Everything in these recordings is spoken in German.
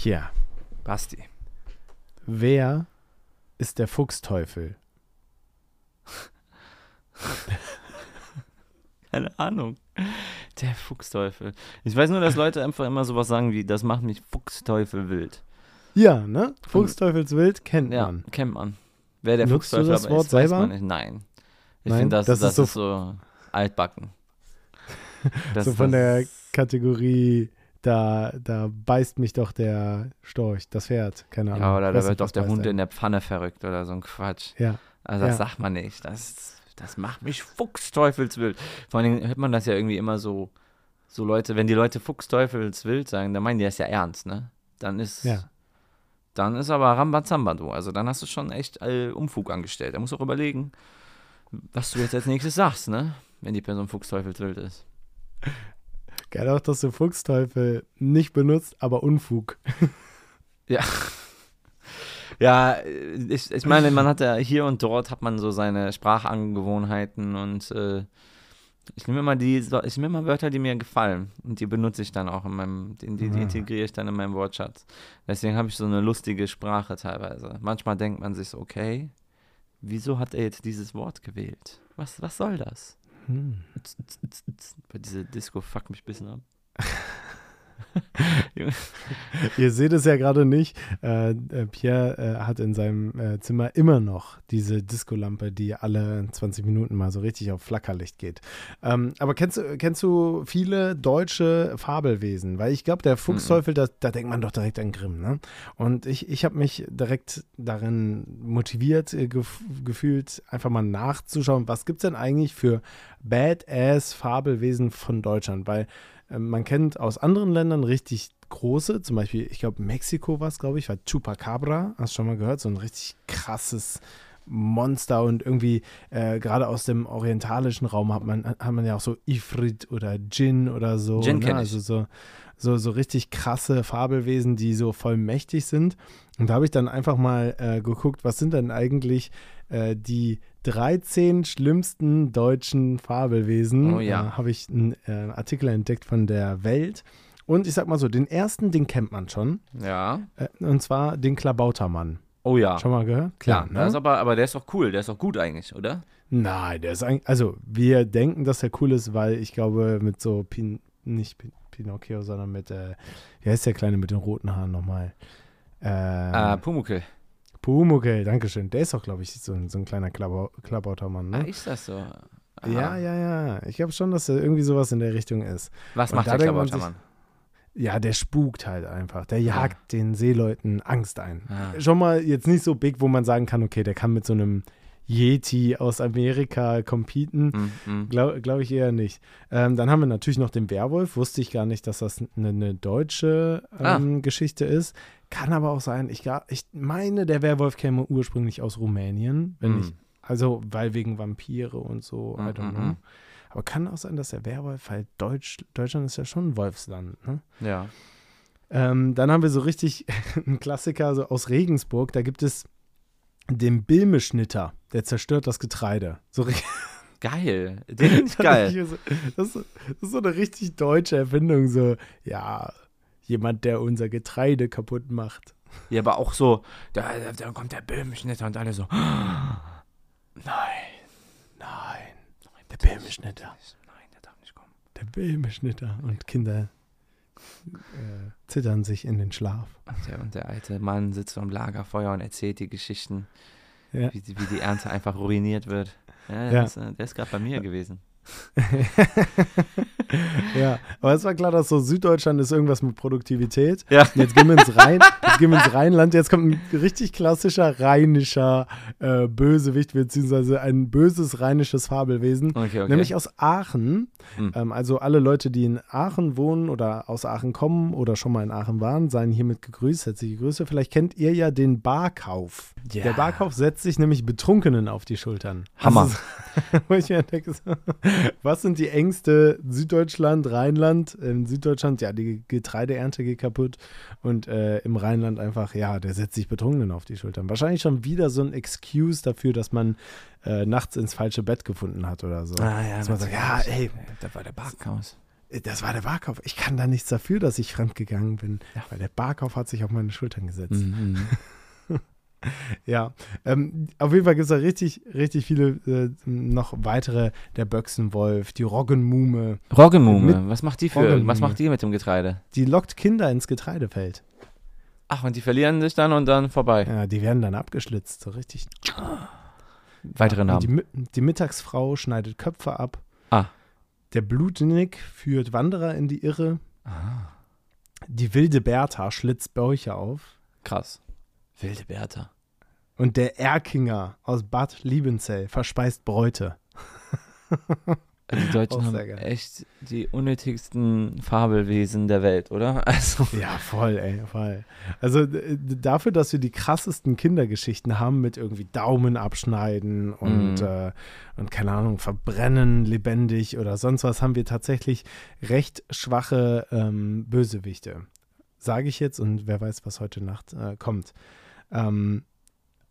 Pierre, Basti. wer ist der Fuchsteufel? Keine Ahnung. Der Fuchsteufel. Ich weiß nur, dass Leute einfach immer sowas sagen wie, das macht mich Fuchsteufel wild. Ja, ne? Fuchsteufelswild kennt Ja, man. kennt man. Wer der Nutzt du Fuchsteufel das aber Wort ist, weiß selber? man nicht. Nein. Ich finde, das, Das das, ist so- so altbacken. Das, so von das- der Kategorie, da, da beißt mich doch der Storch, das Pferd, keine Ahnung. Ja, oder da wird doch der Hund einen. in der Pfanne verrückt oder so ein Quatsch. Ja, Also das Ja. sagt man nicht. Das, das macht mich fuchsteufelswild. Vor allem hört man das ja irgendwie immer so, so Leute, wenn die Leute fuchsteufelswild sagen, dann meinen die das ja ernst, ne? Dann ist, ja. dann ist aber Rambazamba du. Also dann hast du schon echt äh, Umfug angestellt. Da musst du auch überlegen, was du jetzt als nächstes sagst, ne? Wenn die Person fuchsteufelswild ist. Geil auch, dass du Fuchsteufel nicht benutzt, aber Unfug. Ja. Ja, ich, ich meine, man hat ja hier und dort hat man so seine Sprachangewohnheiten und äh, ich nehme immer die, ich nehme immer Wörter, die mir gefallen und die benutze ich dann auch in meinem, die, die, die Ah. integriere ich dann in meinem Wortschatz. Deswegen habe ich so eine lustige Sprache teilweise. Manchmal denkt man sich so, okay, wieso hat er jetzt dieses Wort gewählt? Was, was soll das? Hm. Bei diese Disco fuckt mich ein bisschen ab. Ihr seht es ja gerade nicht. Äh, äh, Pierre äh, hat in seinem äh, Zimmer immer noch diese Diskolampe, die alle 20 Minuten mal so richtig auf Flackerlicht geht. Ähm, aber kennst, du- kennst du viele deutsche Fabelwesen? Weil ich glaube, der Fuchsteufel, da, da denkt man doch direkt an Grimm. Ne? Und ich, ich habe mich direkt darin motiviert äh, gef gefühlt, einfach mal nachzuschauen, was gibt es denn eigentlich für Badass-Fabelwesen von Deutschland? Weil man kennt aus anderen Ländern richtig große, zum Beispiel, ich glaube, Mexiko war es, glaube ich, war Chupacabra, hast du schon mal gehört? So ein richtig krasses Monster und irgendwie äh, gerade aus dem orientalischen Raum hat man, hat man ja auch so Ifrit oder Djinn oder so. Djinn ne? Also so, so, so richtig krasse Fabelwesen, die so voll mächtig sind. Und da habe ich dann einfach mal äh, geguckt, was sind denn eigentlich äh, die 13 schlimmsten deutschen Fabelwesen. Oh ja. Äh, habe ich einen äh, Artikel entdeckt von der Welt. Und ich sag mal so, den ersten, den kennt man schon. Ja. Äh, und zwar den Klabautermann. Oh ja. Schon mal gehört? Klar, Ja, das ne? ist aber, aber der ist auch cool, der ist auch gut eigentlich, oder? Nein, der ist eigentlich, also wir denken, dass er cool ist, weil ich glaube, mit so, Pin, nicht Pin, Pinocchio, sondern mit, äh, wie heißt der Kleine mit den roten Haaren nochmal? Ähm, Ah, Pumuckl. Pumuckl, dankeschön. Der ist auch, glaube ich, so ein, so ein kleiner Klabau, Klabautermann, Ah, ne? ist das so? Aha. Ja, ja, ja. Ich glaube schon, dass er irgendwie sowas in der Richtung ist. Was Und macht der Klabautermann? Ja, der spukt halt einfach. Der jagt den Seeleuten Angst ein. Ah. Schon mal jetzt nicht so big, wo man sagen kann, okay, der kann mit so einem Yeti aus Amerika competen. Mm, mm. Glaube glaub ich eher nicht. Ähm, dann haben wir natürlich noch den Werwolf. Wusste ich gar nicht, dass das eine, eine deutsche Ah. ähm, Geschichte ist. Kann aber auch sein, ich, gar- ich meine, der Werwolf käme ursprünglich aus Rumänien. Wenn Mm. ich, also, weil wegen Vampire und so, I don't mm, know. mm. Aber kann auch sein, dass der Werwolf halt Deutsch, Deutschland ist ja schon ein Wolfsland, ne? Ja. Ähm, dann haben wir so richtig einen Klassiker so aus Regensburg. Da gibt es den Bilmeschnitter, der zerstört das Getreide. So Geil. Den finde ich geil. Das ist, das ist so eine richtig deutsche Erfindung. So, ja, jemand, der unser Getreide kaputt macht. Ja, aber auch so, da, da, kommt der Böhmschnitter und alle so. Nein, nein, der Bilmeschnitter, Nein, der darf nicht kommen. der Bilmeschnitter. Und Kinder äh, zittern sich in den Schlaf. Und der, und der alte Mann sitzt am Lagerfeuer und erzählt die Geschichten, Ja. wie, die- wie die Ernte einfach ruiniert wird. Ja, der Ja. ist, äh, der ist gerade bei mir gewesen. ja, aber es war klar, dass so Süddeutschland ist irgendwas mit Produktivität. Ja. Und Jetzt gehen wir ins Rhein, jetzt gehen wir ins Rheinland. Jetzt kommt ein richtig klassischer rheinischer äh, Bösewicht, beziehungsweise ein böses rheinisches Fabelwesen. Okay, okay. Nämlich aus Aachen. Hm. Ähm, also alle Leute, die in Aachen wohnen oder aus Aachen kommen oder schon mal in Aachen waren, seien hiermit gegrüßt. Herzliche Grüße. Vielleicht kennt ihr ja den Barkauf. Ja. Der Barkauf setzt sich nämlich Betrunkenen auf die Schultern. Hammer. Wo ich mir denke, was sind die Ängste Süddeutschland, Rheinland? In Süddeutschland, ja, die Getreideernte geht kaputt. Und äh, im Rheinland einfach, ja, der setzt sich Betrunkenen auf die Schultern. Wahrscheinlich schon wieder so ein Excuse dafür, dass man äh, nachts ins falsche Bett gefunden hat oder so. Ah, ja, Dass man sagt, ja, ey, Da war der Barkhaus. Das war der Barkauf. Ich kann da nichts dafür, dass ich fremdgegangen bin, Ja. weil der Barkauf hat sich auf meine Schultern gesetzt. Mhm. Ja, ähm, auf jeden Fall gibt es da richtig, richtig viele äh, noch weitere. Der Böchsenwolf, die Roggenmume, Roggenmume, Mit- was macht die für, was macht die mit dem Getreide? die lockt Kinder ins Getreidefeld. Ach, und die verlieren sich dann und dann vorbei. Ja, die werden dann abgeschlitzt, so richtig. Weitere die, Namen. Mi- die Mittagsfrau schneidet Köpfe ab. Ah. Der Blutnick führt Wanderer in die Irre. Ah, Die wilde Bertha schlitzt Bäuche auf. krass. Wilde Bertha. Und der Erkinger aus Bad Liebenzell verspeist Bräute. Die Deutschen haben geil. echt die unnötigsten Fabelwesen der Welt, oder? Also, Ja, voll, ey, voll. Also dafür, dass wir die krassesten Kindergeschichten haben mit irgendwie Daumen abschneiden und, Mhm. äh, und keine Ahnung, verbrennen lebendig oder sonst was, haben wir tatsächlich recht schwache ähm, Bösewichte. Sage ich jetzt und wer weiß, was heute Nacht äh, kommt. Ähm,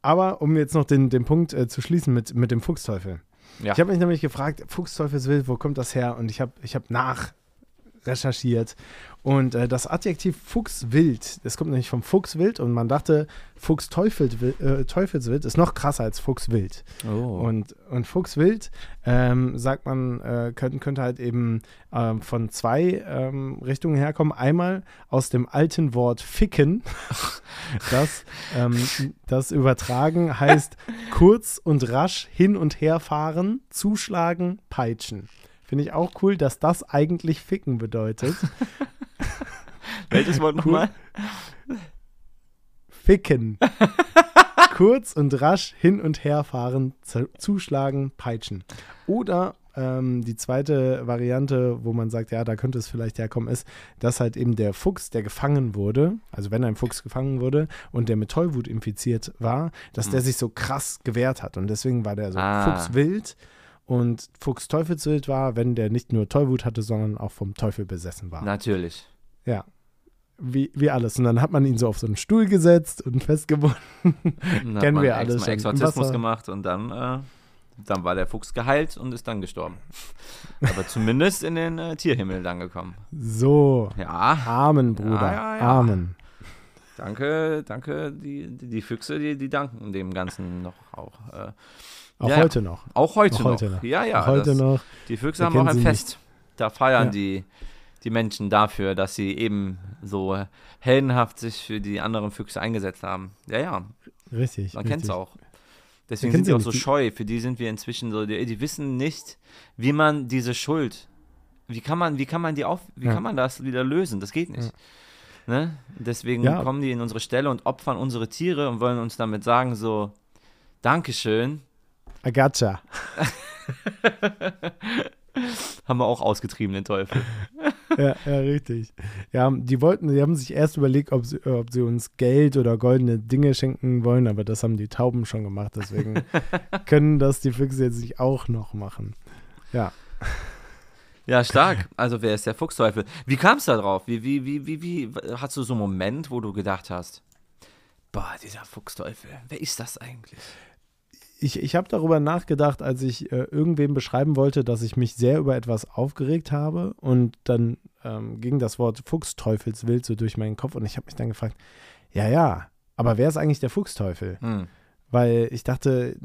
aber um jetzt noch den, den Punkt äh, zu schließen mit, mit dem Fuchsteufel. ja. Ich habe mich nämlich gefragt, Fuchsteufelswild, wo kommt das her? Und ich habe ich hab nach recherchiert. Und äh, das Adjektiv Fuchswild, das kommt nämlich vom Fuchswild und man dachte, Fuchsteufelswild äh, Teufelswild ist noch krasser als Fuchswild. oh. Und, und Fuchswild, ähm, sagt man, äh, könnte, könnte halt eben ähm, von zwei ähm, Richtungen herkommen. Einmal aus dem alten Wort ficken, das, ähm, das übertragen heißt kurz und rasch hin und her fahren, zuschlagen, peitschen. Finde ich auch cool, dass das eigentlich ficken bedeutet. Welches Wort nochmal? Ficken. Kurz und rasch hin und her fahren, zu- zuschlagen, peitschen. Oder ähm, die zweite Variante, wo man sagt, ja, da könnte es vielleicht herkommen, ist, dass halt eben der Fuchs, der gefangen wurde, also wenn ein Fuchs gefangen wurde und der mit Tollwut infiziert war, dass der Hm. sich so krass gewehrt hat. Und deswegen war der so Ah. fuchswild und Fuchsteufelswild war, wenn der nicht nur Tollwut hatte, sondern auch vom Teufel besessen war. Natürlich. Ja. Wie, wie alles. Und dann hat man ihn so auf so einen Stuhl gesetzt und festgebunden. Und dann Kennen wir Ex- alles. Im Exorzismus gemacht und dann, äh, dann war der Fuchs geheilt und ist dann gestorben. Aber zumindest in den äh, Tierhimmel dann gekommen. So. Ja, Amen, Bruder. Ja, ja, ja. Amen. danke, danke. Die, die, die Füchse, die, die danken dem Ganzen noch auch. Äh, Auch Ja. heute noch. auch heute Auch noch. heute noch. Ja, ja. Auch heute noch. Die Füchse haben auch ein sie Fest. Da feiern Ja. die, die Menschen dafür, dass sie eben so heldenhaft sich für die anderen Füchse eingesetzt haben. Ja, ja, Richtig. man kennt es auch. Deswegen sind die auch sie so nicht. Scheu. Für die sind wir inzwischen so, die, die wissen nicht, wie man diese Schuld, wie kann man, wie kann man die auf, wie Ja. kann man das wieder lösen? Das geht nicht. Ne? Deswegen Ja. kommen die in unsere Stelle und opfern unsere Tiere und wollen uns damit sagen, so, Dankeschön, Agacha. haben wir auch ausgetrieben, den Teufel. ja, ja, richtig. Ja, die wollten, die haben sich erst überlegt, ob sie, ob sie uns Geld oder goldene Dinge schenken wollen, aber das haben die Tauben schon gemacht, deswegen können das die Füchse jetzt nicht auch noch machen. Ja. Ja, stark. Also wer ist der Fuchsteufel? Wie kam es da drauf? Wie, wie, wie, wie, wie, hast du so einen Moment, wo du gedacht hast, boah, dieser Fuchsteufel, wer ist das eigentlich? Ich, ich habe darüber nachgedacht, als ich äh, irgendwem beschreiben wollte, dass ich mich sehr über etwas aufgeregt habe und dann ähm, ging das Wort Fuchsteufelswild so durch meinen Kopf und ich habe mich dann gefragt, ja, ja, aber wer ist eigentlich der Fuchsteufel? Hm. Weil ich dachte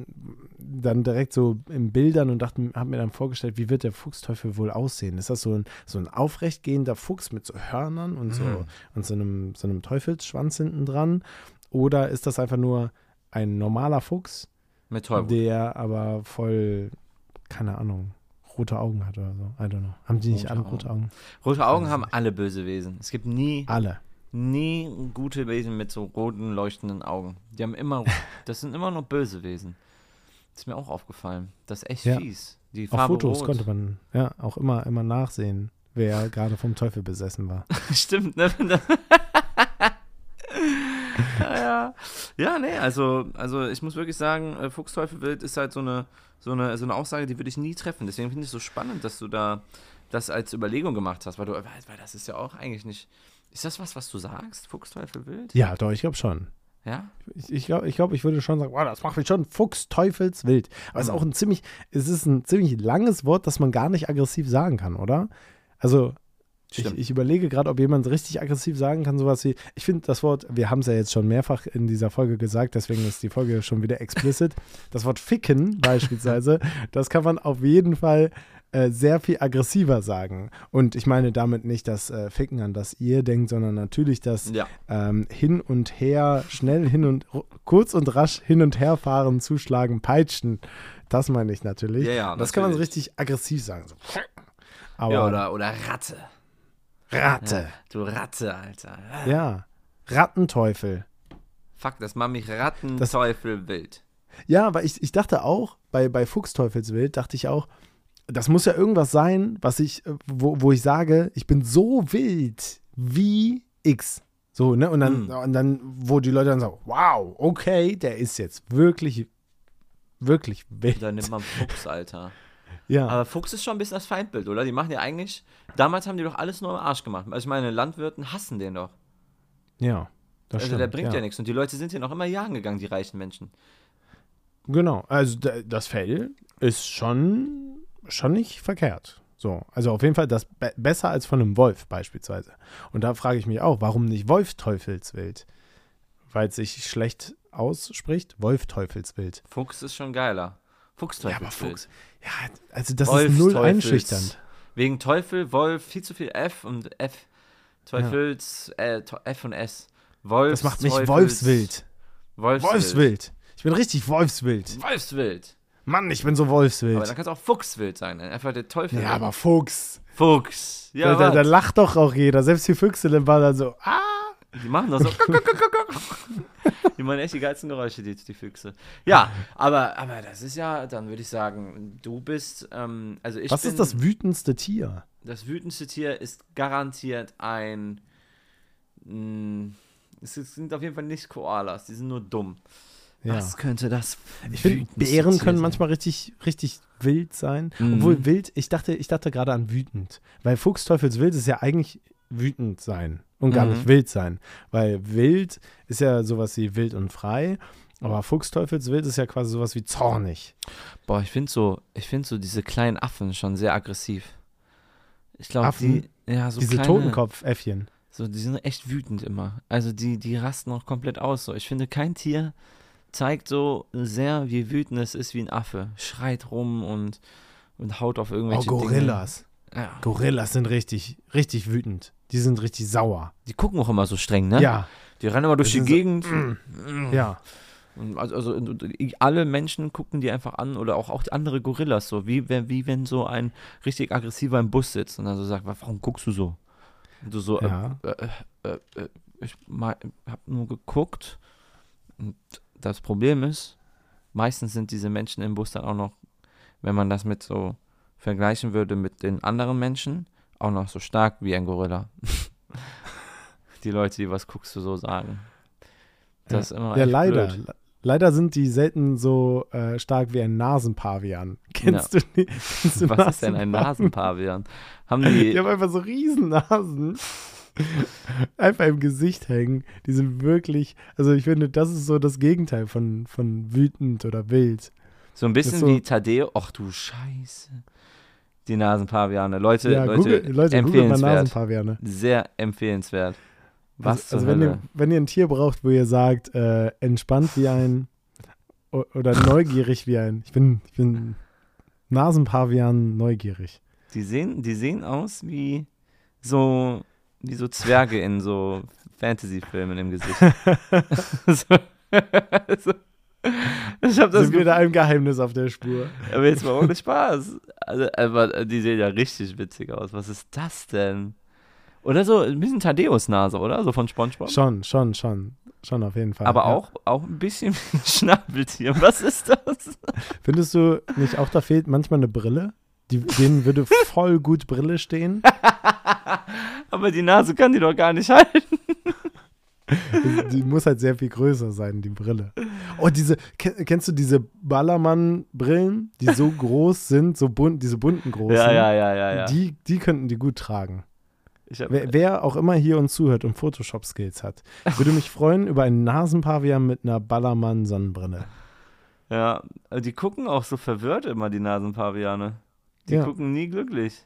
dann direkt so in Bildern und dachte, habe mir dann vorgestellt, wie wird der Fuchsteufel wohl aussehen? Ist das so ein, so ein aufrechtgehender Fuchs mit so Hörnern und so, Mhm. und so einem, so einem Teufelsschwanz hinten dran? Oder ist das einfach nur ein normaler Fuchs, Mit Teufel. der aber voll, keine Ahnung, rote Augen hat oder so? I don't know. Haben die nicht Rote alle Augen. rote Augen? Rote Augen haben nicht. alle böse Wesen. Es gibt nie, Alle. nie gute Wesen mit so roten, leuchtenden Augen. Die haben immer, das sind immer nur böse Wesen. ist mir auch aufgefallen. Das ist echt Ja. fies. Die Auf Farbe Fotos rot. konnte man ja auch immer, immer nachsehen, wer gerade vom Teufel besessen war. Stimmt, ne? ja, nee, also, also ich muss wirklich sagen, äh, Fuchsteufelwild ist halt so eine, so eine, so eine Aussage, die würde ich nie treffen. Deswegen finde ich es so spannend, dass du da das als Überlegung gemacht hast, weil du, weil, weil das ist ja auch eigentlich nicht. Ist das was, was du sagst? Fuchsteufelwild? Ja, doch, ich glaube schon. Ja? Ich, ich glaube, ich, glaub, ich würde schon sagen, wow, das macht mich schon fuchsteufelswild. Aber es ist Mhm. auch ein ziemlich, es ist ein ziemlich langes Wort, das man gar nicht aggressiv sagen kann, oder? Also, Stimmt. ich überlege gerade, ob jemand richtig aggressiv sagen kann, sowas wie, ich finde das Wort, wir haben es ja jetzt schon mehrfach in dieser Folge gesagt, deswegen ist die Folge schon wieder explicit. Das Wort ficken beispielsweise, das kann man auf jeden Fall äh, sehr viel aggressiver sagen. Und ich meine damit nicht das äh, Ficken, an das ihr denkt, sondern natürlich das Ja. ähm, hin und her, schnell hin und kurz und rasch hin und her fahren, zuschlagen, peitschen. Das meine ich natürlich. Ja, ja, das kann man so natürlich. richtig aggressiv sagen. So. Aber ja oder, oder Ratte. Ratte. Du Ratte, Alter. Ja. Rattenteufel. Fuck, das macht mich Rattenteufel wild. Ja, aber ich, ich dachte auch, bei, bei Fuchsteufelswild dachte ich auch, das muss ja irgendwas sein, was ich, äh, wo, wo ich sage, ich bin so wild wie X. So, ne? Und dann, Mhm. und dann, wo die Leute dann sagen, wow, okay, der ist jetzt wirklich, wirklich wild. Da nimmt man Fuchs, Alter. Ja. Aber Fuchs ist schon ein bisschen das Feindbild, oder? Die machen ja eigentlich. Damals haben die doch alles nur im Arsch gemacht. Also ich meine, Landwirten hassen den doch. ja. Das also stimmt, der bringt ja. ja nichts. Und die Leute sind hier noch immer jagen gegangen, die reichen Menschen. Genau, also das Fell ist schon, schon nicht verkehrt. So, also auf jeden Fall das be besser als von einem Wolf beispielsweise. Und da frage ich mich auch, warum nicht Wolfteufelswild? Weil es sich schlecht ausspricht, Wolfteufelswild. Fuchs ist schon geiler. Fuchsteufel. Ja, aber Fuchs, ja, also das ist null Wolfsteufels. einschüchternd. Wegen Teufel, Wolf, viel zu viel F und F. Teufels, äh, Te- F und S. Wolfs, Das macht mich Teufels, Wolfswild. Wolfswild. Wolfswild. Ich bin richtig Wolfswild. Wolfswild. Mann, ich bin so Aber Wolfswild. dann kann es auch Fuchswild sein. Einfach der Teufel. Ja, aber Fuchs. Fuchs. Ja, da, da, da lacht doch auch jeder. Selbst die Füchse dann war dann so, ah. Die machen doch so. die machen echt die geilsten Geräusche, die, die Füchse. Ja, aber, aber das ist ja, dann würde ich sagen, du bist, ähm, also ich Was bin, ist das wütendste Tier? das wütendste Tier ist garantiert ein, mh, es ist- sind auf jeden Fall nicht Koalas, die sind nur dumm. Ja. Was könnte das Ich finde, Bären können sein? manchmal richtig, richtig wild sein. Mhm. Obwohl wild, ich dachte, ich dachte gerade an wütend. Weil Fuchsteufelswild ist ja eigentlich wütend sein und gar Mhm. nicht wild sein. Weil wild ist ja sowas wie wild und frei. Aber Fuchsteufelswild ist ja quasi sowas wie zornig. Boah, ich finde so, ich finde so diese kleinen Affen schon sehr aggressiv. Ich glaube, die, ja, so Diese Totenkopfäffchen. So, die sind echt wütend immer. Also die, die rasten auch komplett aus. So. Ich finde, kein Tier zeigt so sehr, wie wütend es ist wie ein Affe. Schreit rum und, und haut auf Oh, irgendwelche Gorillas. Dinge. Ja. Gorillas sind richtig, richtig wütend. Die sind richtig sauer. Die gucken auch immer so streng, ne? Ja, Die rennen immer durch Das die sind so- Gegend. ja. Und also, also alle Menschen gucken die einfach an oder auch, auch andere Gorillas so, wie, wenn- wie wenn so ein richtig aggressiver im Bus sitzt und dann so sagt, warum guckst du so? Und du so, Ja. äh, äh, äh, äh, ich mal, hab nur geguckt und das Problem ist, meistens sind diese Menschen im Bus dann auch noch, wenn man das mit so vergleichen würde mit den anderen Menschen, auch noch so stark wie ein Gorilla. die Leute, die was guckst du so sagen. Das ist immer Ja, leider. blöd. Leider sind die selten so äh, stark wie ein Nasenpavian. Kennst du die? Kennst du Was ist denn ein Nasenpavian? Nasenpavian? Haben die. Die haben einfach so riesen Nasen. Einfach im Gesicht hängen. Die sind wirklich, also ich finde, das ist so das Gegenteil von, von wütend oder wild. So ein bisschen so- wie Tadeo. Ach du Scheiße. Die Nasenpaviane. Leute, ja, Leute, Google, Leute, empfehlenswert. Nasenpaviane. Sehr empfehlenswert. Was also, also wenn, ihr, wenn ihr ein Tier braucht, wo ihr sagt, äh, entspannt wie ein oder neugierig wie ein, ich bin, ich bin Nasenpavian neugierig. Die sehen, die sehen aus wie so, wie so Zwerge in so Fantasy-Filmen im Gesicht. so, so. Ich hab das Sind wir da einem Geheimnis auf der Spur? aber jetzt mal ohne Spaß. Also, aber die sehen ja richtig witzig aus. Was ist das denn? Oder so ein bisschen Tadeus Nase, oder? So von Spongebob. Schon, schon, schon. Schon auf jeden Fall. Aber ja. auch, auch ein bisschen Schnabeltier. Was ist das? Findest du nicht auch, da fehlt manchmal eine Brille? Die, denen würde voll gut Brille stehen. Aber die Nase kann die doch gar nicht halten. Die muss halt sehr viel größer sein, die Brille. Oh, diese, ken- kennst du diese Ballermann-Brillen, die so groß sind, so bunt, diese bunten großen? Ja, ja, ja, ja, ja. Die, die könnten die gut tragen. hab, Wer, wer auch immer hier uns zuhört und Photoshop-Skills hat, würde mich freuen über einen Nasenpavian mit einer Ballermann-Sonnenbrille. ja, also die gucken auch so verwirrt immer, die Nasenpaviane. Die Ja. gucken nie glücklich.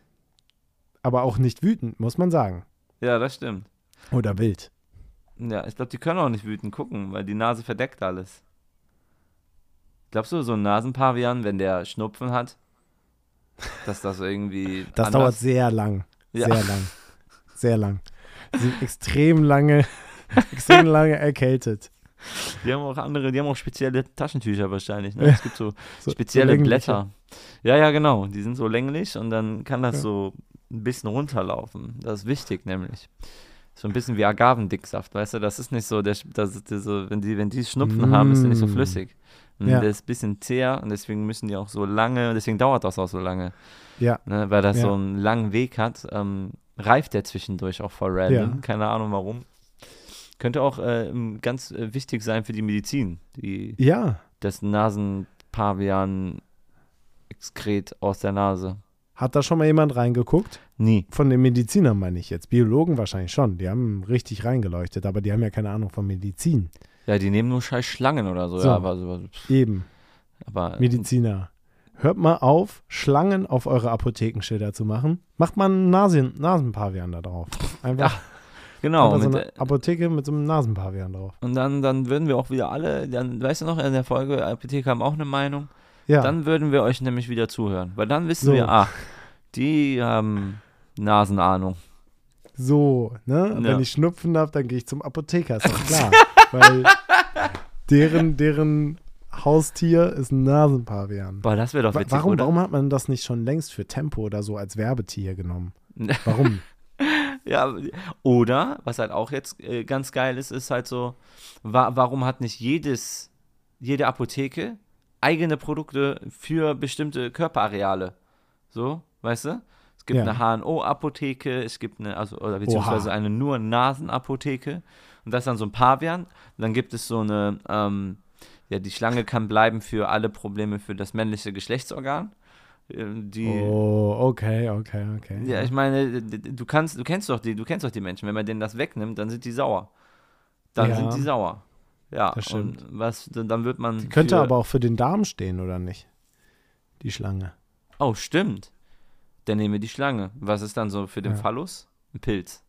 aber auch nicht wütend, muss man sagen. Ja, das stimmt. Oder wild. Ja, ich glaube, die können auch nicht wütend gucken, weil die Nase verdeckt alles. Glaubst du, so ein Nasenpavian, wenn der Schnupfen hat, dass das irgendwie. Das anders- dauert sehr lang. Ja. Sehr lang. Sehr lang. Sie sind extrem lange, extrem lange erkältet. Die haben auch andere, die haben auch spezielle Taschentücher wahrscheinlich. Ne? Es gibt so So- spezielle so. Blätter. Ja, ja, genau. Die sind so länglich und dann kann das Ja. so ein bisschen runterlaufen. Das ist wichtig, nämlich. So ein bisschen wie Agavendicksaft, weißt du? Das ist nicht so, der, das ist so wenn die, wenn die Schnupfen haben, ist der nicht so Mm. flüssig. Und Ja. Der ist ein bisschen zäher und deswegen müssen die auch so lange, deswegen dauert das auch so lange. Ja. Ne? Weil das Ja. so einen langen Weg hat, ähm, reift der zwischendurch auch voll random. Ja. Keine Ahnung warum. Könnte auch äh, ganz äh, wichtig sein für die Medizin, die, Ja. das Nasenpavian-Exkret aus der Nase. Hat da schon mal jemand reingeguckt? Nie. Von den Medizinern meine ich jetzt. Biologen wahrscheinlich schon. Die haben richtig reingeleuchtet, aber die haben ja keine Ahnung von Medizin. Ja, die nehmen nur scheiß Schlangen oder so. So. Ja, aber, so- Eben. aber Mediziner. Hört mal auf, Schlangen auf eure Apothekenschilder zu machen. Macht mal einen Nasen Nasenpavian da drauf. Einfach, genau. einfach so mit, eine Apotheke mit so einem Nasenpavian drauf. und dann, dann würden wir auch wieder alle, dann, weißt du noch, in der Folge, Apotheker haben auch eine Meinung. Ja, Dann würden wir euch nämlich wieder zuhören. Weil dann wissen So. wir, ah, die haben Nasenahnung. so, ne? Ja. Wenn ich Schnupfen habe, dann gehe ich zum Apotheker, ist doch klar. Weil deren, deren Haustier ist ein Nasenpavian. Boah, das wäre doch witzig, Warum, oder? warum hat man das nicht schon längst für Tempo oder so als Werbetier genommen? Warum? Ja, oder, was halt auch jetzt äh, ganz geil ist, ist halt so, wa warum hat nicht jedes, jede Apotheke eigene Produkte für bestimmte Körperareale? So, weißt du? Es gibt Ja. eine HNO-Apotheke, es gibt eine, also, oder beziehungsweise Oha. eine nur Nasenapotheke und das ist dann so ein Pavian. Und dann gibt es so eine, ähm, ja, die Schlange kann bleiben für alle Probleme für das männliche Geschlechtsorgan. Äh, Die, Oh, okay, okay, okay. ja, ich meine, du kannst, du kennst doch die, du kennst doch die Menschen. Wenn man denen das wegnimmt, dann sind die sauer. Dann Ja. sind die sauer. Ja, Das stimmt. und was, dann wird man. Die könnte für, aber auch für den Darm stehen, oder nicht? Die Schlange. Oh, stimmt. Dann nehmen wir die Schlange. Was ist dann so für den Ja. Phallus? Ein Pilz.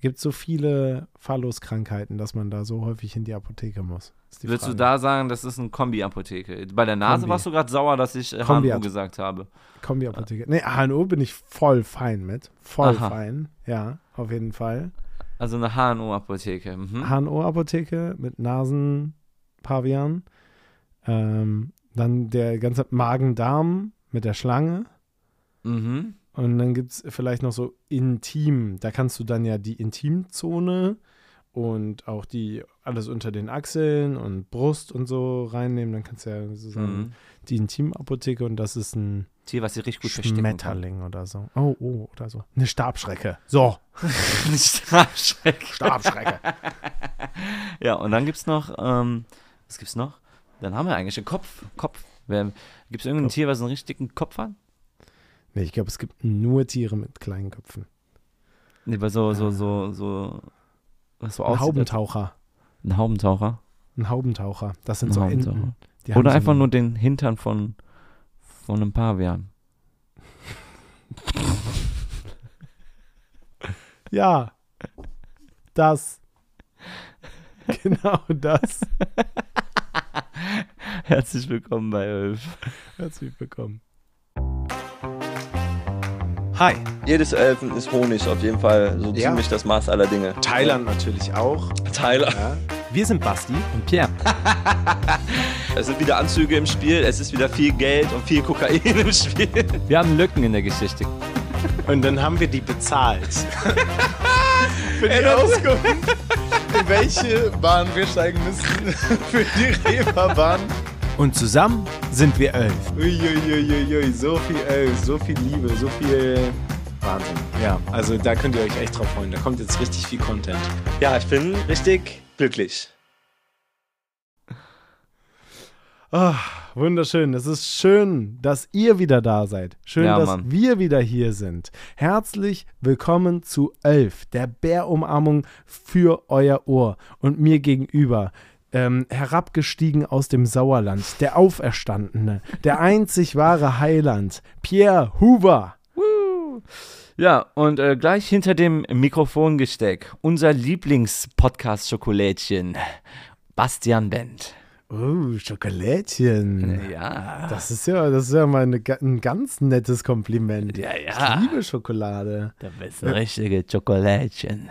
Gibt es so viele Phalluskrankheiten, dass man da so häufig in die Apotheke muss. Die Würdest du Frage. da sagen, das ist eine Kombi-Apotheke? Bei der Nase Kombi. warst du gerade sauer, dass ich Kombi- HNO gesagt habe. Kombi-Apotheke. Nee, HNO bin ich voll fein mit. Voll Aha. fein. Ja, auf jeden Fall. Also eine HNO-Apotheke. Mhm. HNO-Apotheke mit Nasenpavian. Ähm, dann der ganze Magen-Darm mit der Schlange. Mhm. Und dann gibt es vielleicht noch so Intim. Da kannst du dann ja die Intimzone und auch die alles unter den Achseln und Brust und so reinnehmen. Dann kannst du ja sozusagen Mhm. die Intimapotheke und das ist ein Tier, was sie richtig gut. Schmetterling oder so. Oh, oh, oder so. Eine Stabschrecke. So, Nicht abschrecken. Stabschrecke. Ja, und dann gibt's noch, ähm, was gibt's noch? Dann haben wir eigentlich einen Kopf. Kopf. Wer- Gibt's irgendein Kopf. Tier, was einen richtigen Kopf hat? nee, ich glaube, es gibt nur Tiere mit kleinen Köpfen. Nee, aber so, so, so, so, was so aussieht. Haubentaucher. Ein Haubentaucher. Ein Haubentaucher. Das sind Ein so Haubentaucher. Enten. Oder so einfach einen- nur den Hintern von, von einem Pavian. Ja. Das. Genau das. Herzlich willkommen bei Elf. Herzlich willkommen. Hi, Jedes Elfen ist Honig, auf jeden Fall so Ja. ziemlich das Maß aller Dinge. Thailand natürlich auch. Thailand. Ja. Wir sind Basti. Und Pierre. Es sind wieder Anzüge im Spiel, es ist wieder viel Geld und viel Kokain im Spiel. Wir haben Lücken in der Geschichte. Und dann haben wir die bezahlt. Für die Auskunft, in welche Bahn wir steigen müssen. Für die Reeperbahn. Und zusammen sind wir elf. Uiuiuiui, so viel elf, so viel Liebe, so viel Wahnsinn. Ja, also da könnt ihr euch echt drauf freuen. Da kommt jetzt richtig viel Content. Ja, ich bin richtig glücklich. Ah, wunderschön. Es ist schön, dass ihr wieder da seid. Schön, Ja, dass Mann. wir wieder hier sind. Herzlich willkommen zu Elf, der Bärumarmung für euer Ohr und mir gegenüber. Ähm, herabgestiegen aus dem Sauerland, der Auferstandene, der einzig wahre Heiland, Pierre Hoover. Ja, und äh, gleich hinter dem Mikrofongesteck unser Lieblings-Podcast-Schokolädchen, Bastian Bent. Oh, Schokolädchen. Ja. Das ist ja, das ist ja mal eine, ein ganz nettes Kompliment. Ja, ja. Ich liebe Schokolade. Da bist du richtige Schokolädchen.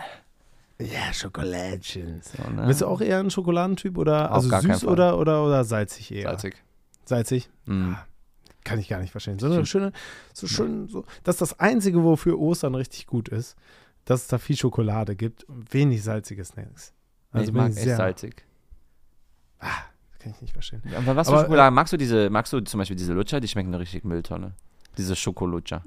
Ja, Schokolädchen. So, ne? Bist du auch eher ein Schokoladentyp oder Auf also süß oder, oder, oder salzig eher? Salzig. Salzig? Mm. Kann ich gar nicht verstehen. So eine schöne, so schön, so. Das ist das Einzige, wofür Ostern richtig gut ist, dass es da viel Schokolade gibt und wenig salzige Snacks. Also Also ich mag ich echt sehr, salzig. kann ich nicht verstehen. Aber was für Aber, äh, Schokolade? magst du diese, magst du zum Beispiel diese Lutscher? Die schmecken eine richtig Mülltonne. Diese Schokolutscher.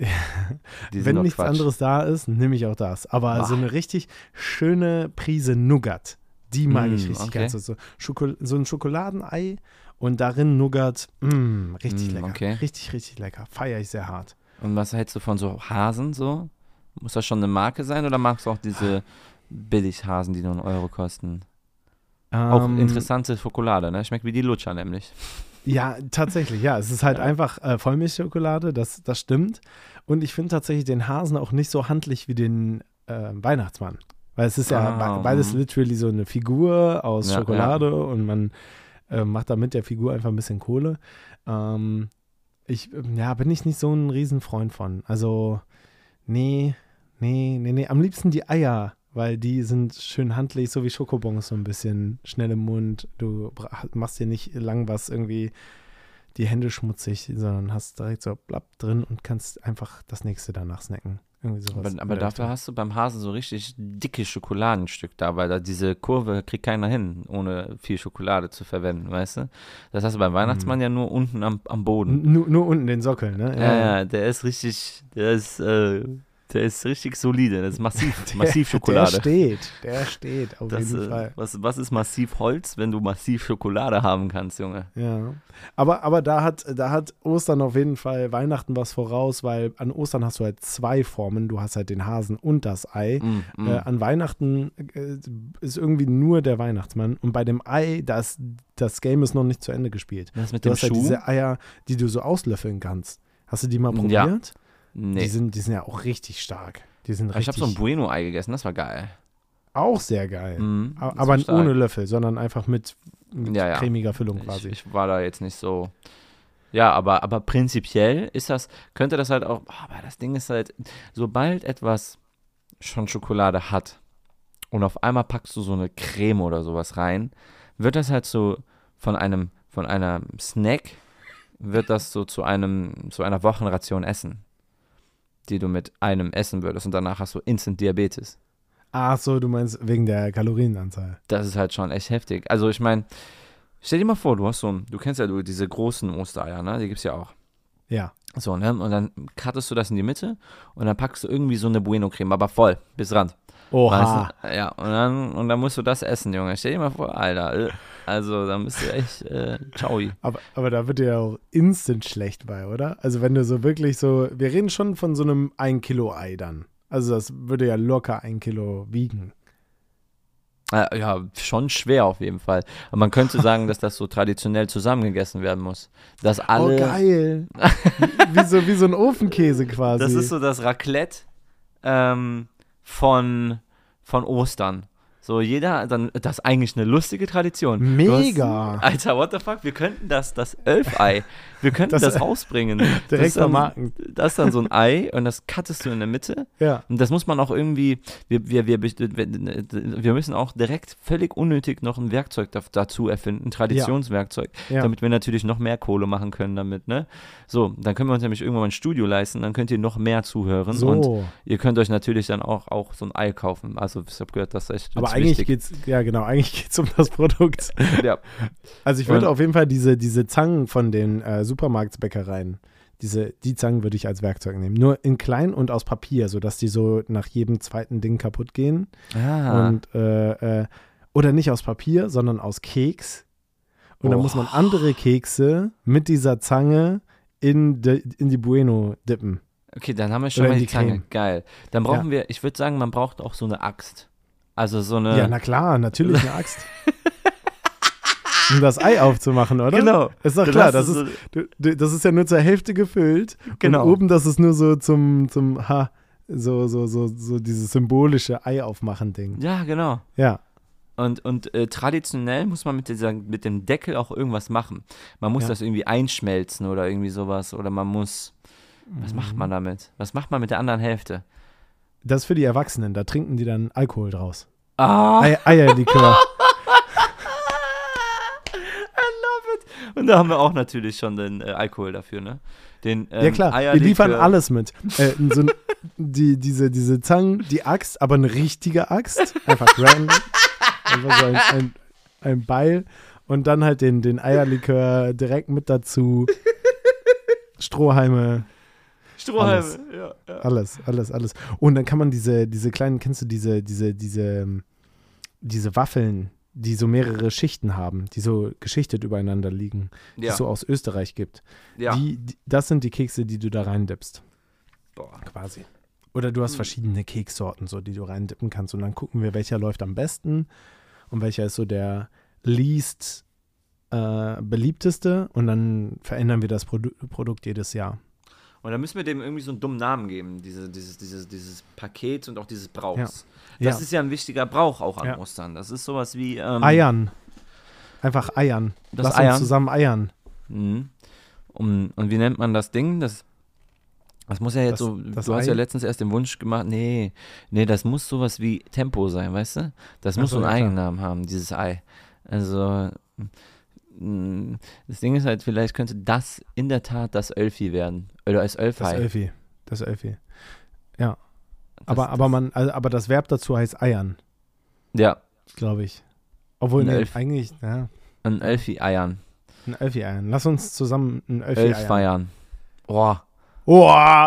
Wenn nichts Quatsch. anderes da ist, nehme ich auch das. Aber Boah. so eine richtig schöne Prise Nougat, die mag ich Mm, richtig okay. gern. So, so, ein Schokoladenei und darin Nougat, mm, richtig Mm, lecker. okay. Richtig, richtig lecker. Feiere ich sehr hart. Und was hältst du von so Hasen so? Muss das schon eine Marke sein oder magst du auch diese Billighasen, die nur einen Euro kosten? Auch Ähm, interessante Schokolade, ne? Schmeckt wie die Lutscher nämlich. Ja, tatsächlich, ja. Es ist halt einfach äh, Vollmilchschokolade, das, das stimmt. Und ich finde tatsächlich den Hasen auch nicht so handlich wie den äh, Weihnachtsmann. Weil es ist ja Ah, be- beides mhm. literally so eine Figur aus Ja, Schokolade und man äh, macht da mit der Figur einfach ein bisschen Kohle. Ähm, ich, ähm, ja, bin ich nicht so ein Riesenfreund von. Also, nee, nee, nee, nee. Am liebsten die Eier, weil die sind schön handlich, so wie Schokobons, so ein bisschen schnell im Mund. Du machst dir nicht lang was irgendwie die Hände schmutzig, sondern hast direkt so blapp drin und kannst einfach das nächste danach snacken. Irgendwie sowas. Aber, aber dafür hast du beim Hasen so richtig dicke Schokoladenstück da, weil da diese Kurve kriegt keiner hin, ohne viel Schokolade zu verwenden, weißt du? Das hast du beim Weihnachtsmann ja nur unten am, am Boden. N- Nur, nur unten den Sockel, ne? Ja, ja, der ist richtig, der ist, äh, der ist richtig solide. Das ist massiv, massiv Der Schokolade. steht, der steht auf Das, jeden äh, Fall. was, was ist massiv Holz, wenn du massiv Schokolade haben kannst, Junge? Ja. Aber, aber da, hat, da hat Ostern auf jeden Fall Weihnachten was voraus, weil an Ostern hast du halt zwei Formen. Du hast halt den Hasen und das Ei. Mm, mm. Äh, an Weihnachten äh, ist irgendwie nur der Weihnachtsmann. Und bei dem Ei, das, das Game ist noch nicht zu Ende gespielt. das mit Du dem hast halt Schuh? diese Eier, die du so auslöffeln kannst. Hast du die mal Ja. Nee. Die, sind, die sind ja auch richtig stark. Die sind ich richtig, habe so ein Bueno-Ei gegessen, das war geil. auch sehr geil. Das aber stark. ohne Löffel, sondern einfach mit, mit Ja, ja. cremiger Füllung Ich, quasi. ich war da jetzt nicht so. Ja, aber, aber prinzipiell ist das, könnte das halt auch, aber das Ding ist halt, sobald etwas schon Schokolade hat und auf einmal packst du so eine Creme oder sowas rein, wird das halt so von einem, von einer Snack, wird das so zu einem, zu einer Wochenration Essen, die du mit einem essen würdest und danach hast du Instant Diabetes. Ach so, du meinst wegen der Kalorienanzahl. Das ist halt schon echt heftig. Also ich meine, stell dir mal vor, du hast so, ein- du kennst ja du, diese großen Ostereier, ne? Die gibt's ja auch. Ja. So, ne? Und dann cuttest du das in die Mitte und dann packst du irgendwie so eine Bueno-Creme, aber voll, bis Rand. Oha. Weißt du? Ja, und dann, und dann musst du das essen, Junge. Stell dir mal vor, Alter. Also, dann bist du echt, äh, ciao. Aber, aber da wird dir ja auch instant schlecht bei, oder? Also wenn du so wirklich so, wir reden schon von so einem 1 Kilo Ei dann. Also das würde ja locker ein Kilo wiegen. Äh, ja, schon schwer auf jeden Fall. Aber man könnte sagen, dass das so traditionell zusammengegessen werden muss. Dass alle. oh geil. wie, so, wie so ein Ofenkäse quasi. Das ist so das Raclette ähm, von, von Ostern. So, jeder, dann, das ist eigentlich eine lustige Tradition. Mega. Hast, Alter, what the fuck? Wir könnten das, das Elfei, wir könnten Das- das, rausbringen. das Direkt dann, vermarkten. Das ist dann so ein Ei und das cuttest du in der Mitte. Ja. Und das muss man auch irgendwie, wir, wir, wir, wir müssen auch direkt völlig unnötig noch ein Werkzeug da, dazu erfinden, ein Traditionswerkzeug, Ja. damit wir natürlich noch mehr Kohle machen können damit, ne? So, dann können wir uns nämlich irgendwann ein Studio leisten, dann könnt ihr noch mehr zuhören und So. ihr könnt euch natürlich dann auch, auch so ein Ei kaufen. Also ich habe gehört, das ist echt Aber eigentlich wichtig. geht's, ja genau, eigentlich geht's um das Produkt. ja. Also ich würde auf jeden Fall diese, diese Zangen von den äh, Supermarktbäckereien, diese, die Zangen würde ich als Werkzeug nehmen. Nur in klein und aus Papier, sodass die so nach jedem zweiten Ding kaputt gehen. Ah, Und äh, äh, oder nicht aus Papier, sondern aus Keks. Und dann Oh. muss man andere Kekse mit dieser Zange in, de, in die Bueno dippen. okay, dann haben wir schon Oder mal die die Zange. Geil. Dann brauchen wir, ich würde sagen, man braucht auch so eine Axt. Also so eine. Ja, na klar, natürlich eine Axt. um das Ei aufzumachen, oder? Genau. Ist doch klar, das ist, du, du, das ist ja nur zur Hälfte gefüllt. Genau. Und oben, das ist nur so zum, zum ha, so, so, so, so dieses symbolische Ei aufmachen Ding. Ja, genau. Ja. Und, und äh, traditionell muss man mit, dieser, mit dem Deckel auch irgendwas machen. Man muss Ja. das irgendwie einschmelzen oder irgendwie sowas. Oder man muss. Was macht Mhm. man damit? Was macht man mit der anderen Hälfte? Das ist für die Erwachsenen, da trinken die dann Alkohol draus. Ah! Ei, Eierlikör. Und da haben wir auch natürlich schon den äh, Alkohol dafür, ne? Den, ähm, ja klar, wir Eierlikör. liefern alles mit. Äh, so ein, die, diese, diese Zangen, die Axt, aber eine richtige Axt. Einfach random. Einfach so ein, ein, ein Beil. Und dann halt den, den Eierlikör direkt mit dazu. Strohhalme, Strohhalme. alles. Ja, ja. alles, alles, alles. Und dann kann man diese, diese kleinen, kennst du diese, diese, diese, ähm, diese Waffeln, die so mehrere Schichten haben, die so geschichtet übereinander liegen, die Ja. es so aus Österreich gibt. ja. Die, die, das sind die Kekse, die du da reindippst. Boah. quasi. Oder du hast verschiedene Keksorten, so, die du reindippen kannst. Und dann gucken wir, welcher läuft am besten und welcher ist so der least äh, beliebteste. Und dann verändern wir das Produ Produkt jedes Jahr. Und dann müssen wir dem irgendwie so einen dummen Namen geben, diese, dieses, dieses, dieses Paket und auch dieses Brauchs. Ja. Das Ja. ist ja ein wichtiger Brauch auch an Ja. Ostern. Das ist sowas wie. Ähm, Eiern. Einfach Eiern. Das Lass Eiern. uns zusammen eiern. Mhm. Und, und wie nennt man das Ding? Das, das muss ja jetzt Das- so. das du hast Ei? ja letztens erst den Wunsch gemacht. Nee, nee, das muss sowas wie Tempo sein, weißt du? Das muss so, einen ja, klar. Eigennamen haben, dieses Ei. Also. Mh, Das Ding ist halt, vielleicht könnte das in der Tat das Ölfi werden. Oder als Das Ölfei. Elfi. Das Elfi. Das- Aber, aber, man, also, aber das Verb dazu heißt eiern, Ja, glaube ich. Obwohl, Ein Elf. eigentlich, ja, ein Ölfi-Eiern. ein Elfi eiern. Lass uns zusammen ein Elfi Elf eiern. feiern. Boah. Boah!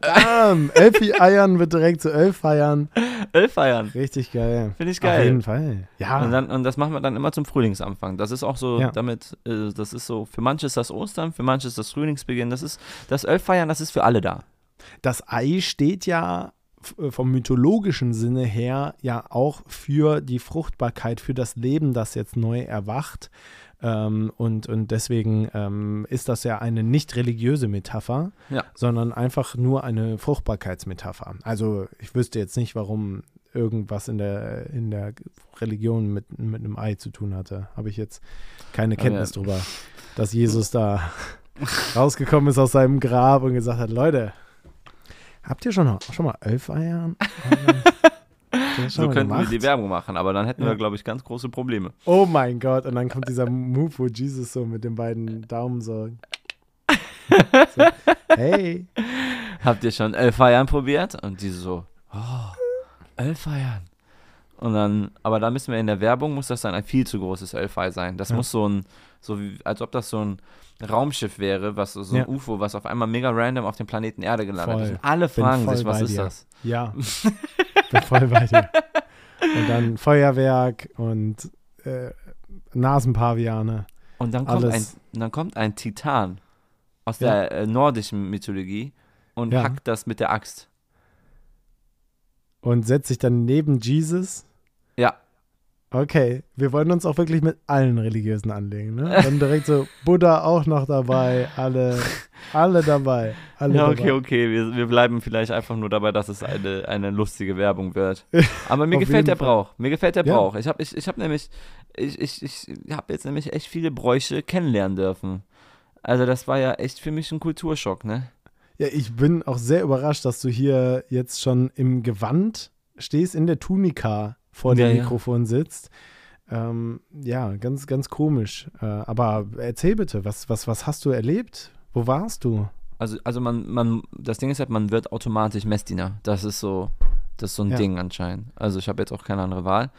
Bam! Elfi eiern wird direkt zu elf feiern. Elf feiern. Richtig geil. Finde ich Auf geil. jeden Fall. Ja. Und, dann, und das machen wir dann immer zum Frühlingsanfang. Das ist auch so, Ja. damit, äh, das ist so, für manche ist das Ostern, für manche ist das Frühlingsbeginn. Das ist, das Elffeiern, das ist für alle da. das Ei steht ja äh, vom mythologischen Sinne her ja auch für die Fruchtbarkeit, für das Leben, das jetzt neu erwacht. Ähm, und, und deswegen ähm, ist das ja eine nicht religiöse Metapher, Ja. sondern einfach nur eine Fruchtbarkeitsmetapher. Also ich wüsste jetzt nicht, warum irgendwas in der, in der Religion mit, mit einem Ei zu tun hatte. Habe ich jetzt keine Kenntnis ja. drüber, dass Jesus da rausgekommen ist aus seinem Grab und gesagt hat, Leute, habt ihr schon, schon mal elf Eier? Habt ihr das schon So könnten wir gemacht? die Werbung machen, aber dann hätten Ja. wir, glaube ich, ganz große Probleme. Oh mein Gott, und dann kommt dieser Move, wo Jesus so mit den beiden Daumen so, so hey, Habt ihr schon Elffeiern probiert? Und die so, oh, Elffeiern. Und dann, aber da müssen wir in der Werbung, muss das dann ein viel zu großes Elfei sein. Das Ja. muss so ein, so wie, als ob das so ein Raumschiff wäre, was so ein Ja. UFO, was auf einmal mega random auf dem Planeten Erde gelandet Voll. ist. Und alle fragen sich, was ist dir. das? ja, bin voll bei dir. Und dann Feuerwerk und äh, Nasenpaviane. Und dann kommt, ein, dann kommt ein Titan aus Ja. der äh, nordischen Mythologie und Ja. hackt das mit der Axt. Und setzt sich dann neben Jesus. Ja. Okay, wir wollen uns auch wirklich mit allen Religiösen anlegen, ne? Dann direkt so Buddha auch noch dabei, alle, alle dabei. Alle Ja, okay, dabei. okay. Wir, wir bleiben vielleicht einfach nur dabei, dass es eine, eine lustige Werbung wird. Aber mir gefällt der Fall. Brauch. Mir gefällt der Ja. Brauch. Ich habe ich, ich hab nämlich, ich, ich, ich habe jetzt nämlich echt viele Bräuche kennenlernen dürfen. Also das war ja echt für mich ein Kulturschock, ne? Ja, ich bin auch sehr überrascht, dass du hier jetzt schon im Gewand stehst, in der Tunika vor dem Ja, ja. Mikrofon sitzt. Ähm, ja, ganz, ganz komisch. Äh, aber erzähl bitte, was, was, was hast du erlebt? Wo warst du? Also, also man, man, das Ding ist halt, man wird automatisch Messdiener. Das ist so, das ist so ein Ja. Ding anscheinend. Also ich habe jetzt auch keine andere Wahl.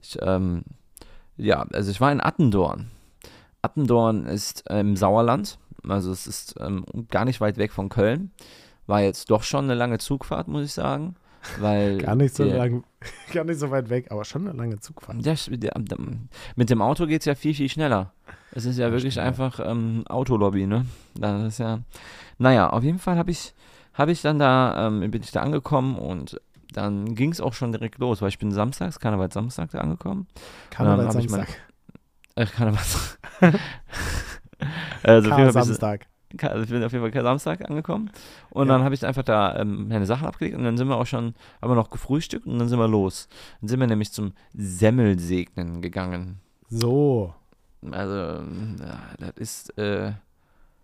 Ich, ähm, ja, also ich war in Attendorn. Attendorn ist äh, im Sauerland, also es ist ähm, gar nicht weit weg von Köln. War jetzt doch schon eine lange Zugfahrt, muss ich sagen. Weil Gar nicht so der- lang, gar nicht so weit weg, aber schon eine lange Zugfahrt. Ja, mit dem Auto geht es ja viel, viel schneller. Es ist ja Ja, wirklich ja. einfach ähm, Autolobby, ne? Das ist ja. Naja, auf jeden Fall habe ich, hab ich dann da, ähm, bin ich da angekommen und dann ging es auch schon direkt los, weil ich bin samstags, Karneval Samstag da angekommen. Karneval Dann hab ich Samstag. Ich kann was. also, bis- Samstag. Also ich bin auf jeden Fall Samstag angekommen und Ja. dann habe ich einfach da ähm, meine Sachen abgelegt und dann sind wir auch schon, haben wir noch gefrühstückt und dann sind wir los. Dann sind wir nämlich zum Semmelsegnen gegangen. So. Also, ja, das ist, äh,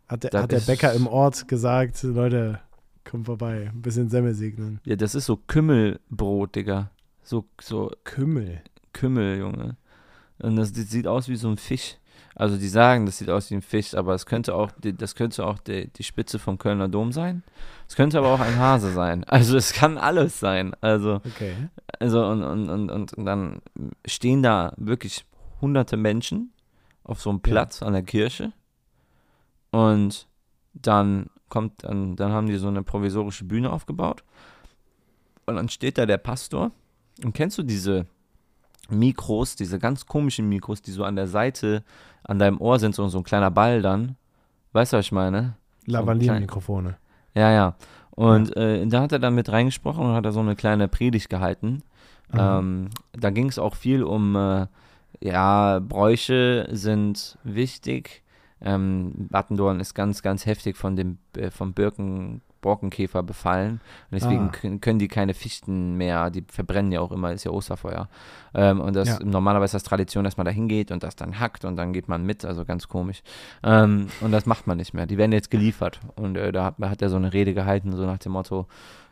Hat der, hat der Bäcker im Ort gesagt, Leute, kommt vorbei, ein bisschen Semmel segnen. ja, das ist so Kümmelbrot, Digga. So, so Kümmel. Kümmel, Junge. Und das, das sieht aus wie so ein Fisch. Also die sagen, das sieht aus wie ein Fisch, aber es könnte auch, das könnte auch die, die Spitze vom Kölner Dom sein. Es könnte aber auch ein Hase sein. Also es kann alles sein. Also Okay. Also und, und, und, und, dann stehen da wirklich hunderte Menschen auf so einem Ja. Platz an der Kirche. Und dann kommt, dann, dann haben die so eine provisorische Bühne aufgebaut. Und dann steht da der Pastor. Und kennst du diese Mikros, diese ganz komischen Mikros, die so an der Seite an deinem Ohr sind, so, so ein kleiner Ball dann? Weißt du, was ich meine? Lavalier-Mikrofone. Ja, ja. Und äh, da hat er dann mit reingesprochen und hat er so eine kleine Predigt gehalten. Ähm, da ging es auch viel um, äh, ja, Bräuche sind wichtig. Ähm, Battendorn ist ganz, ganz heftig von dem äh, vom Birken, Borkenkäfer befallen. Und deswegen Ah. können, die keine Fichten mehr, die verbrennen ja auch immer, ist ja Osterfeuer. Ähm, und das Ja. normalerweise ist das Tradition, dass man da hingeht und das dann hackt und dann geht man mit, also ganz komisch. Ähm, und das macht man nicht mehr. Die werden jetzt geliefert. Und äh, da hat, hat er so eine Rede gehalten, so nach dem Motto,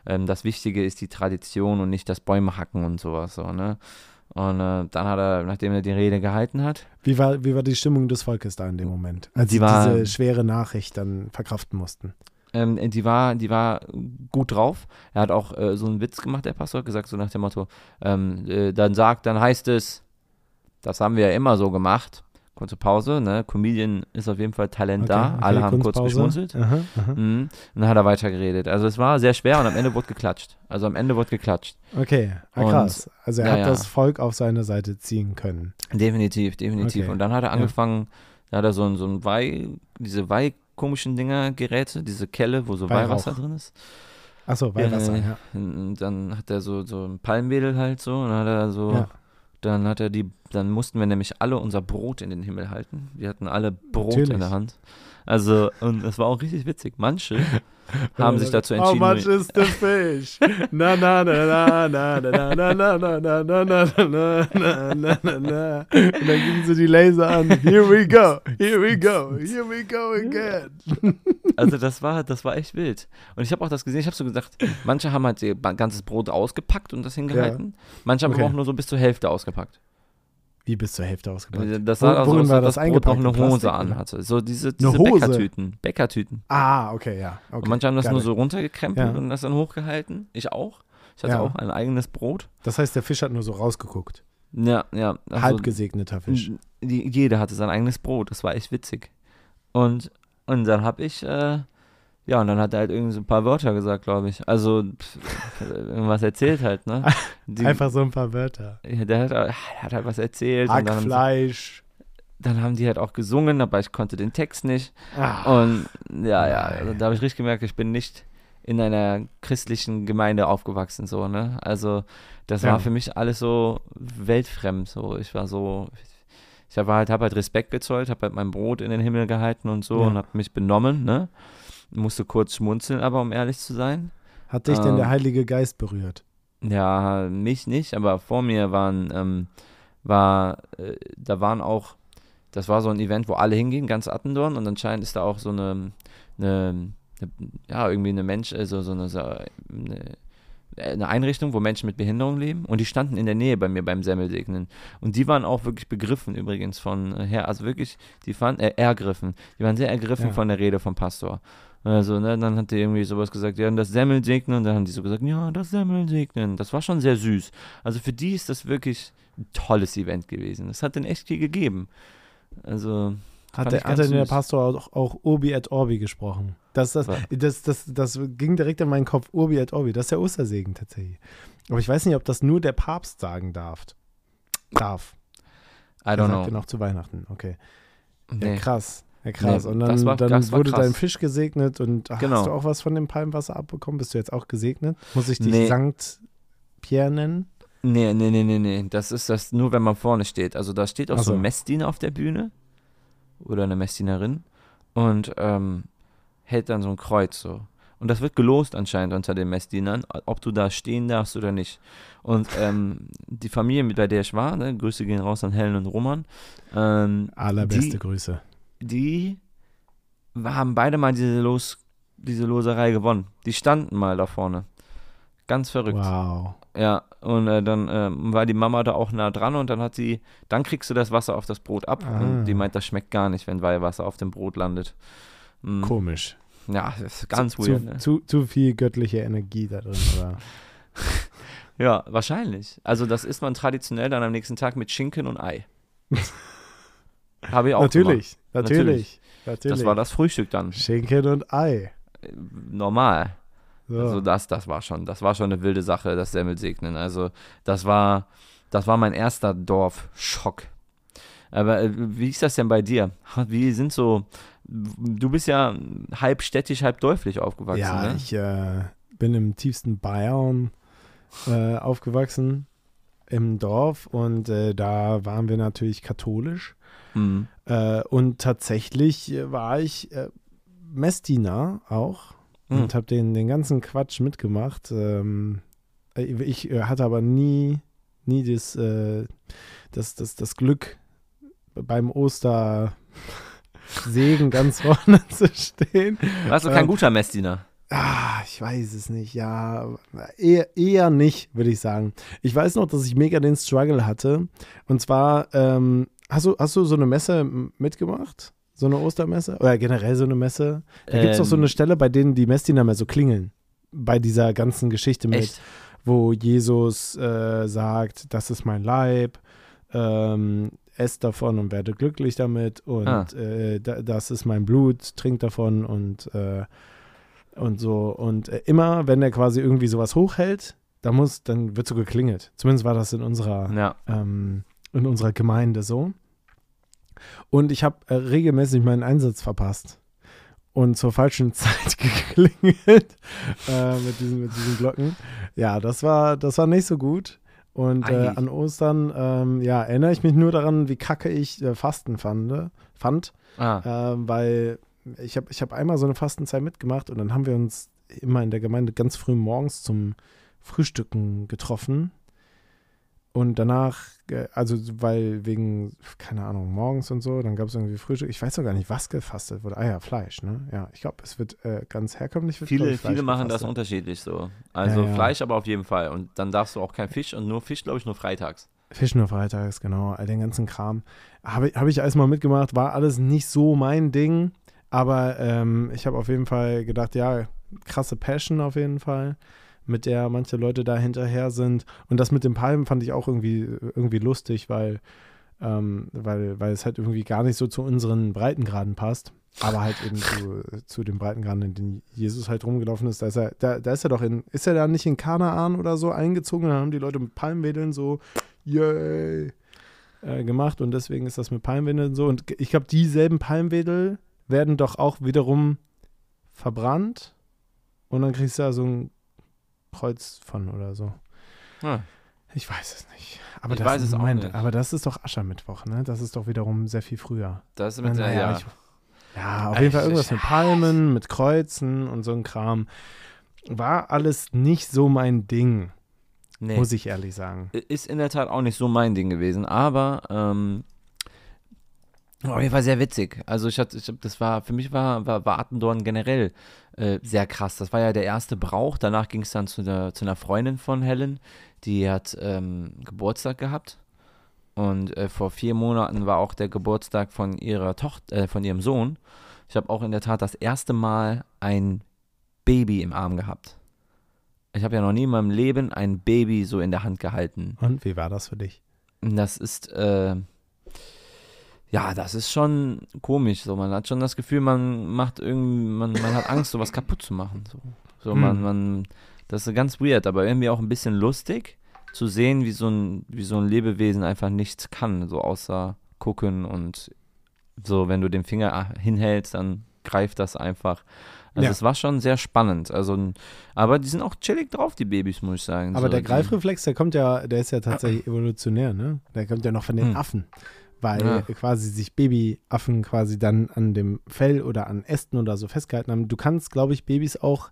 ähm, das Wichtige ist die Tradition und nicht das Bäume hacken und sowas. So, ne? Und äh, dann hat er, nachdem er die Rede gehalten hat, Wie war, wie war die Stimmung des Volkes da in dem Moment, als Die sie war- diese schwere Nachricht dann verkraften mussten? Ähm, die, war, die war gut drauf. Er hat auch äh, so einen Witz gemacht, der Pastor, hat gesagt, so nach dem Motto, ähm, äh, dann sagt, dann heißt es, das haben wir ja immer so gemacht. Kurze Pause, ne? Comedian ist auf jeden Fall Talent da. okay, Alle haben kurz geschmunzelt. Aha, aha. Mhm. Und dann hat er weiter geredet. Also es war sehr schwer und am Ende wurde geklatscht. Also am Ende wurde geklatscht. Okay, ah, Und- krass. Also er ja, hat ja. das Volk auf seine Seite ziehen können. Definitiv, definitiv. Okay. Und dann hat er Ja. angefangen, da hat er so ein, so ein Weih, diese Weih-komischen Dinger, Geräte, diese Kelle, wo so. Weihwasser drin ist. Achso, Weihwasser, Äh, ja. Und dann hat er so, so ein Palmwedel halt so und dann hat er so, Ja. dann hat er die, dann mussten wir nämlich alle unser Brot in den Himmel halten. Wir hatten alle Brot Natürlich. in der Hand. Also, und es war auch richtig witzig. Manche haben sich dazu How entschieden, much is the fish? Na na na na na na na na na na na na na na na na na Und dann gingen so die Laser an. Here we go, here we go, here we go again. Also das war, das war echt wild. Und ich habe auch das gesehen, ich habe so gesagt, manche haben halt ihr ganzes Brot ausgepackt und das hingehalten. Manche haben Okay. auch nur so bis zur Hälfte ausgepackt. Wie bis zur Hälfte ausgepackt? Das Wo- sah also war das das Brot noch eine In Hose Plastik, oder? anhatte. So diese, diese? Bäckertüten. Bäckertüten. Ah, okay, ja. Okay, und manche haben das nur so runtergekrempelt Ja. und das dann hochgehalten. Ich auch. Ich hatte Ja. auch ein eigenes Brot. Das heißt, der Fisch hat nur so rausgeguckt. Ja, ja. also- Halb gesegneter Fisch. Jeder hatte sein eigenes Brot. Das war echt witzig. Und, und dann habe ich, äh, ja, und dann hat er halt irgendwie so ein paar Wörter gesagt, glaube ich. Also, pff, irgendwas erzählt halt, ne? Die, Einfach so ein paar Wörter. ja, der hat, hat halt was erzählt. Und dann Hackfleisch. dann haben die halt auch gesungen, aber ich konnte den Text nicht. Ah, Und ja, ja, also, da habe ich richtig gemerkt, ich bin nicht in einer christlichen Gemeinde aufgewachsen, so, ne? Also, das Ja. war für mich alles so weltfremd, so. Ich war so, ich habe halt, hab halt Respekt gezollt, habe halt mein Brot in den Himmel gehalten und so Ja. und habe mich benommen, ne? Musste kurz schmunzeln, aber um ehrlich zu sein. hat dich denn der ähm, Heilige Geist berührt? Ja, mich nicht, aber vor mir waren, ähm, war, äh, da waren auch, das war so ein Event, wo alle hingehen, ganz Attendorn und anscheinend ist da auch so eine, eine, eine ja, irgendwie eine Mensch, also so eine, so eine, eine Einrichtung, wo Menschen mit Behinderung leben und die standen in der Nähe bei mir beim Semmelsegnen und die waren auch wirklich begriffen übrigens von äh, her, also wirklich, die fanden, äh, ergriffen, die waren sehr ergriffen Ja. von der Rede vom Pastor. Also, ne, dann hat der irgendwie sowas gesagt, ja, das Semmel segnen, und dann haben die so gesagt, ja, das Semmel segnen. Das war schon sehr süß. Also für die ist das wirklich ein tolles Event gewesen. Das hat denen echt viel gegeben. Also, Hat der, hat denn der. Pastor auch, auch Urbi et Orbi gesprochen? Das, das, das, das, das ging direkt in meinen Kopf, Urbi et Orbi. Das ist der Ostersegen tatsächlich. Aber ich weiß nicht, ob das nur der Papst sagen darf. Darf. I don't ja know. noch zu Weihnachten. Okay. Ja, Nee. krass. Ja, krass. Nee, und dann, war- dann wurde dein Fisch gesegnet und Genau. hast du auch was von dem Palmwasser abbekommen? Bist du jetzt auch gesegnet? Muss ich dich Nee. Sankt Pierre nennen? Nee, nee, nee, nee, nee. Das ist das nur, wenn man vorne steht. Also da steht auch Ach so so. ein Messdiener auf der Bühne oder eine Messdienerin und ähm, hält dann so ein Kreuz so. Und das wird gelost anscheinend unter den Messdienern, ob du da stehen darfst oder nicht. Und ähm, die Familie, mit bei der ich war, ne, Grüße gehen raus an Helen und Roman, ähm, Allerbeste Die- Grüße. die haben beide mal diese, Los, diese Loserei gewonnen. Die standen mal da vorne. Ganz verrückt. Wow. Ja, und äh, dann ähm, war die Mama da auch nah dran und dann hat sie, dann kriegst du das Wasser auf das Brot ab. Ah. Und die meint, das schmeckt gar nicht, wenn Weihwasser auf dem Brot landet. Mhm. Komisch. Ja, das ist ganz zu, weird. Zu, Ne? zu, zu viel göttliche Energie da drin. Oder? Ja, wahrscheinlich. Also das isst man traditionell dann am nächsten Tag mit Schinken und Ei. Habe ich auch natürlich, Natürlich. natürlich, natürlich. Das war das Frühstück dann. Schinken und Ei. Äh, Normal. So. Also das, das war schon, das war schon eine wilde Sache, das Semmelsegnen. Also das war, das war mein erster Dorfschock. Aber äh, wie ist das denn bei dir? Wie sind so, du bist ja halb städtisch, halb dörflich aufgewachsen, ja, ne? ich äh, bin im tiefsten Bayern äh, aufgewachsen, im Dorf. Und äh, da waren wir natürlich katholisch. Mhm. Äh, und tatsächlich äh, war ich Messdiener auch Mhm. und habe den, den ganzen Quatsch mitgemacht. Ähm, äh, ich äh, hatte aber nie, nie das, äh, das, das, das Glück, beim Ostersegen ganz vorne zu stehen. Warst du kein Ähm, guter Messdiener? Ah, ich weiß es nicht, ja. Eher, eher nicht, würde ich sagen. Ich weiß noch, dass ich mega den Struggle hatte. Und zwar, ähm, hast, du, hast du so eine Messe mitgemacht? So eine Ostermesse? Oder generell so eine Messe? Da gibt es doch so Ähm, eine Stelle, bei denen die Messdiener mehr so klingeln. Bei dieser ganzen Geschichte mit, Echt? wo Jesus äh, sagt, das ist mein Leib, ähm, esst davon und werde glücklich damit und Ah. äh, da, das ist mein Blut, trinkt davon und, äh, und so. Und äh, immer, wenn er quasi irgendwie sowas hochhält, da muss, dann wird so geklingelt. Zumindest war das in unserer Ja. ähm, in unserer Gemeinde so. Und ich habe äh, regelmäßig meinen Einsatz verpasst und zur falschen Zeit geklingelt äh, mit, diesen, mit diesen Glocken. Ja, das war, das war nicht so gut. Und äh, an Ostern, ähm, ja, erinnere ich mich nur daran, wie kacke ich äh, Fasten fand, fand Ah, ähm, weil ich habe ich hab einmal so eine Fastenzeit mitgemacht und dann haben wir uns immer in der Gemeinde ganz früh morgens zum Frühstücken getroffen. Und danach, äh, also weil wegen, keine Ahnung, morgens und so, dann gab es irgendwie Frühstück. Ich weiß noch gar nicht, was gefastet wurde. Ah ja, Fleisch, ne? Ja, ich glaube, es wird äh, ganz herkömmlich. Wird, viele, ich, viele machen das gefastet. unterschiedlich so. Also Ja, ja. Fleisch aber auf jeden Fall. Und dann darfst du auch kein Fisch und nur Fisch, glaube ich, nur freitags. Fisch nur freitags, genau, all den ganzen Kram. Habe hab ich alles mal mitgemacht, war alles nicht so mein Ding, aber ähm, ich habe auf jeden Fall gedacht, ja, krasse Passion auf jeden Fall, mit der manche Leute da hinterher sind. Und das mit den Palmen fand ich auch irgendwie, irgendwie lustig, weil, ähm, weil, weil es halt irgendwie gar nicht so zu unseren Breitengraden passt. Aber halt eben zu, zu den Breitengraden, in denen Jesus halt rumgelaufen ist. Da ist er, da, da ist er doch in, ist er da nicht in Kanaan oder so eingezogen? Da haben die Leute mit Palmwedeln so, yay, äh, gemacht. Und deswegen ist das mit Palmwedeln so. Und ich glaube, dieselben Palmwedel werden doch auch wiederum verbrannt. Und dann kriegst du da so ein Kreuz von oder so. Ah. Ich weiß es nicht. Aber Ich das, weiß es auch Moment, nicht. Aber das ist doch Aschermittwoch, ne? Das ist doch wiederum sehr viel früher. Das ist mit, Na, äh, ja, ja. ich- Ja, auf Ja, jeden Fall ich- irgendwas ich- mit Palmen, mit Kreuzen und so ein Kram. War alles nicht so mein Ding, nee. muss ich ehrlich sagen. Ist in der Tat auch nicht so mein Ding gewesen, aber ähm, auf jeden Fall sehr witzig. Also ich hatte, ich hab, das war, für mich war, war, war Attendorn generell äh, sehr krass. Das war ja der erste Brauch. Danach ging es dann zu, der, zu einer Freundin von Helen, die hat ähm, Geburtstag gehabt. Und äh, vor vier Monaten war auch der Geburtstag von ihrer Tochter, äh, von ihrem Sohn. Ich habe auch in der Tat das erste Mal ein Baby im Arm gehabt. Ich habe ja noch nie in meinem Leben ein Baby so in der Hand gehalten. Und wie war das für dich? Das ist, äh, ja, das ist schon komisch. So, man hat schon das Gefühl, man macht irgendwie, man, man hat Angst, sowas kaputt zu machen. So, so man, Hm. man, das ist ganz weird, aber irgendwie auch ein bisschen lustig zu sehen, wie so ein, wie so ein Lebewesen einfach nichts kann, so außer gucken und so, wenn du den Finger hinhältst, dann greift das einfach. Also Ja. es war schon sehr spannend. Also, aber die sind auch chillig drauf, die Babys, muss ich sagen. Aber so, der Greifreflex, der kommt ja, der ist ja tatsächlich evolutionär, ne? Der kommt ja noch von den Hm. Affen. Weil Ja. quasi sich Babyaffen quasi dann an dem Fell oder an Ästen oder so festgehalten haben. Du kannst, glaube ich, Babys auch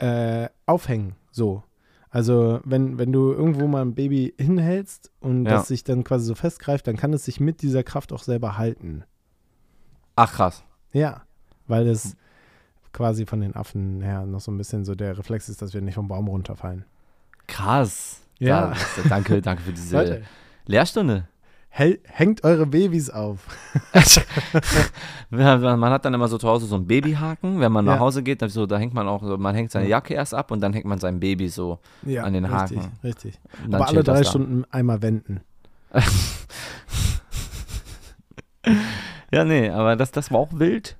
äh, aufhängen, so. Also wenn, wenn du irgendwo mal ein Baby hinhältst und Ja. das sich dann quasi so festgreift, dann kann es sich mit dieser Kraft auch selber halten. Ach krass. Ja, weil es quasi von den Affen her noch so ein bisschen so der Reflex ist, dass wir nicht vom Baum runterfallen. Krass. Ja. Das- danke, danke für diese Leute, Lehrstunde. Hängt eure Babys auf. Man hat dann immer so zu Hause so einen Babyhaken, wenn man Ja. nach Hause geht, dann so, da hängt man auch, man hängt seine Ja. Jacke erst ab und dann hängt man sein Baby so Ja, an den richtig, Haken. Richtig. Und dann Aber alle drei. Stunden einmal wenden. Ja, nee, aber das, das war auch wild.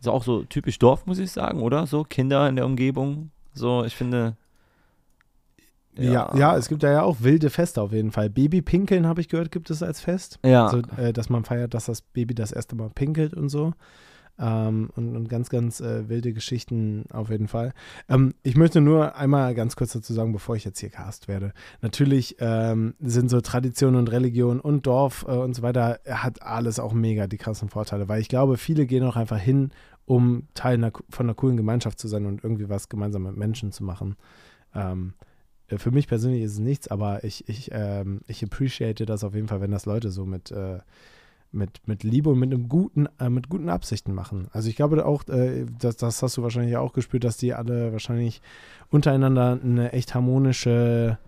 So auch so typisch Dorf, muss ich sagen, oder? So Kinder in der Umgebung. So, ich finde. Ja. ja, es gibt da ja auch wilde Feste auf jeden Fall. Babypinkeln, habe ich gehört, gibt es als Fest. Ja. So, äh, dass man feiert, dass das Baby das erste Mal pinkelt und so. Ähm, und, und ganz, ganz äh, wilde Geschichten auf jeden Fall. Ähm, ich möchte nur einmal ganz kurz dazu sagen, bevor ich jetzt hier cast werde. Natürlich ähm, sind so Tradition und Religion und Dorf äh, und so weiter, hat alles auch mega die krassen Vorteile, weil ich glaube, viele gehen auch einfach hin, um Teil einer, von einer coolen Gemeinschaft zu sein und irgendwie was gemeinsam mit Menschen zu machen. Ähm, äh, für mich persönlich ist es nichts, aber ich, ich, ähm, ich appreciate das auf jeden Fall, wenn das Leute so mit, äh, mit, mit Liebe und mit einem guten, äh, mit guten Absichten machen. Also ich glaube auch, äh, das, das hast du wahrscheinlich auch gespürt, dass die alle wahrscheinlich untereinander eine echt harmonische,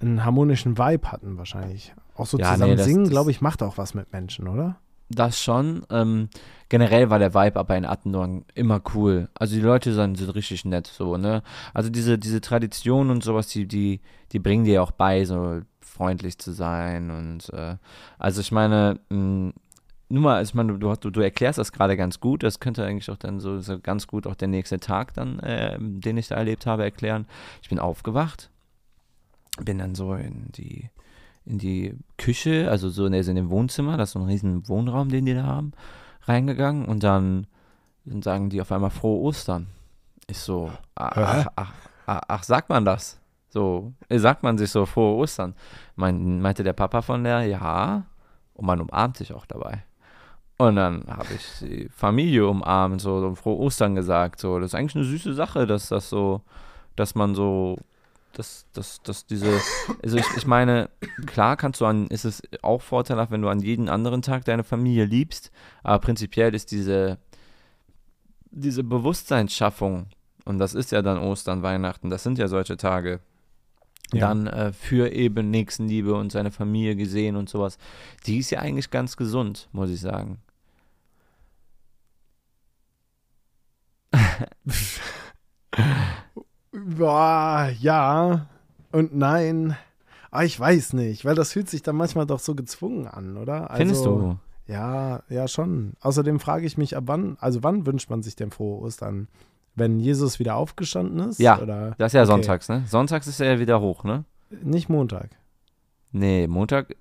einen harmonischen Vibe hatten wahrscheinlich. Auch so Ja, nee, zusammen das- singen, glaube ich, macht auch was mit Menschen, oder? Das schon. Ähm, generell war der Vibe aber in Attendorn immer cool. Also die Leute sind, sind richtig nett, so, ne? Also diese, diese Tradition und sowas, die, die, die bringen dir auch bei, so freundlich zu sein und äh, also ich meine, mh, nur mal, ich meine, du, du, du erklärst das gerade ganz gut, das könnte eigentlich auch dann so, so ganz gut auch der nächste Tag dann, äh, den ich da erlebt habe, erklären. Ich bin aufgewacht, bin dann so in die in die Küche, also so in, der- in dem Wohnzimmer, das ist so ein riesen Wohnraum, den die da haben, reingegangen und dann, dann sagen die auf einmal frohe Ostern. Ich so, ach, ach, ach, ach, ach sagt man das? So, äh, sagt man sich so frohe Ostern? Mein, meinte der Papa von der, ja, und man umarmt sich auch dabei. Und dann habe ich die Familie umarmt, so und frohe Ostern gesagt. So, das ist eigentlich eine süße Sache, dass das so, dass man so dass, dass, dass diese, also ich, ich meine, klar kannst du an, ist es auch vorteilhaft, wenn du an jeden anderen Tag deine Familie liebst, aber prinzipiell ist diese, diese Bewusstseinsschaffung, und das ist ja dann Ostern, Weihnachten, das sind ja solche Tage, Ja. dann äh, für eben Nächstenliebe und seine Familie gesehen und sowas, die ist ja eigentlich ganz gesund, muss ich sagen. Boah, ja und nein. Aber ich weiß nicht, weil das fühlt sich dann manchmal doch so gezwungen an, oder? Findest also, du? Ja, ja, schon. Außerdem frage ich mich, ab wann, also wann wünscht man sich denn frohe Ostern? Wenn Jesus wieder aufgestanden ist? Ja, Oder? Das ist ja Okay. sonntags, ne? Sonntags ist er ja wieder hoch, ne? Nicht Montag. Nee, Montag,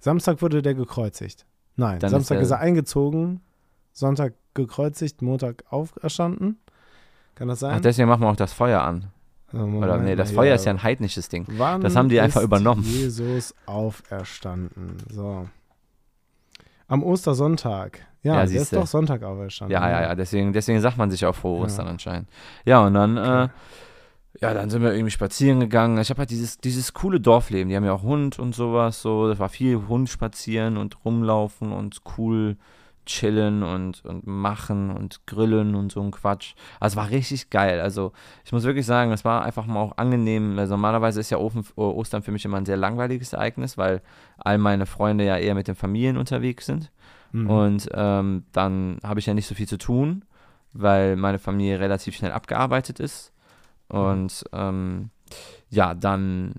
Samstag wurde der gekreuzigt. Nein, Samstag ist ist er- er eingezogen, Sonntag gekreuzigt, Montag auferstanden. Kann das sein? ach, deswegen machen wir auch das Feuer an. Oder Moment nee, das Feuer hier. ist ja ein heidnisches Ding. Wann Das haben die einfach übernommen. Jesus auferstanden. So. Am Ostersonntag. Ja, Ja, der ist doch Sonntag auferstanden. Ja, ja, ja, deswegen, deswegen sagt man sich auch frohe Ja. Ostern anscheinend. Ja, und dann, Okay. äh, ja, dann sind wir irgendwie spazieren gegangen. Ich habe halt dieses, dieses coole Dorfleben. Die haben ja auch Hund und sowas. So, das war viel Hund spazieren und rumlaufen und cool chillen und, und machen und grillen und so ein Quatsch. Also es war richtig geil. Also ich muss wirklich sagen, es war einfach mal auch angenehm. Also normalerweise ist ja Ofen, Ostern für mich immer ein sehr langweiliges Ereignis, weil all meine Freunde ja eher mit den Familien unterwegs sind. Mhm. Und ähm, dann habe ich ja nicht so viel zu tun, weil meine Familie relativ schnell abgearbeitet ist. Und ähm, ja, dann,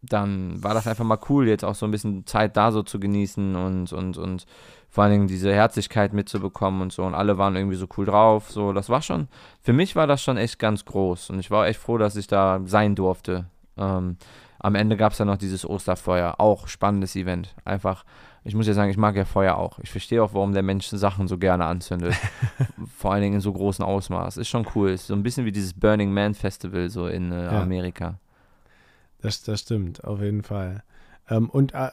dann war das einfach mal cool, jetzt auch so ein bisschen Zeit da so zu genießen und, und, und vor allen Dingen diese Herzlichkeit mitzubekommen und so. Und alle waren irgendwie so cool drauf. So, das war schon, für mich war das schon echt ganz groß. Und ich war echt froh, dass ich da sein durfte. Ähm, am Ende gab es dann noch dieses Osterfeuer. Auch spannendes Event. Einfach, ich muss ja sagen, ich mag ja Feuer auch. Ich verstehe auch, warum der Mensch Sachen so gerne anzündet. Vor allen Dingen in so großem Ausmaß. Ist schon cool. Ist so ein bisschen wie dieses Burning Man Festival so in äh, Ja. Amerika. Das, das stimmt, auf jeden Fall. Ähm, und äh,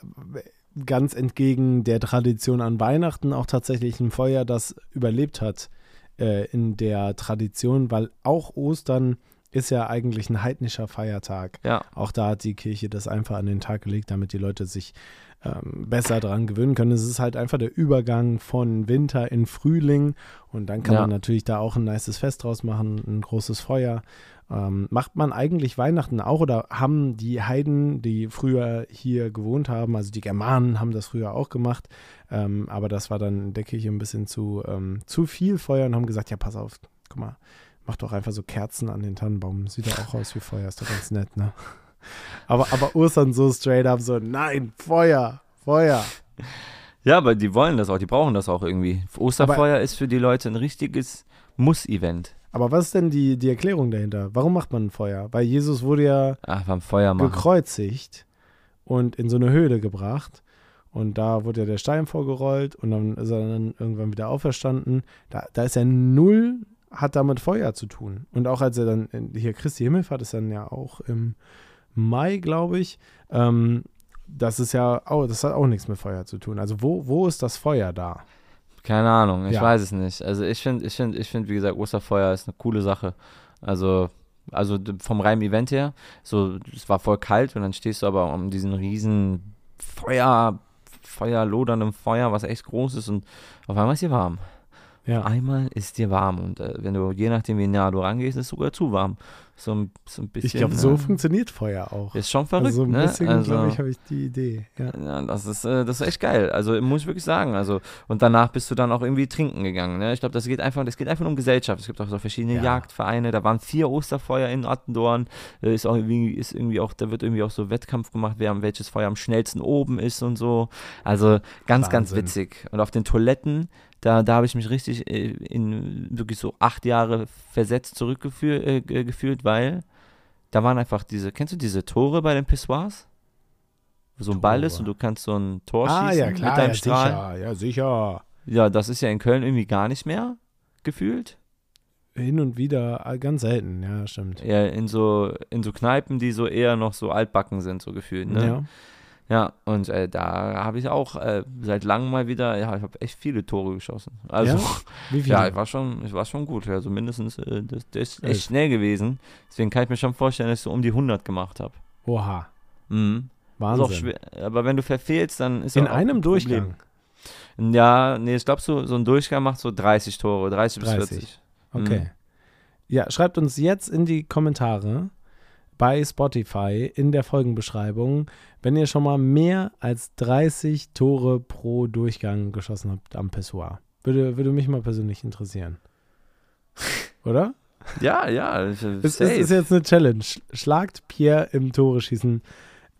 ganz entgegen der Tradition an Weihnachten auch tatsächlich ein Feuer, das überlebt hat äh, in der Tradition, weil auch Ostern ist ja eigentlich ein heidnischer Feiertag. Ja. Auch da hat die Kirche das einfach an den Tag gelegt, damit die Leute sich ähm, besser daran gewöhnen können. Es ist halt einfach der Übergang von Winter in Frühling und dann kann Ja. man natürlich da auch ein nices Fest draus machen, ein großes Feuer. Ähm, macht man eigentlich Weihnachten auch oder haben die Heiden, die früher hier gewohnt haben, also die Germanen haben das früher auch gemacht, ähm, aber das war dann in der Kirche ein bisschen zu, ähm, zu viel Feuer und haben gesagt, ja pass auf, guck mal, mach doch einfach so Kerzen an den Tannenbaum, sieht doch auch aus wie Feuer, ist doch ganz nett, ne? Aber, aber Ostern so straight up so, nein, Feuer, Feuer. Ja, aber die wollen das auch, die brauchen das auch irgendwie. Osterfeuer ist für die Leute ein richtiges Muss-Event. Aber was ist denn die, die Erklärung dahinter? Warum macht man ein Feuer? Weil Jesus wurde ja Ach, beim Feuer machen. gekreuzigt und in so eine Höhle gebracht. Und da wurde ja der Stein vorgerollt und dann ist er dann irgendwann wieder auferstanden. Da, da ist er null, hat damit Feuer zu tun. Und auch als er dann, hier Christi Himmelfahrt ist dann ja auch im Mai, glaube ich. Ähm, das ist ja, auch, das hat auch nichts mit Feuer zu tun. Also wo, wo ist das Feuer da? Keine Ahnung, ich Ja. weiß es nicht. Also ich finde, ich finde, ich finde, wie gesagt, Osterfeuer ist eine coole Sache. Also, also vom reinen Event her, so, es war voll kalt und dann stehst du aber um diesen riesen Feuer, Feuerloderndem Feuer, was echt groß ist und auf einmal ist dir warm. Ja. Einmal ist dir warm und äh, wenn du, je nachdem wie nah du rangehst, ist es sogar zu warm. So ein, so ein bisschen. Ich glaube, so äh, funktioniert Feuer auch. Ist schon verrückt, also so ein ne? bisschen, also, glaube ich, habe ich die Idee. Ja. ja, das ist, äh, das ist echt geil. Also muss ich wirklich sagen. Also und danach bist du dann auch irgendwie trinken gegangen. Ne? Ich glaube, das geht einfach, das geht einfach um Gesellschaft. Es gibt auch so verschiedene Ja. Jagdvereine. Da waren vier Osterfeuer in Attendorn. Äh, Ist auch irgendwie, ist irgendwie auch, da wird irgendwie auch so Wettkampf gemacht, wer am welches Feuer am schnellsten oben ist und so. Also ganz, ganz Wahnsinn. witzig. Und auf den Toiletten, da, da habe ich mich richtig äh, in wirklich so acht Jahre versetzt zurückgefühlt, äh, gefühlt, weil da waren einfach diese, kennst du diese Tore bei den Pissoirs? Wo so ein Ball ist Tore. und du kannst so ein Tor Ah, schießen ja, klar, mit deinem ja, Strahl. sicher, ja, sicher. Ja, das ist ja in Köln irgendwie gar nicht mehr gefühlt. Hin und wieder, äh, ganz selten, ja, stimmt. Ja, in so, in so Kneipen, die so eher noch so altbacken sind, so gefühlt. Ne? Ja. Ja, und äh, da habe ich auch äh, seit langem mal wieder, ja, ich habe echt viele Tore geschossen. Also, Ja? Wie viel? ja, ich war schon, ich war schon gut. Also mindestens, äh, das, das ist Elf. echt schnell gewesen. Deswegen kann ich mir schon vorstellen, dass ich so um die 100 gemacht habe. Oha, Mhm. Wahnsinn. schwer, aber wenn du verfehlst, dann ist In einem ein Durchgang. Ja, nee, ich glaube, so, so ein Durchgang macht so 30 Tore, 30 bis 30. 40. Okay. Mhm. Ja, schreibt uns jetzt in die Kommentare bei Spotify in der Folgenbeschreibung, wenn ihr schon mal mehr als 30 Tore pro Durchgang geschossen habt am Pessoir. Würde, würde mich mal persönlich interessieren. Oder? Ja, ja, ich- Es, safe. ist jetzt eine Challenge. Schlagt Pierre im Tore schießen.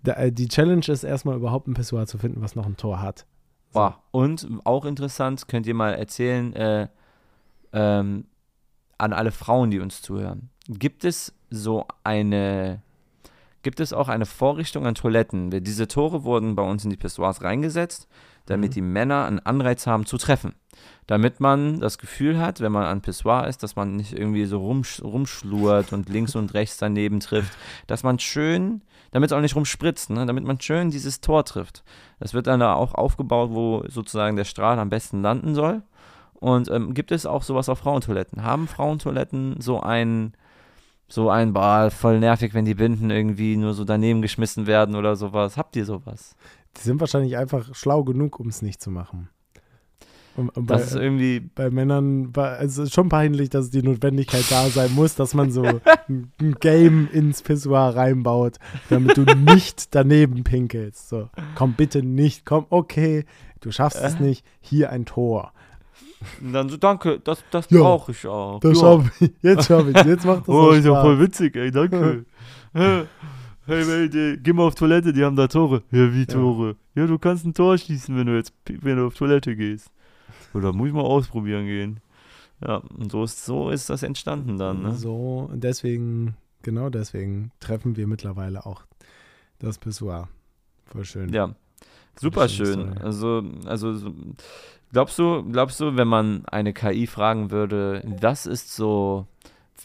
Äh, die Challenge ist erstmal überhaupt ein Pessoir zu finden, was noch ein Tor hat. So. Boah, und auch interessant, könnt ihr mal erzählen äh, ähm, an alle Frauen, die uns zuhören. Gibt es so eine, gibt es auch eine Vorrichtung an Toiletten? Diese Tore wurden bei uns in die Pissoirs reingesetzt, damit Mhm. die Männer einen Anreiz haben zu treffen. Damit man das Gefühl hat, wenn man an Pissoir ist, dass man nicht irgendwie so rumsch rumschlurt und links und rechts daneben trifft, dass man schön, damit es auch nicht rumspritzt, ne? damit man schön dieses Tor trifft. Das wird dann da auch aufgebaut, wo sozusagen der Strahl am besten landen soll. Und ähm, gibt es auch sowas auf Frauentoiletten? Haben Frauentoiletten so ein, so ein, boah, voll nervig, wenn die Binden irgendwie nur so daneben geschmissen werden oder sowas? Habt ihr sowas? Die sind wahrscheinlich einfach schlau genug, um es nicht zu machen. Und, und bei, Das ist irgendwie, bei Männern also es ist schon peinlich, dass die Notwendigkeit da sein muss, dass man so ein, ein Game ins Pissoir reinbaut, damit du nicht daneben pinkelst. So, komm bitte nicht, komm, okay, du schaffst es nicht, hier ein Tor. Und dann so, danke, das, das Ja, brauche ich auch. Das Ja. schaff ich, jetzt schaff ich, jetzt macht das Oh, ist ja voll witzig, ey, danke. hey, hey, geh mal auf Toilette, die haben da Tore. Ja, wie Tore? Ja, du kannst ein Tor schießen, wenn du jetzt, wenn du auf Toilette gehst. Oder muss ich mal ausprobieren gehen. Ja, und so ist, so ist das entstanden dann, ne? So, und deswegen, genau deswegen treffen wir mittlerweile auch Das Pissoir. Voll schön. Ja. Super schön. Also, also so- glaubst du, glaubst du, wenn man eine KI fragen würde, was ist so,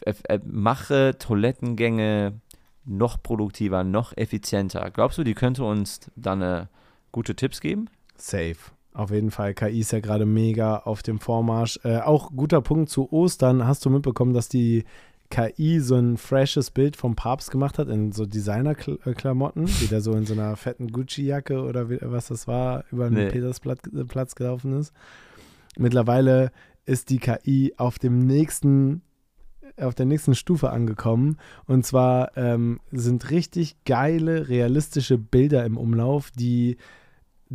f- f- mache Toilettengänge noch produktiver, noch effizienter? Glaubst du, die könnte uns dann äh, gute Tipps geben? Safe. Auf jeden Fall. KI ist ja gerade mega auf dem Vormarsch. Äh, auch guter Punkt zu Ostern. Hast du mitbekommen, dass die KI so ein freshes Bild vom Papst gemacht hat in so Designer-Klamotten, wie der so in so einer fetten Gucci-Jacke oder wie, was das war, über den Nee. Petersplatz äh, gelaufen ist. Mittlerweile ist die KI auf dem nächsten auf der nächsten Stufe angekommen. Und zwar ähm, sind richtig geile, realistische Bilder im Umlauf, die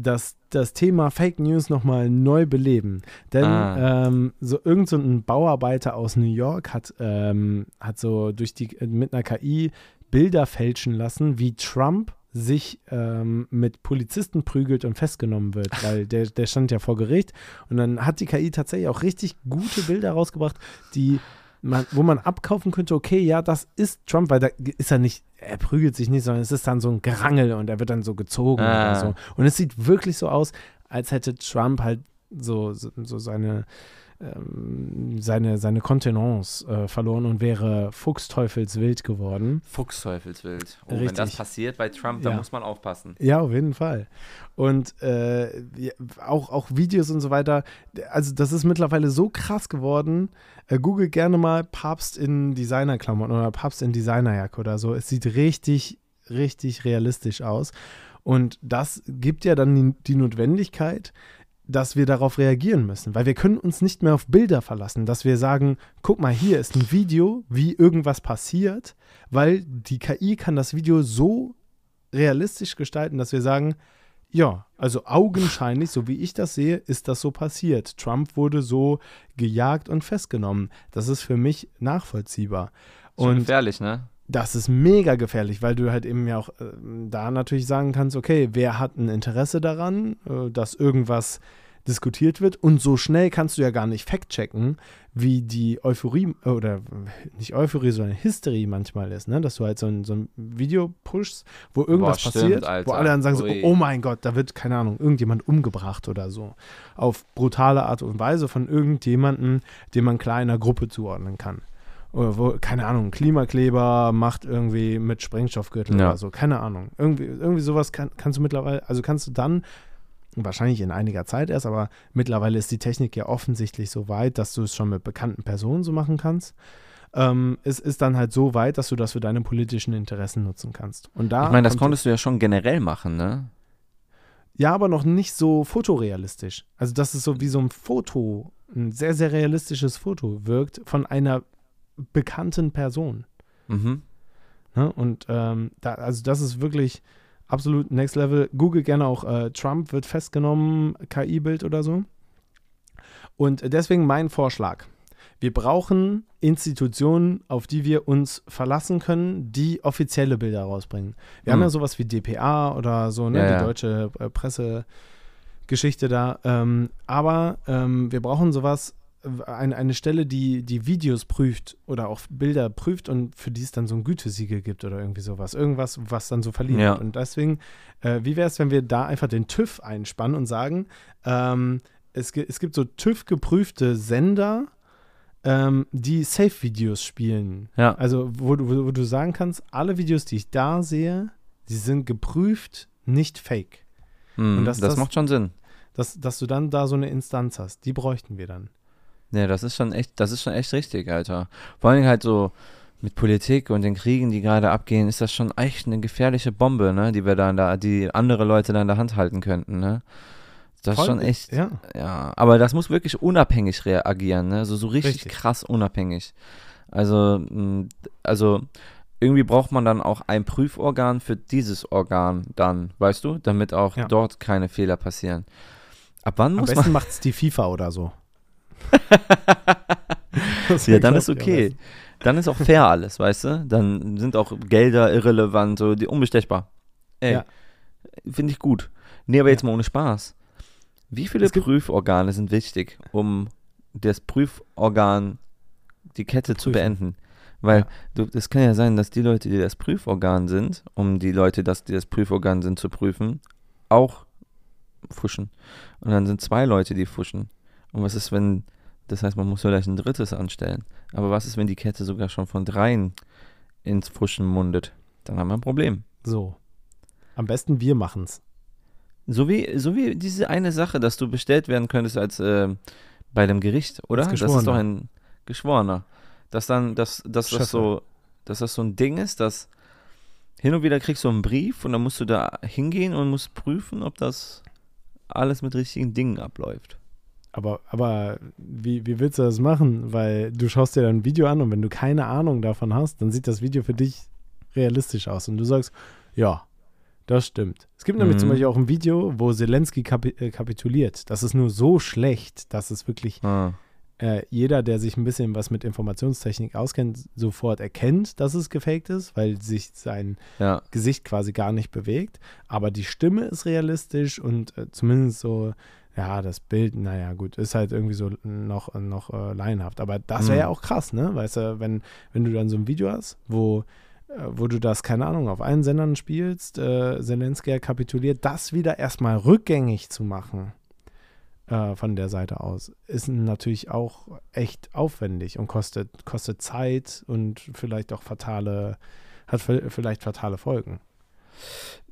das, das Thema Fake News nochmal neu beleben. Denn Ah. ähm, so irgend so ein Bauarbeiter aus New York hat, ähm, hat so durch die mit einer KI Bilder fälschen lassen, wie Trump sich ähm, mit Polizisten prügelt und festgenommen wird, weil der, der stand ja vor Gericht und dann hat die KI tatsächlich auch richtig gute Bilder rausgebracht, die man, wo man abkaufen könnte, okay, ja, das ist Trump, weil da ist er nicht, er prügelt sich nicht, sondern es ist dann so ein Gerangel und er wird dann so gezogen Ah. oder so. Und es sieht wirklich so aus, als hätte Trump halt so, so, so seine, ähm, seine, seine Kontenance äh, verloren und wäre fuchsteufelswild geworden. Fuchsteufelswild. Oh, wenn Richtig. das passiert bei Trump, Ja. muss man aufpassen. Ja, auf jeden Fall. Und äh, auch, auch Videos und so weiter. Also, das ist mittlerweile so krass geworden. Äh, Google gerne mal Papst in Designerklamotten oder Papst in Designerjacke oder so. Es sieht richtig, richtig realistisch aus. Und das gibt ja dann die, die Notwendigkeit, dass wir darauf reagieren müssen, weil wir können uns nicht mehr auf Bilder verlassen, dass wir sagen, guck mal, hier ist ein Video, wie irgendwas passiert, weil die KI kann das Video so realistisch gestalten, dass wir sagen, ja, also augenscheinlich, so wie ich das sehe, ist das so passiert. Trump wurde so gejagt und festgenommen. Das ist für mich nachvollziehbar. Und gefährlich, ne? Das ist mega gefährlich, weil du halt eben ja auch äh, da natürlich sagen kannst, okay, wer hat ein Interesse daran, äh, dass irgendwas diskutiert wird und so schnell kannst du ja gar nicht fact-checken, wie die Euphorie äh, oder nicht Euphorie, sondern Hysterie manchmal ist, ne? dass du halt so ein, so ein Video pushst, wo irgendwas stimmt, passiert, wo Alter. alle dann sagen so, oh mein Gott, da wird, keine Ahnung, irgendjemand umgebracht oder so. Auf brutale Art und Weise von irgendjemandem, den man klar einer Gruppe zuordnen kann. Oder wo, keine Ahnung, Klimakleber macht irgendwie mit Sprengstoffgürtel Ja. oder so, keine Ahnung. Irgendwie, irgendwie sowas kann, kannst du mittlerweile, also kannst du dann, wahrscheinlich in einiger Zeit erst, aber mittlerweile ist die Technik ja offensichtlich so weit, dass du es schon mit bekannten Personen so machen kannst. Ähm, es ist dann halt so weit, dass du das für deine politischen Interessen nutzen kannst. Und da Ich meine, das konntest du ja schon generell machen, ne? ja, aber noch nicht so fotorealistisch. Also, dass es so wie so ein Foto, ein sehr, sehr realistisches Foto wirkt von einer bekannten Person. Mhm. Ne? Und ähm, da, also das ist wirklich absolut next level. Google gerne auch äh, Trump wird festgenommen, KI-Bild oder so. Und deswegen mein Vorschlag. Wir brauchen Institutionen, auf die wir uns verlassen können, die offizielle Bilder rausbringen. Wir haben Hm. ja sowas wie DPA oder so, ne, Ja, die ja. deutsche äh, Pressegeschichte da. Ähm, aber ähm, wir brauchen sowas, äh, eine, eine Stelle, die die Videos prüft oder auch Bilder prüft und für die es dann so ein Gütesiegel gibt oder irgendwie sowas. Irgendwas, was dann so verliehen Ja. wird. Und deswegen, äh, wie wäre es, wenn wir da einfach den TÜV einspannen und sagen, ähm, es, es gibt so TÜV-geprüfte Sender, ähm, die Safe-Videos spielen. Ja. Also, wo, du- wo, wo du sagen kannst, alle Videos, die ich da sehe, die sind geprüft, nicht fake. Mhm. Und das, das- das- macht schon Sinn. Dass, dass du dann da so eine Instanz hast. Die bräuchten wir dann. Ja, das ist schon echt, das ist schon echt richtig, Alter. Vor allem halt so mit Politik und den Kriegen, die gerade abgehen, ist das schon echt eine gefährliche Bombe, ne, die wir da in der, die andere Leute da in der Hand halten könnten, ne? Das ist Voll, schon echt, Ja. ja, aber das muss wirklich unabhängig reagieren, ne? So, so richtig, Richtig. krass unabhängig. Also, mh, also irgendwie braucht man dann auch ein Prüforgan für dieses Organ dann, weißt du, damit auch Ja. dort keine Fehler passieren. Ab wann Am muss man besten macht es die FIFA oder so. Ja, dann ist okay. Dann ist auch fair alles, weißt du? Dann sind auch Gelder irrelevant, so die unbestechbar. Ey, Ja. finde ich gut. Nee, aber jetzt Ja. mal ohne Spaß. Wie viele Es Prüforgane sind wichtig, um das Prüforgan die Kette zu Prüfen. beenden? Weil du, das kann ja sein, dass die Leute, die das Prüforgan sind, um die Leute, dass die das Prüforgan sind, zu prüfen, auch fuschen. Und dann sind zwei Leute, die fuschen. Und was ist, wenn, das heißt, man muss vielleicht ein drittes anstellen. Aber was ist, wenn die Kette sogar schon von dreien ins Fuschen mundet? Dann haben wir ein Problem. So. Am besten wir machen's. So wie, so wie diese eine Sache, dass du bestellt werden könntest als äh, bei dem Gericht, oder? Das ist doch ein Geschworener. Dass dann, dass, dass Schöffe. das so, dass das so ein Ding ist, dass hin und wieder kriegst du einen Brief und dann musst du da hingehen und musst prüfen, ob das alles mit richtigen Dingen abläuft. Aber, aber wie, wie willst du das machen? Weil du schaust dir dann ein Video an und wenn du keine Ahnung davon hast, dann sieht das Video für dich realistisch aus. Und du sagst, ja, das stimmt. Es gibt nämlich Mhm. zum Beispiel auch ein Video, wo Zelensky kapi äh, kapituliert. Das ist nur so schlecht, dass es wirklich Ah, äh, jeder, der sich ein bisschen was mit Informationstechnik auskennt, sofort erkennt, dass es gefaked ist, weil sich sein ja, Gesicht quasi gar nicht bewegt. Aber die Stimme ist realistisch und äh, zumindest so, ja, das Bild, naja, gut, ist halt irgendwie so noch, noch äh, laienhaft. Aber das wäre Mhm. ja auch krass, ne? Weißt du, wenn, wenn du dann so ein Video hast, wo, äh, wo du das, keine Ahnung, auf allen Sendern spielst, äh, Zelensky kapituliert, das wieder erstmal rückgängig zu machen äh, von der Seite aus, ist natürlich auch echt aufwendig und kostet, kostet Zeit und vielleicht auch fatale, hat vi- vielleicht fatale Folgen.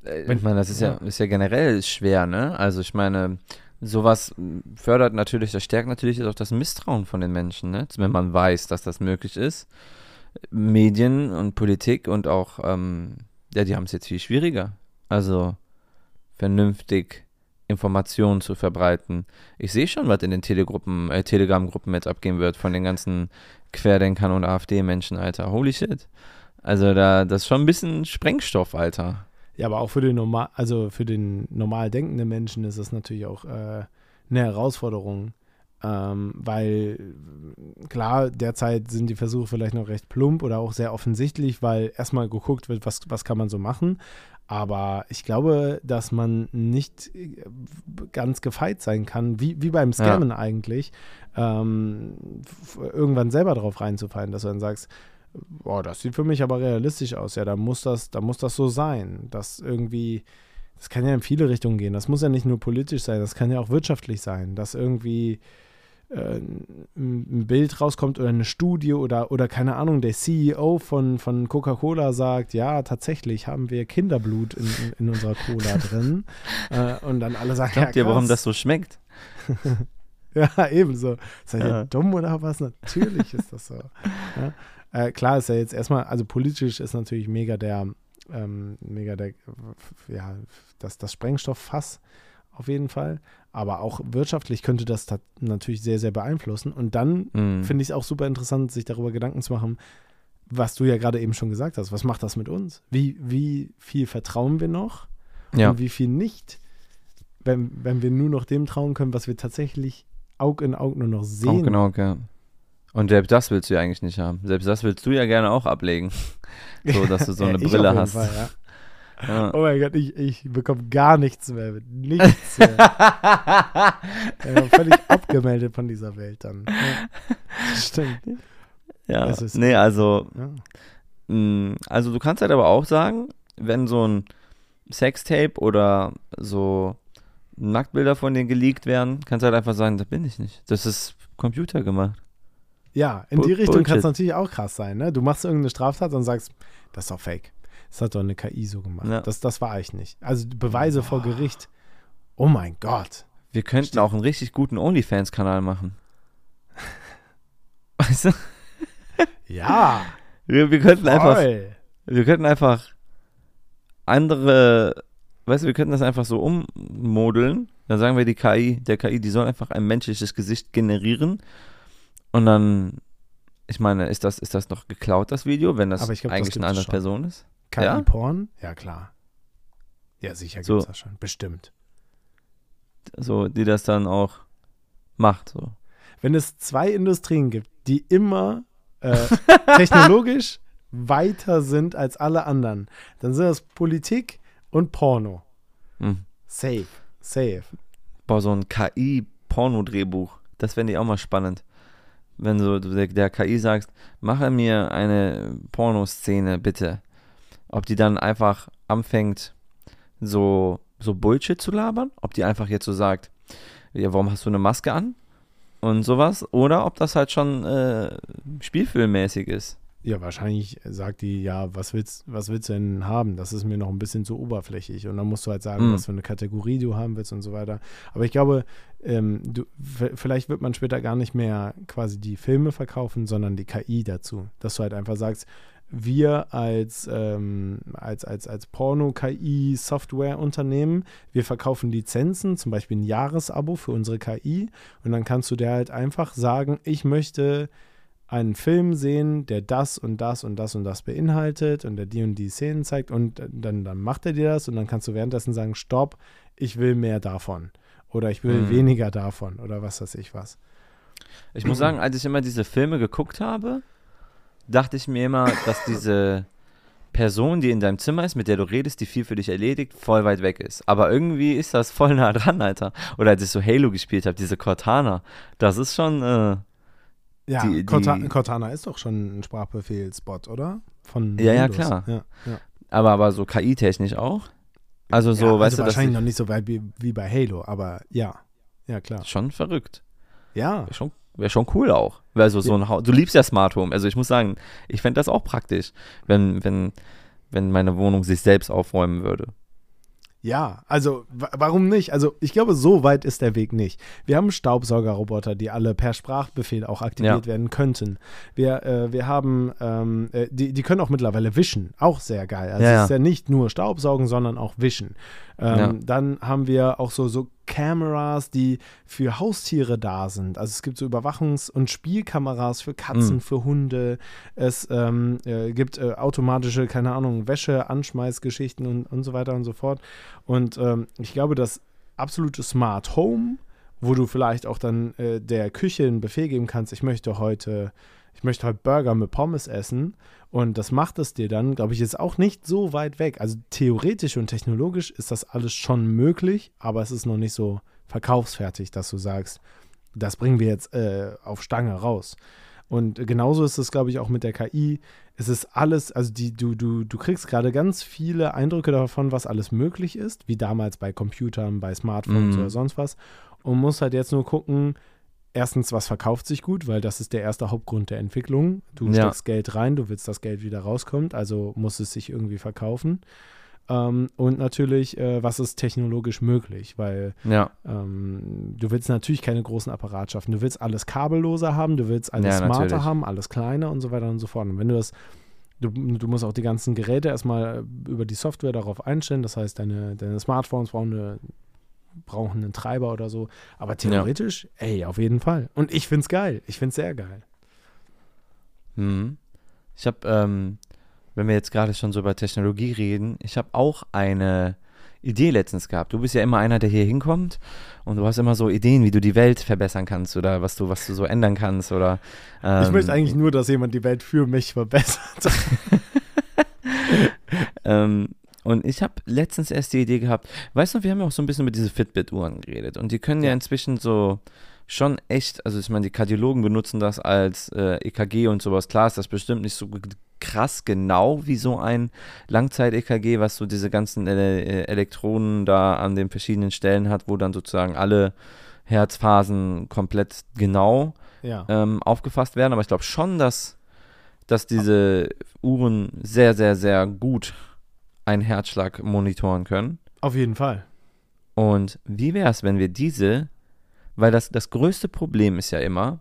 Äh, ich meine, das ist ja, ja. ist ja generell schwer, ne? Also ich meine, sowas fördert natürlich, das stärkt natürlich auch das Misstrauen von den Menschen, ne? Wenn man weiß, dass das möglich ist. Medien und Politik und auch, ähm, ja, die haben es jetzt viel schwieriger. Also vernünftig Informationen zu verbreiten. Ich sehe schon, was in den Telegruppen, äh, Telegram-Gruppen jetzt abgehen wird von den ganzen Querdenkern und AfD-Menschen, Alter. Holy shit. Also da, das ist schon ein bisschen Sprengstoff, Alter. Ja, aber auch für den normal, also für den normal denkenden Menschen ist das natürlich auch äh, eine Herausforderung. Ähm, weil klar, derzeit sind die Versuche vielleicht noch recht plump oder auch sehr offensichtlich, weil erstmal geguckt wird, was, was kann man so machen. Aber ich glaube, dass man nicht äh, ganz gefeit sein kann, wie, wie beim Scammen eigentlich, ähm, irgendwann selber drauf reinzufallen, dass du dann sagst, boah, das sieht für mich aber realistisch aus. Ja, da muss das, da muss das so sein. Das irgendwie, das kann ja in viele Richtungen gehen. Das muss ja nicht nur politisch sein, das kann ja auch wirtschaftlich sein, dass irgendwie äh, ein Bild rauskommt oder eine Studie oder, oder keine Ahnung, der CEO von, von Coca-Cola sagt, ja, tatsächlich haben wir Kinderblut in, in, in unserer Cola drin. Äh, und dann alle sagen, Glaubt ja, ihr, warum das so schmeckt? Ja, ebenso. Seid ihr Ja. dumm oder was? Natürlich ist das so. Ja? Äh, klar ist ja jetzt erstmal, also politisch ist natürlich mega der, ähm, mega der, ja, das, das Sprengstofffass auf jeden Fall. Aber auch wirtschaftlich könnte das natürlich sehr, sehr beeinflussen. Und dann Mhm. finde ich es auch super interessant, sich darüber Gedanken zu machen, was du ja gerade eben schon gesagt hast. Was macht das mit uns? Wie, wie viel vertrauen wir noch ja. und wie viel nicht? Wenn, wenn wir nur noch dem trauen können, was wir tatsächlich Aug in Aug nur noch sehen. Auch genau, ja. Und selbst das willst du ja eigentlich nicht haben. Selbst das willst du ja gerne auch ablegen. So, dass du so Ja, eine Brille hast. Fall, ja. Ja. Oh mein Gott, ich, ich bekomme gar nichts mehr mit. Nichts mehr. ich bin völlig abgemeldet von dieser Welt dann. Ja. Stimmt. ja. Ist- nee, also, Ja. mh, also du kannst halt aber auch sagen, wenn so ein Sextape oder so Nacktbilder von dir geleakt werden, kannst du halt einfach sagen, das bin ich nicht. Das ist Computer gemacht. Ja, in die Richtung kann es natürlich auch krass sein. Ne? Du machst irgendeine Straftat und sagst, das ist doch fake. Das hat doch eine KI so gemacht. Ja. Das, das war ich nicht. Also Beweise vor Gericht. Oh mein Gott. Wir könnten auch einen richtig guten OnlyFans-Kanal machen. Weißt du? Ja, Wir, wir könnten einfach voll. Wir könnten einfach andere, weißt du, wir könnten das einfach so ummodeln. Dann sagen wir die KI, der KI, die soll einfach ein menschliches Gesicht generieren. Und dann, ich meine, ist das, ist das noch geklaut, das Video, wenn das glaub, das eigentlich gibt eine andere schon. Person ist? Ja? KI-Porn? Ja, klar. Ja, sicher So. gibt es das schon. Bestimmt. So, die das dann auch macht. So. wenn es zwei Industrien gibt, die immer äh, technologisch weiter sind als alle anderen, dann sind das Politik und Porno. Hm. Safe. Safe. Boah, so ein KI-Porno-Drehbuch, das fände ich auch mal spannend. Wenn du der, der KI sagst, mache mir eine Pornoszene bitte, ob die dann einfach anfängt, so, so Bullshit zu labern, ob die einfach jetzt so sagt, ja, warum hast du eine Maske an? Und sowas, oder ob das halt schon äh, spielfilmmäßig ist. Ja, wahrscheinlich sagt die, ja, was willst, was willst du denn haben? Das ist mir noch ein bisschen zu oberflächlich. Und dann musst du halt sagen, Mm. was für eine Kategorie du haben willst und so weiter. Aber ich glaube, ähm, du, vielleicht wird man später gar nicht mehr quasi die Filme verkaufen, sondern die KI dazu. Dass du halt einfach sagst, wir als, ähm, als, als, als Porno-KI-Software-Unternehmen, wir verkaufen Lizenzen, zum Beispiel ein Jahresabo für unsere KI. Und dann kannst du dir halt einfach sagen, ich möchte einen Film sehen, der das und das und das und das beinhaltet und der die und die Szenen zeigt und dann, dann macht er dir das und dann kannst du währenddessen sagen, stopp, ich will mehr davon oder ich will Mhm. weniger davon oder was weiß ich was. Ich muss sagen, als ich immer diese Filme geguckt habe, dachte ich mir immer, dass diese Person, die in deinem Zimmer ist, mit der du redest, die viel für dich erledigt, voll weit weg ist. Aber irgendwie ist das voll nah dran, Alter. Oder als ich so Halo gespielt habe, diese Cortana, das ist schon, äh, Ja, Die- Corta die- Cortana ist doch schon ein Sprachbefehlsbot, oder? Von Ja, ja, Windows. klar. Ja, ja. aber, aber so KI-technisch auch. Also so, ja, weißt also du, wahrscheinlich noch nicht so weit wie, wie bei Halo, aber ja. Ja, klar. schon verrückt. Ja, Wäre schon, wär schon cool auch. Also so ein du liebst ja Smart Home. Also ich muss sagen, ich fände das auch praktisch, wenn, wenn, wenn meine Wohnung sich selbst aufräumen würde. Ja, also wa- warum nicht? Also ich glaube, so weit ist der Weg nicht. Wir haben Staubsaugerroboter, die alle per Sprachbefehl auch aktiviert Ja. werden könnten. Wir, äh, wir haben, ähm, äh, die, die können auch mittlerweile wischen, auch sehr geil. Also Ja, es ist ja nicht nur Staubsaugen, sondern auch wischen. Ähm. Dann haben wir auch so, so Kameras, die für Haustiere da sind. Also es gibt so Überwachungs- und Spielkameras für Katzen, Mhm. für Hunde. Es ähm, äh, gibt äh, automatische, keine Ahnung, Wäsche, Anschmeißgeschichten und, und so weiter und so fort. Und ähm, ich glaube, das absolute Smart Home, wo du vielleicht auch dann äh, der Küche einen Befehl geben kannst, ich möchte heute, ich möchte heute Burger mit Pommes essen und das macht es dir dann, glaube ich, ist auch nicht so weit weg. Also theoretisch und technologisch ist das alles schon möglich, aber es ist noch nicht so verkaufsfertig, dass du sagst, das bringen wir jetzt äh, auf Stange raus. Und genauso ist es, glaube ich, auch mit der KI. Es ist alles, also die, du, du, du kriegst gerade ganz viele Eindrücke davon, was alles möglich ist, wie damals bei Computern, bei Smartphones Mhm. oder sonst was. Und musst halt jetzt nur gucken, erstens, was verkauft sich gut, weil das ist der erste Hauptgrund der Entwicklung. Du Ja. steckst Geld rein, du willst, dass Geld wieder rauskommt, also muss es sich irgendwie verkaufen. Ähm, und natürlich, äh, was ist technologisch möglich, weil Ja, ähm, du willst natürlich keine großen Apparatschaften. Du willst alles kabelloser haben, du willst alles Ja, smarter natürlich. haben, alles kleiner und so weiter und so fort. Und wenn du das, du, du musst auch die ganzen Geräte erstmal über die Software darauf einstellen. Das heißt, deine, deine Smartphones brauchen, eine, brauchen einen Treiber oder so. Aber theoretisch, ey, auf jeden Fall. Und ich find's geil. Ich find's sehr geil. Mhm. Ich habe, ähm, wenn wir jetzt gerade schon so über Technologie reden, ich habe auch eine Idee letztens gehabt. Du bist ja immer einer, der hier hinkommt und du hast immer so Ideen, wie du die Welt verbessern kannst oder was du, was du so ändern kannst oder. Ähm, ich möchte eigentlich nur, dass jemand die Welt für mich verbessert. Ähm, und ich habe letztens erst die Idee gehabt, weißt du, wir haben ja auch so ein bisschen über diese Fitbit-Uhren geredet und die können ja, Ja. inzwischen so schon echt, also ich meine, die Kardiologen benutzen das als äh, EKG und sowas. Klar ist das bestimmt nicht so krass genau wie so ein Langzeit-EKG, was so diese ganzen Ele äh, Elektronen da an den verschiedenen Stellen hat, wo dann sozusagen alle Herzphasen komplett genau ja. ähm, aufgefasst werden, aber ich glaube schon, dass, dass diese Uhren sehr, sehr, sehr gut einen Herzschlag monitoren können. Auf jeden Fall. Und wie wäre es, wenn wir diese, weil das, das größte Problem ist ja immer,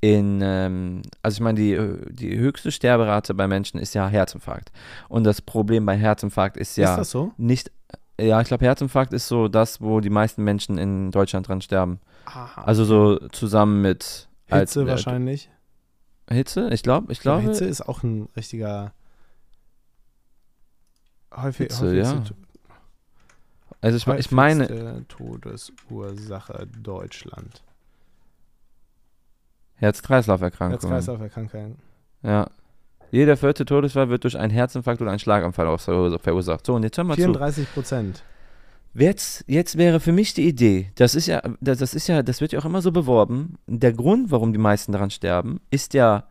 in, ähm, also ich meine, die, die höchste Sterberate bei Menschen ist ja Herzinfarkt. Und das Problem bei Herzinfarkt ist ja Ist das so? nicht, ja, ich glaube, Herzinfarkt ist so das, wo die meisten Menschen in Deutschland dran sterben. Aha. Also so zusammen mit als- Hitze äh, wahrscheinlich. Hitze? Ich glaube, ich glaube. Hitze ist auch ein richtiger. Häufig, Hitze, häufigste ja. Also ich, ich meine, Todesursache Deutschland. Herz-Kreislauf-Erkrankung. Herz-Kreislauf-Erkrankungen. Ja. Jeder vierte Todesfall wird durch einen Herzinfarkt oder einen Schlaganfall verursacht. So, und jetzt hör mal 34 Prozent. Jetzt, jetzt wäre für mich die Idee, das ist ja, das ist ja, das wird ja auch immer so beworben. Der Grund, warum die meisten daran sterben, ist ja,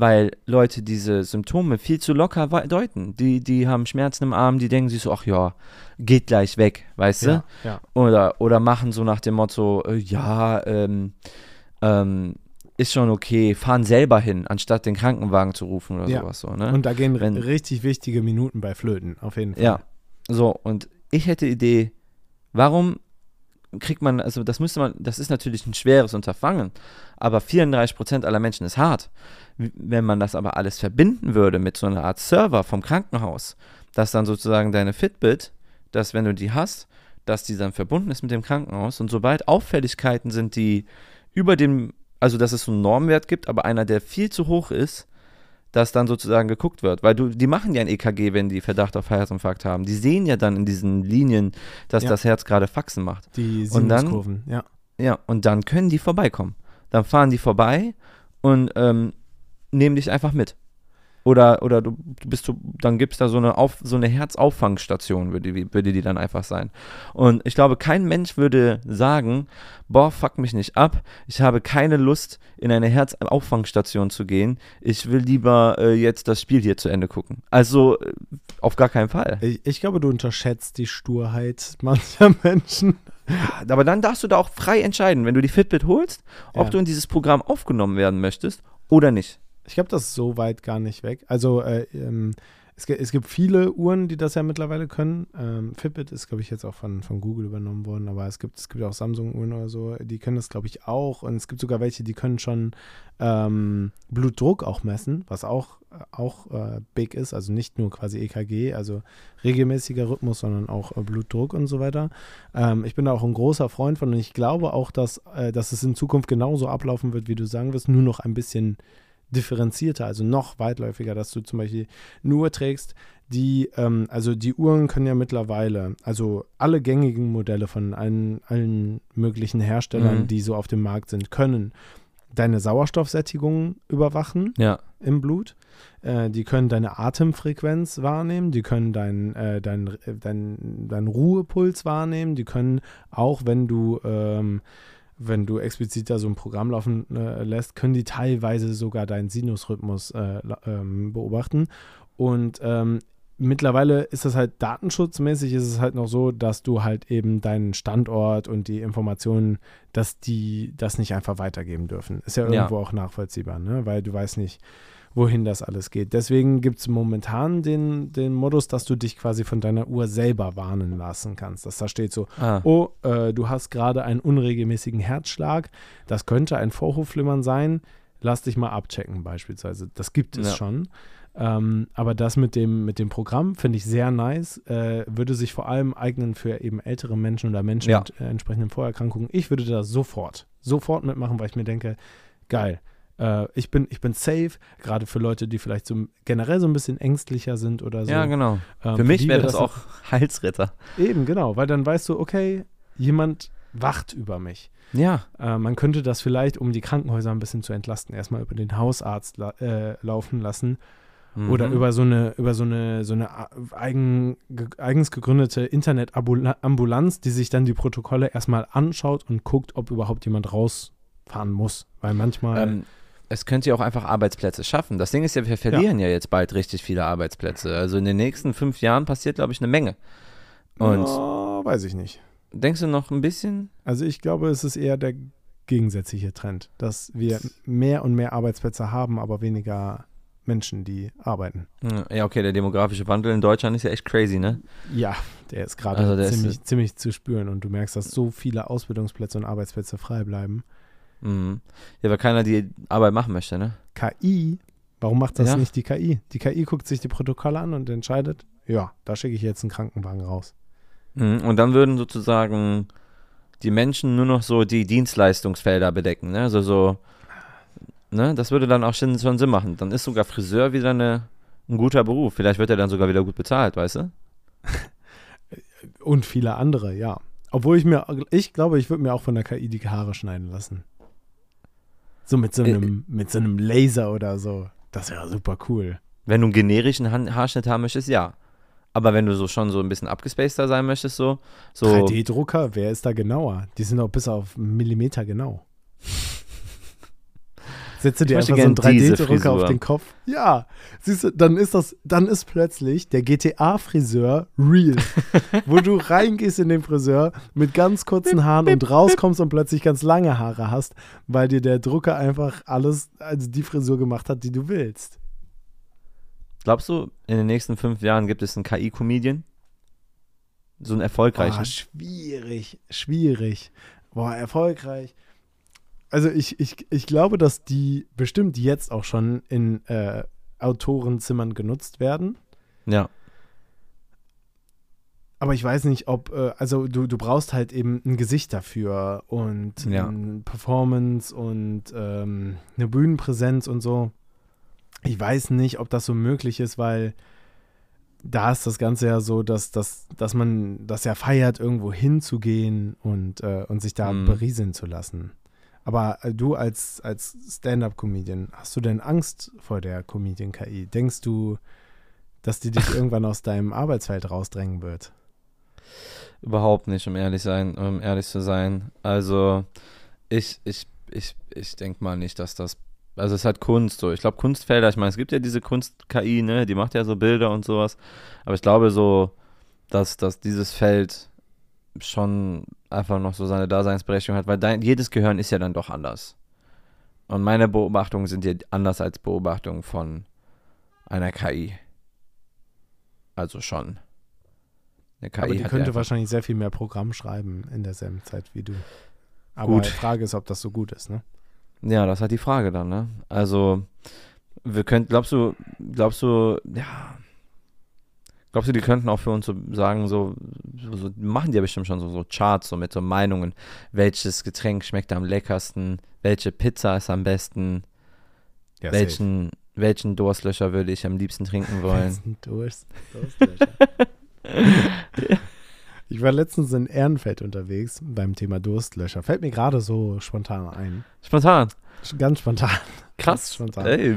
weil Leute diese Symptome viel zu locker deuten. Die, die haben Schmerzen im Arm, die denken sich so, ach ja, geht gleich weg, weißt Ja, du? ja. Oder, oder machen so nach dem Motto, äh, ja, ähm, ähm, ist schon okay, fahren selber hin, anstatt den Krankenwagen zu rufen oder Ja. sowas so, ne? Und da gehen Wenn- richtig wichtige Minuten bei Flöten, auf jeden Fall. Ja, so, und ich hätte Idee, warum kriegt man, also das müsste man, das ist natürlich ein schweres Unterfangen, aber 34% aller Menschen ist hart. Wenn man das aber alles verbinden würde mit so einer Art Server vom Krankenhaus, dass dann sozusagen deine Fitbit, dass wenn du die hast, dass die dann verbunden ist mit dem Krankenhaus und sobald Auffälligkeiten sind, die über dem, also dass es so einen Normwert gibt, aber einer, der viel zu hoch ist, dass dann sozusagen geguckt wird. Weil du, die machen ja ein EKG, wenn die Verdacht auf Herzinfarkt haben. Die sehen ja dann in diesen Linien, dass Ja. das Herz gerade Faxen macht. Die Und dann- Sinuskurven, ja. Ja, und dann können die vorbeikommen. Dann fahren die vorbei und ähm, nehmen dich einfach mit. Oder, oder du, du bist so, dann gibt es da so eine, Auf, so eine Herzauffangstation, würde die, würde die dann einfach sein. Und ich glaube, kein Mensch würde sagen, boah, fuck mich nicht ab, ich habe keine Lust, in eine Herzauffangstation zu gehen, ich will lieber äh, jetzt das Spiel hier zu Ende gucken. Also äh, auf gar keinen Fall. Ich, ich glaube, du unterschätzt die Sturheit mancher Menschen. Aber dann darfst du da auch frei entscheiden, wenn du die Fitbit holst, ob Ja. du in dieses Programm aufgenommen werden möchtest oder nicht. Ich glaube, das ist so weit gar nicht weg. Also äh, ähm, es, es gibt viele Uhren, die das ja mittlerweile können. Ähm, Fitbit ist, glaube ich, jetzt auch von, von Google übernommen worden, aber es gibt, es gibt auch Samsung-Uhren oder so, die können das, glaube ich, auch. Und es gibt sogar welche, die können schon ähm, Blutdruck auch messen, was auch, auch äh, big ist. Also nicht nur quasi EKG, also regelmäßiger Rhythmus, sondern auch äh, Blutdruck und so weiter. Ähm, ich bin da auch ein großer Freund von und ich glaube auch, dass, äh, dass es in Zukunft genauso ablaufen wird, wie du sagen wirst, nur noch ein bisschen differenzierter, also noch weitläufiger, dass du zum Beispiel eine Uhr trägst, die, ähm, also die Uhren können ja mittlerweile, also alle gängigen Modelle von allen, allen möglichen Herstellern, Mhm. die so auf dem Markt sind, können deine Sauerstoffsättigung überwachen Ja. im Blut. Äh, die können deine Atemfrequenz wahrnehmen, die können deinen äh, dein, dein, dein Ruhepuls wahrnehmen, die können auch, wenn du, ähm, wenn du explizit da so ein Programm laufen äh, lässt, können die teilweise sogar deinen Sinusrhythmus äh, ähm, beobachten. Und ähm, mittlerweile ist das halt datenschutzmäßig, ist es halt noch so, dass du halt eben deinen Standort und die Informationen, dass die das nicht einfach weitergeben dürfen. Ist ja Ja. irgendwo auch nachvollziehbar, ne? weil du weißt nicht, wohin das alles geht. Deswegen gibt es momentan den, den Modus, dass du dich quasi von deiner Uhr selber warnen lassen kannst. Dass da steht so, Ah. oh, äh, du hast gerade einen unregelmäßigen Herzschlag, das könnte ein Vorhofflimmern sein, lass dich mal abchecken beispielsweise. Das gibt es Ja. schon. Ähm, aber das mit dem, mit dem Programm finde ich sehr nice, äh, würde sich vor allem eignen für eben ältere Menschen oder Menschen Ja. mit äh, entsprechenden Vorerkrankungen. Ich würde da sofort, sofort mitmachen, weil ich mir denke, geil, äh, ich, bin, ich bin safe, gerade für Leute, die vielleicht so generell so ein bisschen ängstlicher sind oder so. ja, genau. Ähm, Für mich wäre das auch Heilsritter. Eben, genau, weil dann weißt du, okay, jemand wacht über mich. Ja. Äh, man könnte das vielleicht, um die Krankenhäuser ein bisschen zu entlasten, erstmal über den Hausarzt la äh, laufen lassen oder Mhm. über so eine, über so eine, so eine a- eigen, ge eigens gegründete Internetambulanz, die sich dann die Protokolle erstmal anschaut und guckt, ob überhaupt jemand rausfahren muss. Weil manchmal. Ähm, es könnte ja auch einfach Arbeitsplätze schaffen. Das Ding ist ja, wir verlieren ja, jetzt bald richtig viele Arbeitsplätze. Also in den nächsten fünf Jahren passiert, glaube ich, eine Menge. Und oh, weiß ich nicht. denkst du noch ein bisschen? Also ich glaube, es ist eher der gegensätzliche Trend, dass wir mehr und mehr Arbeitsplätze haben, aber weniger Menschen, die arbeiten. Ja, okay, der demografische Wandel in Deutschland ist ja echt crazy, ne? Ja, der ist gerade Also ist- ziemlich, ziemlich zu spüren und du merkst, dass so viele Ausbildungsplätze und Arbeitsplätze frei bleiben. Mhm. Ja, weil keiner die Arbeit machen möchte, ne? KI, warum macht das Ja. nicht die KI? Die KI guckt sich die Protokolle an und entscheidet, ja, da schicke ich jetzt einen Krankenwagen raus. Mhm. Und dann würden sozusagen die Menschen nur noch so die Dienstleistungsfelder bedecken, ne? Also so, ne? Das würde dann auch schon, schon Sinn machen. Dann ist sogar Friseur wieder eine, ein guter Beruf. Vielleicht wird er dann sogar wieder gut bezahlt, weißt du? Und viele andere, ja. Obwohl ich mir, ich glaube, ich würde mir auch von der KI die Haare schneiden lassen. So mit so Äh, einem, mit so einem Laser oder so. Das wäre super cool. Wenn du einen generischen Han Haarschnitt haben möchtest, ja. Aber wenn du so schon so ein bisschen abgespaceder sein möchtest, so. so 3D-Drucker, wer ist da genauer? Die sind auch bis auf Millimeter genau. Setze dir einfach so einen gern diese 3D-Drucker auf den Kopf. Ja, siehst du, dann ist das, dann ist plötzlich der GTA-Friseur real. wo du reingehst in den Friseur mit ganz kurzen Haaren und rauskommst und plötzlich ganz lange Haare hast, weil dir der Drucker einfach alles, also die Frisur gemacht hat, die du willst. Glaubst du, in den nächsten fünf Jahren gibt es einen KI-Comedian? So einen erfolgreichen? Boah, schwierig, schwierig. Boah, erfolgreich. Also ich, ich, ich glaube, dass die bestimmt jetzt auch schon in äh, Autorenzimmern genutzt werden. ja. Aber ich weiß nicht, ob, äh, also du, du brauchst halt eben ein Gesicht dafür und Ja. Performance und ähm, eine Bühnenpräsenz und so. Ich weiß nicht, ob das so möglich ist, weil da ist das Ganze ja so, dass, dass, dass man das ja feiert, irgendwo hinzugehen und, äh, und sich da Mhm. berieseln zu lassen. Aber äh, du als, als Stand-up-Comedian, hast du denn Angst vor der Comedian-KI? Denkst du, dass die dich irgendwann aus deinem Arbeitsfeld rausdrängen wird? Überhaupt nicht, um ehrlich sein, um ehrlich zu sein. Also ich, ich, ich, ich denke mal nicht, dass das. Also es ist halt Kunst so. Ich glaube Kunstfelder, ich meine, es gibt ja diese Kunst-KI, ne, die macht ja so Bilder und sowas. Aber ich glaube so, dass, dass dieses Feld schon einfach noch so seine Daseinsberechtigung hat, weil dein, jedes Gehirn ist ja dann doch anders. Und meine Beobachtungen sind ja anders als Beobachtungen von einer KI. Also schon. Eine KI Aber die ja könnte einfach- wahrscheinlich sehr viel mehr Programm schreiben in derselben Zeit wie du. Aber Gut. die Frage ist, ob das so gut ist, ne? Ja, das ist halt die Frage dann, ne? Also, wir können, glaubst du, glaubst du, ja, glaubst du, die könnten auch für uns so sagen, so, so, machen die ja bestimmt schon so, so Charts, so mit so Meinungen, welches Getränk schmeckt am leckersten, welche Pizza ist am besten, Ja, welchen, welchen Durstlöscher würde ich am liebsten trinken wollen. Durst, Durstlöscher. Ich war letztens in Ehrenfeld unterwegs beim Thema Durstlöscher. Fällt mir gerade so spontan ein. Spontan. Ganz spontan. Krass. Spontan. Ey,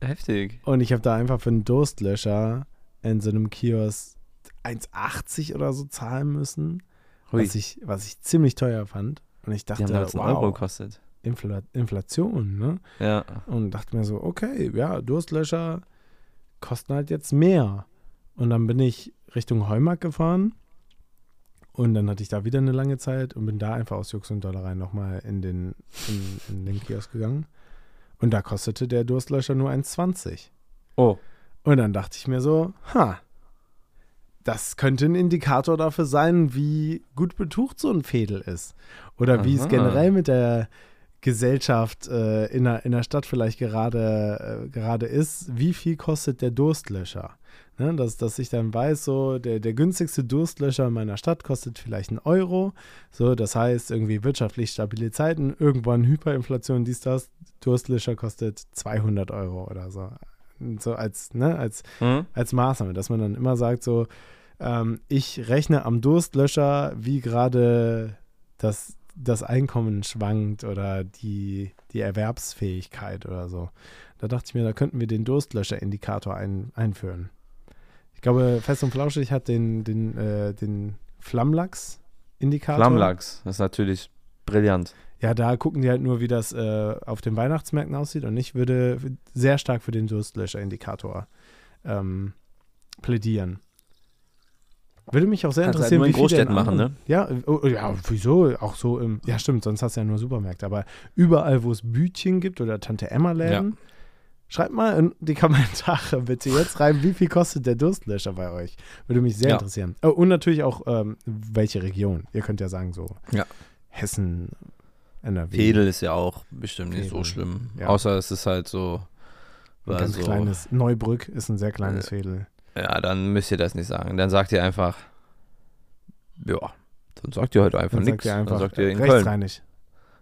heftig. Und ich habe da einfach für einen Durstlöscher in so einem Kiosk 1,80 oder so zahlen müssen, Hui, was ich, was ich ziemlich teuer fand. Und ich die dachte, haben damals einen wow, Euro gekostet. Infl Inflation, ne? Ja. Und dachte mir so, okay, ja, Durstlöscher kosten halt jetzt mehr. Und dann bin ich Richtung Heumarkt gefahren. Und dann hatte ich da wieder eine lange Zeit und bin da einfach aus Jux und Dollerei nochmal in den, in, in den Kiosk gegangen. Und da kostete der Durstlöscher nur 1,20. Oh, Und dann dachte ich mir so, ha, das könnte ein Indikator dafür sein, wie gut betucht so ein Fädel ist. Oder wie es Aha. generell mit der Gesellschaft äh, in, der, in der Stadt vielleicht gerade, äh, gerade ist. Wie viel kostet der Durstlöscher? Ne, dass, dass ich dann weiß, so der, der günstigste Durstlöscher in meiner Stadt kostet vielleicht einen Euro. So, das heißt, irgendwie wirtschaftlich stabile Zeiten, irgendwann Hyperinflation, dies, das. Durstlöscher kostet 200 Euro oder so. So als, ne, als hm? als Maßnahme, dass man dann immer sagt, so, ähm, ich rechne am Durstlöscher, wie gerade das, das Einkommen schwankt oder die, die Erwerbsfähigkeit oder so. Da dachte ich mir, da könnten wir den Durstlöscher-Indikator ein, einführen. Ich glaube, Fest und Flauschig hat den, den, äh, den Flammlachs-Indikator. Flammlachs, das ist natürlich brillant. Ja, da gucken die halt nur, wie das äh, auf den Weihnachtsmärkten aussieht. Und ich würde sehr stark für den Durstlöscher-Indikator ähm, plädieren. Würde mich auch sehr Kannst halt interessieren, nur in Großstädten machen, anderen- Ja, äh, oh, ja, wieso? Auch so im. Ja, stimmt, sonst hast du ja nur Supermärkte. Aber überall, wo es Bütchen gibt oder Tante Emma-Läden, schreibt mal in die Kommentare bitte jetzt rein, wie viel kostet der Durstlöscher bei euch? Würde mich sehr Ja. interessieren. Oh, und natürlich auch, ähm, welche Region. Ihr könnt ja sagen, so Ja. Hessen, NRW. Fädel ist ja auch bestimmt nicht so schlimm. ja. Außer es ist halt so. Ein ganz also, kleines. Neubrück ist ein sehr kleines Fädel. Ja, dann müsst ihr das nicht sagen. Dann sagt ihr einfach, ja, dann sagt ihr halt einfach nichts. Dann sagt ihr in äh, Köln.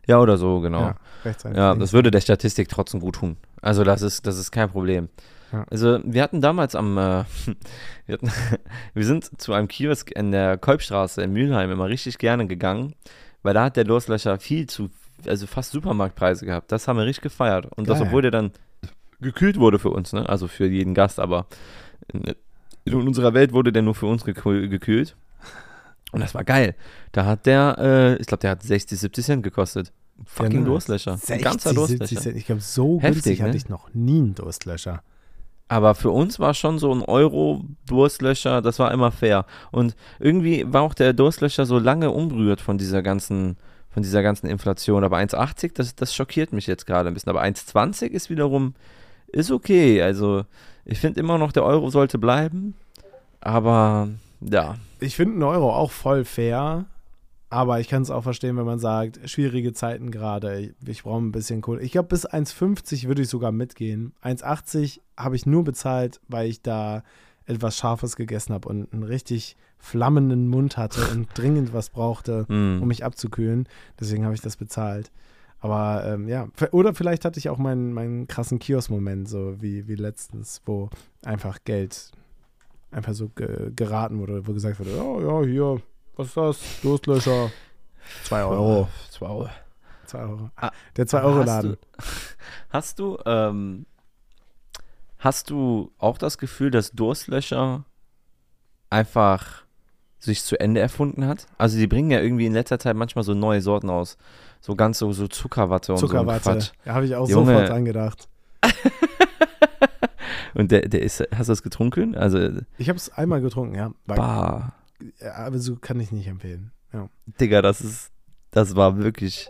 Ja, oder so, genau. Ja, Ja, rechtsrheinig. das würde der Statistik trotzdem gut tun. Also das ist, das ist kein Problem. Ja. Also wir hatten damals am, äh, wir, hatten, wir sind zu einem Kiosk in der Kolbstraße in Mülheim immer richtig gerne gegangen, weil da hat der Durstlöscher viel zu, also fast Supermarktpreise gehabt. Das haben wir richtig gefeiert. Und das, Geil. obwohl der dann gekühlt wurde für uns, ne? Also für jeden Gast, aber in, unserer Welt wurde der nur für uns gekühl, gekühlt. Und das war geil. Da hat der, äh, ich glaube, der hat 60, 70 Cent gekostet. Fucking Genau. Durstlöscher. Ein 60, ganzer 70 Durstlöcher. Cent. Ich glaube, so Heftig, günstig hatte ne? ich noch nie einen Durstlöscher. Aber für uns war schon so ein Euro Durstlöscher, das war immer fair. Und irgendwie war auch der Durstlöscher so lange umrührt von dieser ganzen, von dieser ganzen Inflation. Aber 1,80, das, das schockiert mich jetzt gerade ein bisschen. Aber 1,20 ist wiederum, ist okay. Also ich finde immer noch, der Euro sollte bleiben. Aber ja, Ich finde einen Euro auch voll fair, aber ich kann es auch verstehen, wenn man sagt, schwierige Zeiten gerade, ich, brauche ein bisschen Kohle. Ich glaube, bis 1,50 würde ich sogar mitgehen. 1,80 habe ich nur bezahlt, weil ich da etwas Scharfes gegessen habe und einen richtig flammenden Mund hatte und dringend was brauchte, mm. um mich abzukühlen. Deswegen habe ich das bezahlt. Aber ähm, ja, oder vielleicht hatte ich auch meinen, meinen krassen Kiosk-Moment, so wie, wie letztens, wo einfach Geld einfach so ge geraten wurde, wo gesagt wurde, oh ja, hier, was ist das? Durstlöscher. Zwei Euro. Zwei Euro. Zwei Euro. Ah, Der Zwei-Euro-Laden. Hast du, ähm, hast du auch das Gefühl, dass Durstlöscher einfach sich zu Ende erfunden hat? Also die bringen ja irgendwie in letzter Zeit manchmal so neue Sorten aus. So ganz so, so Zuckerwatte und so ein Zuckerwatte. Da habe ich auch Junge. sofort angedacht. Und der, der ist, hast du das getrunken? Also, Ich habe es einmal getrunken, ja. War, bah, ja, aber so kann ich nicht empfehlen. Ja. Digga, das ist, das war wirklich,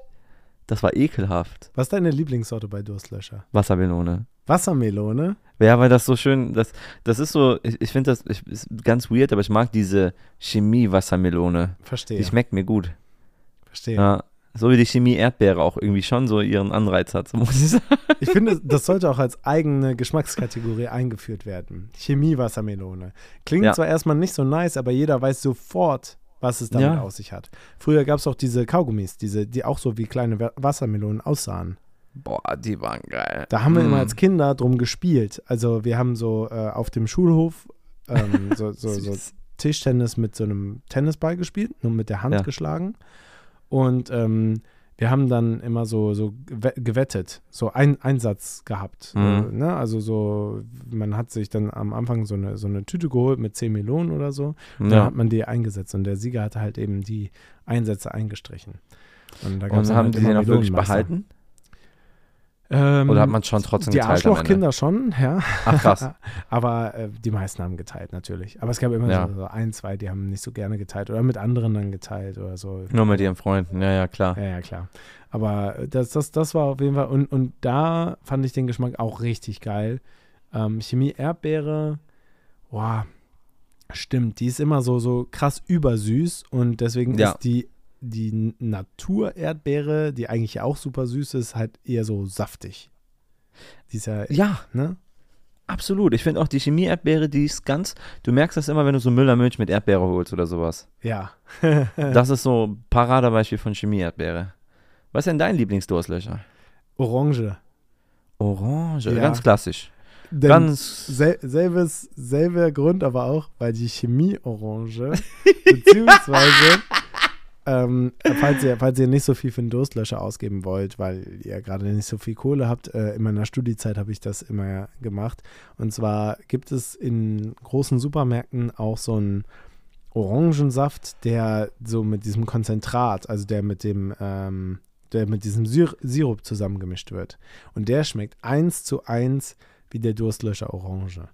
das war ekelhaft. Was ist deine Lieblingssorte bei Durstlöscher? Wassermelone. Wassermelone? Ja, weil das so schön, das, das ist so, ich, ich finde das ich, ist ganz weird, aber ich mag diese Chemie-Wassermelone. Verstehe. Die schmeckt mir gut. verstehe. Ja. So wie die Chemie-Erdbeere auch irgendwie schon so ihren Anreiz hat, so muss ich sagen. Ich finde, das sollte auch als eigene Geschmackskategorie eingeführt werden. Chemie-Wassermelone. Klingt Ja. zwar erstmal nicht so nice, aber jeder weiß sofort, was es damit Ja. auf sich hat. Früher gab es auch diese Kaugummis, diese, die auch so wie kleine Wa- Wassermelonen aussahen. Boah, die waren geil. Da haben wir immer Mm. als Kinder drum gespielt. Also wir haben so äh, auf dem Schulhof ähm, so, so, so. Tischtennis mit so einem Tennisball gespielt, nur mit der Hand Ja. geschlagen. Und ähm, wir haben dann immer so, so gewe- gewettet, so ein Einsatz gehabt. Mhm. Äh, ne? Also so, man hat sich dann am Anfang so eine, so eine Tüte geholt mit 10 Melonen oder so. Und dann Ja. hat man die eingesetzt und der Sieger hatte halt eben die Einsätze eingestrichen. Und da Und dann haben halt die den auch wirklich behalten? Ähm, Oder hat man schon trotzdem die geteilt Ende? Arschlochkinder schon, ja. Ach krass. Aber äh, die meisten haben geteilt, natürlich. Aber es gab immer Ja. so, so ein, zwei, die haben nicht so gerne geteilt oder mit anderen dann geteilt oder so. Nur mit ihren Freunden, ja, ja, klar. Ja, ja, klar. Aber äh, das, das, das war auf jeden Fall, und, und da fand ich den Geschmack auch richtig geil. Ähm, Chemie Erdbeere, boah, stimmt, die ist immer so, so krass übersüß und deswegen Ja. ist die, die Natur-Erdbeere, die eigentlich ja auch super süß ist, halt eher so saftig. Die ist ja, Ja, ne? absolut. Ich finde auch die Chemie-Erdbeere, die ist ganz, du merkst das immer, wenn du so Müllermilch mit Erdbeere holst oder sowas. Ja. Das ist so ein Paradebeispiel von Chemie-Erdbeere. Was ist denn dein Lieblingsdurstlöcher? Orange. Orange, Ja. ganz klassisch. Denn Ganz, sel selbes, selber Grund aber auch, weil die Chemie-Orange, beziehungsweise, ähm, falls, ihr, falls ihr nicht so viel für einen Durstlöscher ausgeben wollt, weil ihr gerade nicht so viel Kohle habt, äh, in meiner Studiezeit habe ich das immer gemacht. Und zwar gibt es in großen Supermärkten auch so einen Orangensaft, der so mit diesem Konzentrat, also der mit dem, ähm, der mit diesem Sir Sirup zusammengemischt wird. Und der schmeckt eins zu eins wie der Durstlöscher Orange.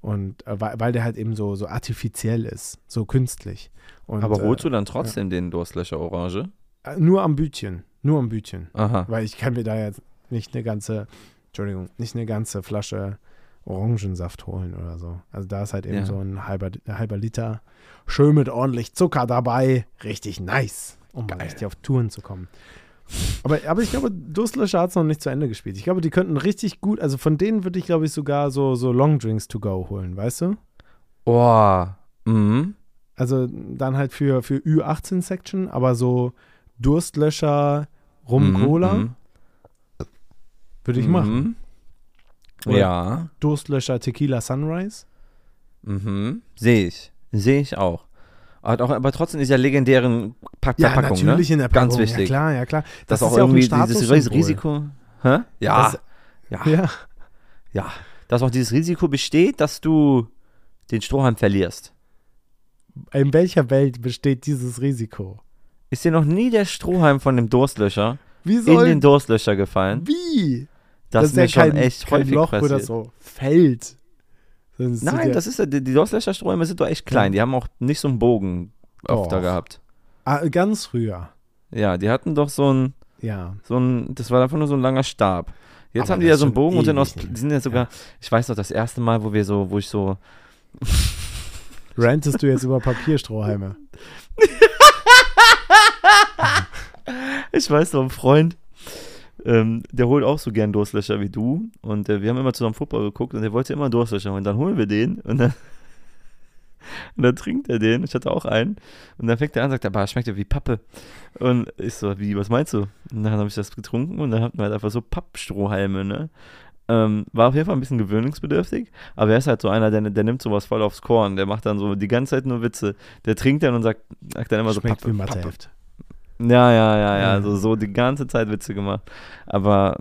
Und äh, weil, weil der halt eben so, so artifiziell ist, so künstlich. Und, aber holst äh, du dann trotzdem den Durstlöcher Orange? äh, nur am Bütchen. Nur am Bütchen. Aha. Weil ich kann mir da jetzt nicht eine ganze, Entschuldigung, nicht eine ganze Flasche Orangensaft holen oder so. Also da ist halt eben Ja. so ein halber, halber Liter, schön mit ordentlich Zucker dabei. Richtig nice, um Geil. richtig auf Touren zu kommen. Aber, aber ich glaube, Durstlöscher hat es noch nicht zu Ende gespielt. Ich glaube, die könnten richtig gut, also von denen würde ich, glaube ich, sogar so, so Long Drinks to go holen, weißt du? Oh, mhm. Also dann halt für, für Ü18-Section, aber so Durstlöscher Rum Mhm, Cola mhm. würde ich machen. Mhm. Oder- Ja, Durstlöscher Tequila Sunrise. mhm. Sehe ich. Sehe ich auch. Auch. Aber trotzdem dieser legendären Pack Verpackung, ne? in der Packung. Ganz wichtig. Ja, klar, ja, klar. Das, ist auch ja ein irgendwie dieses Statussymbol. Risiko. Hä? Ja, Das- ja, Ja, ja. Dass auch dieses Risiko besteht, dass du den Strohhalm verlierst. In welcher Welt besteht dieses Risiko? Ist dir noch nie der Strohhalm von dem Durstlöscher Wie in soll den Durstlöscher gefallen? Wie? Das, ist mir ja schon kein, echt kein häufig Loch, passiert. das so fällt. Nein, ja, das ist ja, die, die Durstlöcherstrohhalme sind doch echt klein. Die haben auch nicht so einen Bogen öfter Doch. gehabt. ah, ganz früher. Ja, die hatten doch so ein, Ja. so ein, das war einfach nur so ein langer Stab. Jetzt Aber haben die ja so einen Bogen und sind aus, die sind ja sogar, ich weiß noch, das erste Mal, wo wir so, wo ich so, Rantest du jetzt über Papierstrohhalme? ich weiß noch, ein Freund, ähm, der holt auch so gern Durstlöcher wie du. Und äh, wir haben immer zusammen Football geguckt und der wollte immer Durstlöcher und dann holen wir den und dann, und dann trinkt er den, ich hatte auch einen. Und dann fängt er an und sagt, aber schmeckt ja wie Pappe. Und ich so, wie, was meinst du? Und dann habe ich das getrunken und dann hatten wir halt einfach so Pappstrohhalme, ne? Ähm, war auf jeden Fall ein bisschen gewöhnungsbedürftig, aber er ist halt so einer, der, der nimmt sowas voll aufs Korn, der macht dann so die ganze Zeit nur Witze, der trinkt dann und sagt, sagt dann immer so Schmeckt Pappe, wie Matheheft. Ja, ja, ja, ja, Ja. so, die ganze Zeit Witze gemacht. Aber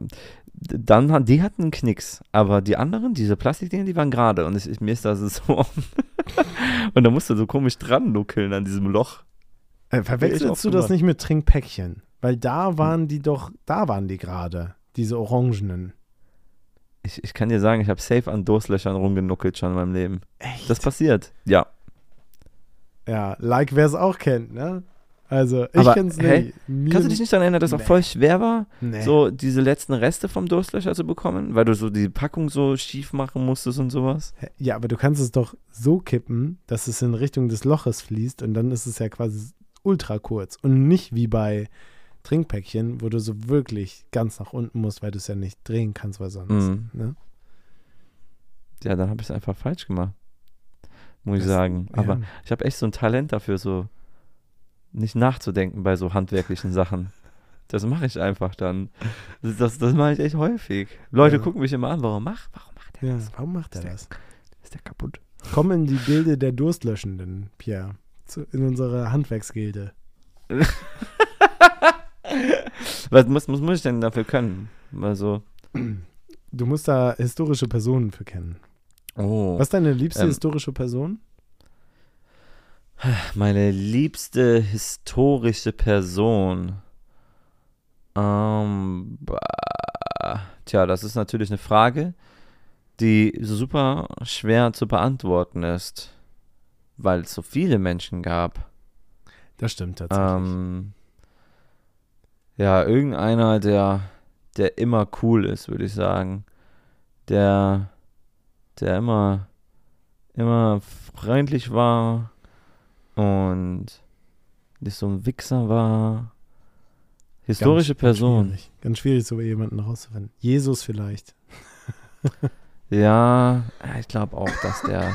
dann, die hatten einen Knicks. Aber die anderen, diese Plastikdinger, die waren gerade. Und ich, mir ist das so. und da musst du so komisch dran nuckeln an diesem Loch. Äh, verwechselst du das gemacht. nicht mit Trinkpäckchen? Weil da waren die doch, da waren die gerade. Diese orangenen. Ich, ich kann dir sagen, ich habe safe an Durstlöchern rumgenuckelt schon in meinem Leben. Echt? Das passiert. Ja. ja, like wer es auch kennt, ne? Also, ich Aber, kenn's hä? nicht. Kannst du dich nicht daran erinnern, dass es Nee. auch voll schwer war, Nee. so diese letzten Reste vom Durstlöcher zu bekommen? Weil du so die Packung so schief machen musstest und sowas? Ja, aber du kannst es doch so kippen, dass es in Richtung des Loches fließt und dann ist es ja quasi ultra kurz. Und nicht wie bei Trinkpäckchen, wo du so wirklich ganz nach unten musst, weil du es ja nicht drehen kannst, weil sonst. Mhm. Ne? Ja, dann habe ich es einfach falsch gemacht. Muss ich Das- sagen. Aber ja. Ich habe echt so ein Talent dafür, so nicht nachzudenken bei so handwerklichen Sachen. Das mache ich einfach dann. Das, das, das mache ich echt häufig. Leute Ja. gucken mich immer an, warum mach, warum macht der Ja, das? warum macht er Ist der- das? Ist der kaputt? Komm in die Gilde der Durstlöschenden, Pierre. Zu, in unsere Handwerksgilde. Was muss, muss, muss ich denn dafür können? Also, Du musst da historische Personen für kennen. oh. Was ist deine liebste Ähm. historische Person? Meine liebste historische Person. Ähm, bah, tja, das ist natürlich eine Frage, die super schwer zu beantworten ist, weil es so viele Menschen gab. Das stimmt tatsächlich. Ähm, ja, irgendeiner, der, der immer cool ist, würde ich sagen. Der, der immer, immer freundlich war und nicht so ein Wichser war. Historische Ganz- ganz Person. schwierig. Ganz schwierig, so jemanden rauszufinden. Jesus vielleicht. Ja, ich glaube auch, dass der,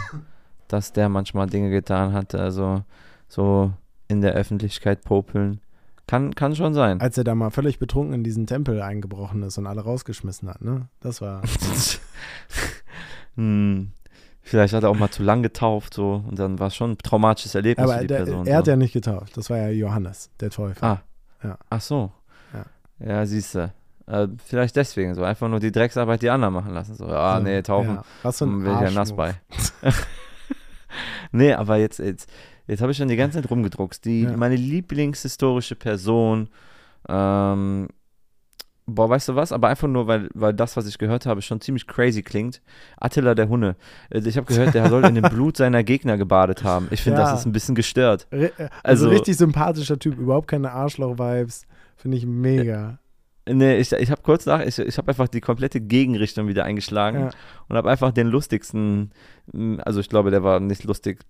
dass der manchmal Dinge getan hat, also so in der Öffentlichkeit popeln. Kann, kann schon sein. Als er da mal völlig betrunken in diesen Tempel eingebrochen ist und alle rausgeschmissen hat, ne? Das war. hm, vielleicht hat er auch mal zu lang getauft so und dann war es schon ein traumatisches Erlebnis Aber für die der, Person. er hat so. ja nicht getauft. Das war ja Johannes, der Täufer. Ah. Ja. Ach so. Ja. Ja, siehst du. Äh, vielleicht deswegen so. Einfach nur die Drecksarbeit die anderen machen lassen. So, ah, So, nee, taufen. Ja. Was für ein Bin ich ja nass bei. nee, aber jetzt, jetzt, jetzt habe ich schon die ganze Zeit rumgedruckst. Die, Ja. Meine Lieblingshistorische Person, ähm, boah, weißt du was? Aber einfach nur, weil, weil das, was ich gehört habe, schon ziemlich crazy klingt. Attila der Hunne. Äh, Ich habe gehört, der soll in dem Blut seiner Gegner gebadet haben. Ich finde, Ja. das ist ein bisschen gestört. Äh, Also- Also, richtig sympathischer Typ, überhaupt keine Arschloch-Vibes. Finde ich mega. Nee, ich, ich habe kurz nach, ich, ich habe einfach die komplette Gegenrichtung wieder eingeschlagen Ja. und habe einfach den lustigsten, also ich glaube, der war nicht lustig,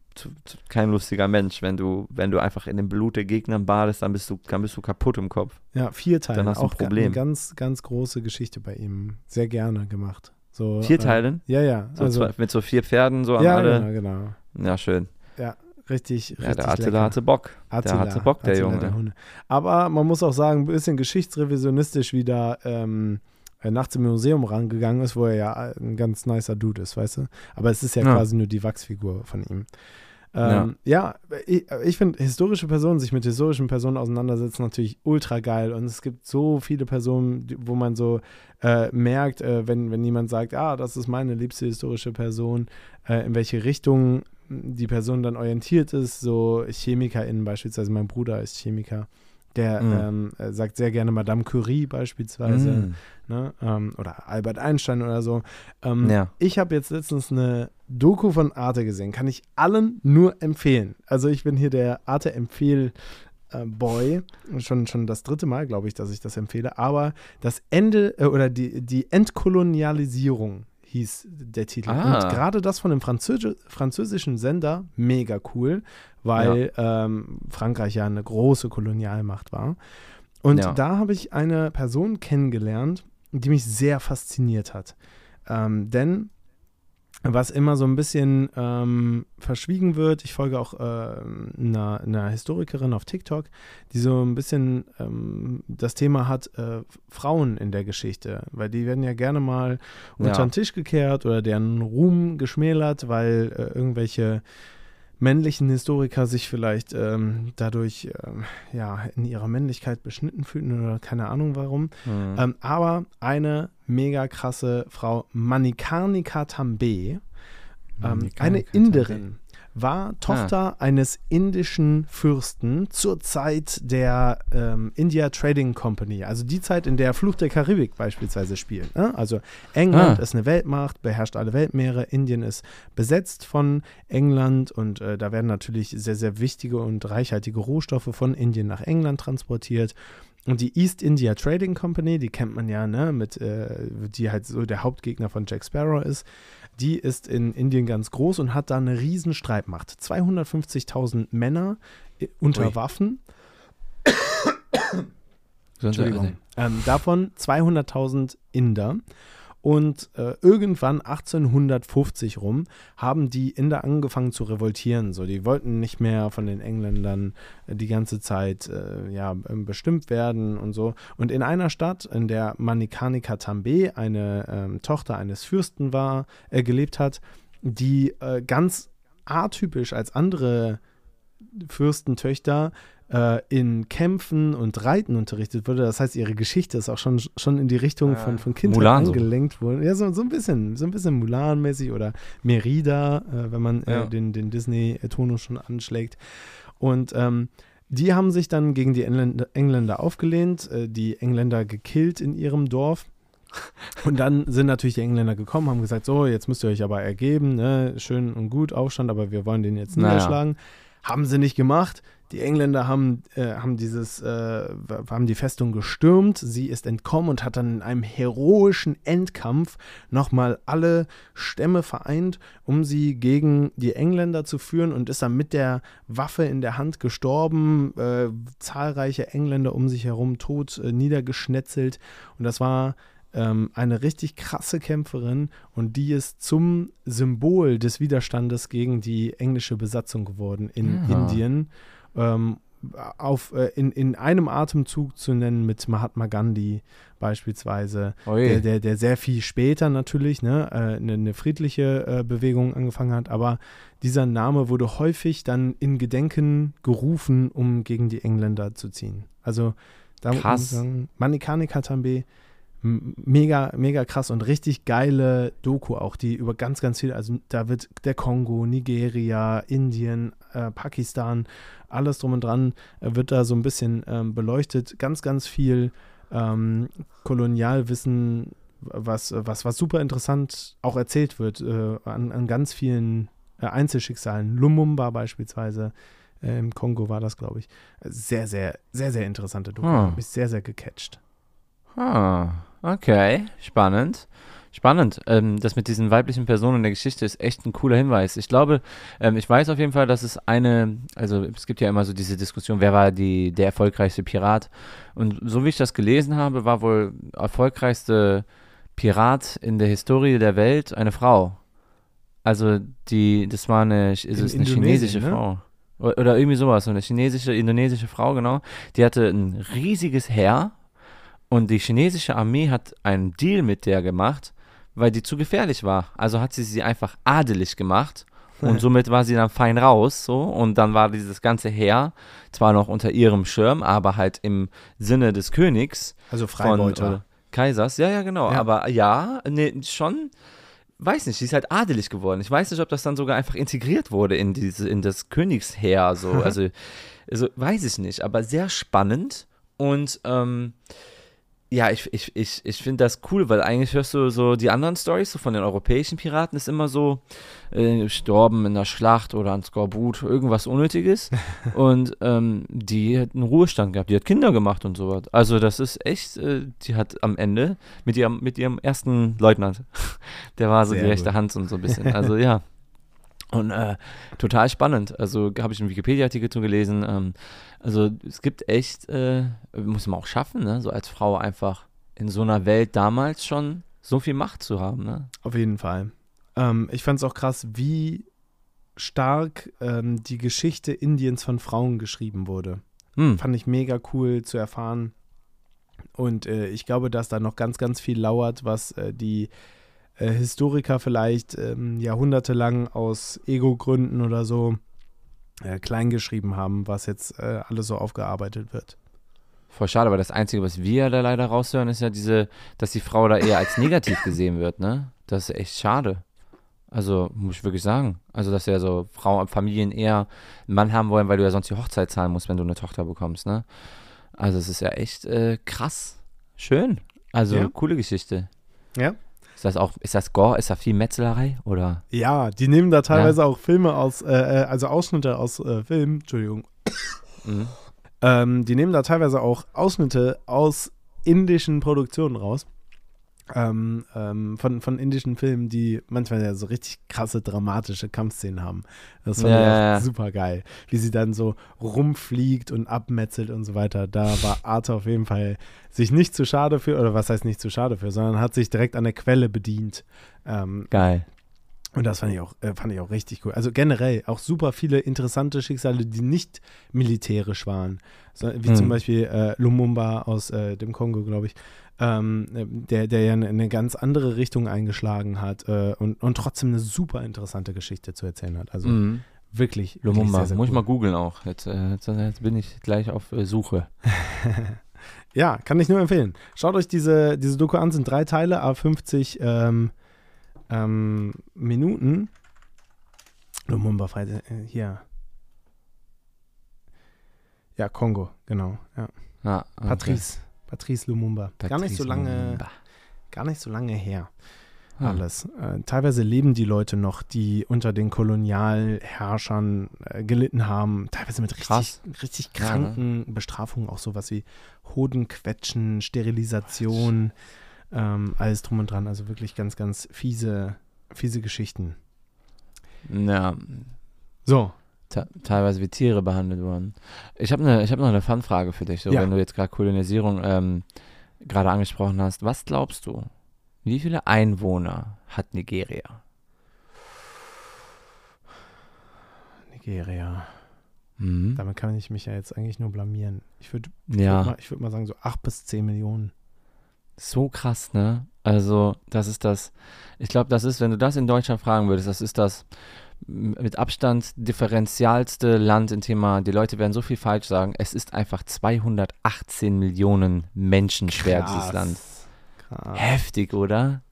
kein lustiger Mensch. Wenn du, wenn du einfach in dem Blut der Gegner badest, dann bist du, dann bist du kaputt im Kopf. Ja, vier Teile. Dann hast du ein Problem. Eine ganz, ganz große Geschichte bei ihm. Sehr gerne gemacht. So, Vier äh, Teilen, Ja, ja. so also, zwei, mit so vier Pferden so an ja, alle. genau, genau. Ja, schön. Richtig, Ja, richtig der Attila hatte Bock. Attila, der hatte Bock, der Attila, Junge. Hunde. Aber man muss auch sagen, ein bisschen geschichtsrevisionistisch wieder ähm, äh, nachts im Museum rangegangen ist, wo er ja ein ganz nicer Dude ist, weißt du? Aber es ist ja, Ja. quasi nur die Wachsfigur von ihm. Ähm, ja. ich, ich finde, historische Personen, sich mit historischen Personen auseinandersetzen, natürlich ultra geil. Und es gibt so viele Personen, wo man so äh, merkt, äh, wenn, wenn jemand sagt, ah, das ist meine liebste historische Person, äh, in welche Richtung die Person dann orientiert ist, so ChemikerInnen beispielsweise, mein Bruder ist Chemiker, der Mhm. ähm, äh, sagt sehr gerne Madame Curie beispielsweise Mm. ne? ähm, oder Albert Einstein oder so. Ähm, Ja. Ich habe jetzt letztens eine Doku von Arte gesehen, kann ich allen nur empfehlen. Also ich bin hier der Arte Empfehl äh, Boy, schon, schon das dritte Mal, glaube ich, dass ich das empfehle, aber das Ende äh, oder die, die Entkolonialisierung hieß der Titel. Ah. Und gerade das von dem Französi französischen Sender, mega cool, weil ähm, Frankreich ja eine große Kolonialmacht war. Und Ja. da habe ich eine Person kennengelernt, die mich sehr fasziniert hat. Ähm, denn was immer so ein bisschen ähm, verschwiegen wird, ich folge auch äh, einer, einer Historikerin auf TikTok, die so ein bisschen ähm, das Thema hat, äh, Frauen in der Geschichte, weil die werden ja gerne mal unter Ja. den Tisch gekehrt oder deren Ruhm geschmälert, weil äh, irgendwelche männlichen Historiker sich vielleicht ähm, dadurch ähm, ja, in ihrer Männlichkeit beschnitten fühlten oder keine Ahnung warum. Mhm. Ähm, aber eine mega krasse Frau, Manikarnika Tambe, ähm, Manikarnika eine Tambe. Inderin, war Tochter eines indischen Fürsten zur Zeit der ähm, India Trading Company, also die Zeit, in der Fluch der Karibik beispielsweise spielt. Ne? Also England Ah. ist eine Weltmacht, beherrscht alle Weltmeere, Indien ist besetzt von England und äh, da werden natürlich sehr, sehr wichtige und reichhaltige Rohstoffe von Indien nach England transportiert. Und die East India Trading Company, die kennt man ja, ne, mit, äh, die halt so der Hauptgegner von Jack Sparrow ist, die ist in Indien ganz groß und hat da eine riesen Streitmacht. 250.000 Männer äh, unter Ui. Waffen. Entschuldigung. Ähm, davon 200.000 Inder. Und äh, irgendwann 1850 rum haben die Inder angefangen zu revoltieren. So, die wollten nicht mehr von den Engländern äh, die ganze Zeit äh, ja, ähm, bestimmt werden und so. Und in einer Stadt, in der Manikarnika Tambe, eine ähm, Tochter eines Fürsten war, äh, gelebt hat, die äh, ganz atypisch als andere Fürstentöchter äh, in Kämpfen und Reiten unterrichtet wurde. Das heißt, ihre Geschichte ist auch schon, schon in die Richtung von, von Kindheit Mulan so. angelenkt worden. Ja, so, so ein bisschen, so ein bisschen Mulan-mäßig oder Merida, äh, wenn man Ja. äh, den, den Disney-Tonus schon anschlägt. Und ähm, die haben sich dann gegen die Engländer, Engländer aufgelehnt, äh, die Engländer gekillt in ihrem Dorf. Und dann sind natürlich die Engländer gekommen, haben gesagt, so, jetzt müsst ihr euch aber ergeben, ne? schön und gut, Aufstand, aber wir wollen den jetzt Naja. niederschlagen. Haben sie nicht gemacht. Die Engländer haben, äh, haben dieses, äh, haben die Festung gestürmt. Sie ist entkommen und hat dann in einem heroischen Endkampf nochmal alle Stämme vereint, um sie gegen die Engländer zu führen und ist dann mit der Waffe in der Hand gestorben. Äh, zahlreiche Engländer um sich herum tot äh, niedergeschnetzelt. Und das war ähm, eine richtig krasse Kämpferin und die ist zum Symbol des Widerstandes gegen die englische Besatzung geworden in Ja. Indien. Ähm, auf, äh, in, in einem Atemzug zu nennen mit Mahatma Gandhi beispielsweise, Ui. der, der, der sehr viel später natürlich ne, äh, eine, eine friedliche äh, Bewegung angefangen hat, aber dieser Name wurde häufig dann in Gedenken gerufen, um gegen die Engländer zu ziehen. Also da muss Krass. ich sagen, Manikani Katambe, mega, mega krass und richtig geile Doku auch, die über ganz, ganz viel, also da wird der Kongo, Nigeria, Indien, äh, Pakistan, alles drum und dran, äh, wird da so ein bisschen ähm, beleuchtet. Ganz, ganz viel ähm, Kolonialwissen, was, was, was super interessant auch erzählt wird äh, an, an ganz vielen äh, Einzelschicksalen. Lumumba beispielsweise, äh, im Kongo war das, glaube ich. Sehr, sehr, sehr, sehr interessante Doku. Hm. Mich sehr, sehr gecatcht. Ah, okay, spannend. Spannend. Ähm, das mit diesen weiblichen Personen in der Geschichte ist echt ein cooler Hinweis. Ich glaube, ähm, ich weiß auf jeden Fall, dass es eine, also es gibt ja immer so diese Diskussion, wer war die, der erfolgreichste Pirat? Und so wie ich das gelesen habe, war wohl erfolgreichste Pirat in der Historie der Welt eine Frau. Also die, das war eine, es ist eine Indonesien, chinesische ne? Frau. Oder irgendwie sowas, so eine chinesische, indonesische Frau, genau. Die hatte ein riesiges Heer und die chinesische Armee hat einen Deal mit der gemacht, weil die zu gefährlich war. Also hat sie sie einfach adelig gemacht und somit war sie dann fein raus, so. Und dann war dieses ganze Heer zwar noch unter ihrem Schirm, aber halt im Sinne des Königs Also von Freibeuter. oder Kaisers. Ja, ja, genau. Ja. Aber ja, nee, schon. weiß nicht, sie ist halt adelig geworden. Ich weiß nicht, ob das dann sogar einfach integriert wurde in diese, in das Königsheer, so. Also, also weiß ich nicht, aber sehr spannend und ähm, ja, ich, ich, ich, ich finde das cool, weil eigentlich hörst du so die anderen Stories so von den europäischen Piraten ist immer so äh, gestorben in der Schlacht oder an Skorbut, irgendwas Unnötiges. und ähm, die hat einen Ruhestand gehabt, die hat Kinder gemacht und sowas. Also das ist echt, äh, die hat am Ende mit ihrem, mit ihrem ersten Leutnant, der war so Sehr die rechte gut. Hand und so ein bisschen. Also ja. Und äh, total spannend. Also habe ich einen Wikipedia-Artikel zu gelesen. Ähm, also es gibt echt, äh, muss man auch schaffen, ne? so als Frau einfach in so einer Welt damals schon so viel Macht zu haben. Ne? Auf jeden Fall. Ähm, ich fand es auch krass, wie stark ähm, die Geschichte Indiens von Frauen geschrieben wurde. Hm. Fand ich mega cool zu erfahren. Und äh, ich glaube, dass da noch ganz, ganz viel lauert, was äh, die äh, Historiker vielleicht ähm, jahrhundertelang aus Ego-Gründen oder so äh, kleingeschrieben haben, was jetzt äh, alles so aufgearbeitet wird. Voll schade, aber das Einzige, was wir da leider raushören, ist ja diese, dass die Frau da eher als negativ gesehen wird, ne? Das ist echt schade. Also, muss ich wirklich sagen. Also, dass ja so Frauen, Familien eher einen Mann haben wollen, weil du ja sonst die Hochzeit zahlen musst, wenn du eine Tochter bekommst, ne? Also, es ist ja echt äh, krass. Schön. Also, Ja. coole Geschichte. Ja. Ist das auch, ist das Gore? Ist da viel Metzelerei? Oder? Ja, die nehmen da teilweise auch Filme aus, äh, äh, also Ausschnitte aus äh, Filmen, Entschuldigung, Mhm. Ähm, die nehmen da teilweise auch Ausschnitte aus indischen Produktionen raus. Ähm, ähm, von, von indischen Filmen, die manchmal ja so richtig krasse, dramatische Kampfszenen haben. Das fand Ja, ich auch super geil. Wie sie dann so rumfliegt und abmetzelt und so weiter. Da war Arte auf jeden Fall sich nicht zu schade für, oder was heißt nicht zu schade für, sondern hat sich direkt an der Quelle bedient. Ähm, Geil. Und das fand ich auch, äh, fand ich auch richtig cool. Also generell auch super viele interessante Schicksale, die nicht militärisch waren. Wie Hm. zum Beispiel äh, Lumumba aus äh, dem Kongo, glaube ich, ähm, äh, der, der ja eine, eine ganz andere Richtung eingeschlagen hat äh, und, und trotzdem eine super interessante Geschichte zu erzählen hat. Also Mhm. wirklich, wirklich Lumumba, sehr, sehr muss ich cool. mal googeln auch. Jetzt, äh, jetzt, jetzt bin ich gleich auf Suche. Ja, kann ich nur empfehlen. Schaut euch diese, diese Doku an, sind drei Teile, a 50 ähm, ähm, Minuten. Lumumba, Freitag, äh, hier. Ja, Kongo, genau. Ja. Ja, okay. Patrice, Patrice Lumumba. gar nicht so Patrice lange, Lumumba. gar nicht so lange her. Ah. Alles. Äh, teilweise leben die Leute noch, die unter den Kolonialherrschern äh, gelitten haben. Teilweise mit richtig, Krass. richtig Ja, ne? kranken Bestrafungen, auch sowas wie Hodenquetschen, Sterilisation, ähm, alles drum und dran. Also wirklich ganz, ganz fiese, fiese Geschichten. Ja, So, te- teilweise wie Tiere behandelt wurden. Ich habe ne, ich hab noch eine Fun-Frage für dich, so, Ja. wenn du jetzt gerade Kolonisierung ähm, gerade angesprochen hast. Was glaubst du, wie viele Einwohner hat Nigeria? Nigeria. Mhm. Damit kann ich mich ja jetzt eigentlich nur blamieren. Ich würde würd Ja, mal, ich würd mal sagen, so 8 bis 10 Millionen. So krass, ne? Also, das ist das, ich glaube, das ist, wenn du das in Deutschland fragen würdest, das ist das mit Abstand differenzialste Land im Thema, die Leute werden so viel falsch sagen, es ist einfach 218 Millionen Menschen schwer, dieses Land. Krass. Heftig, oder?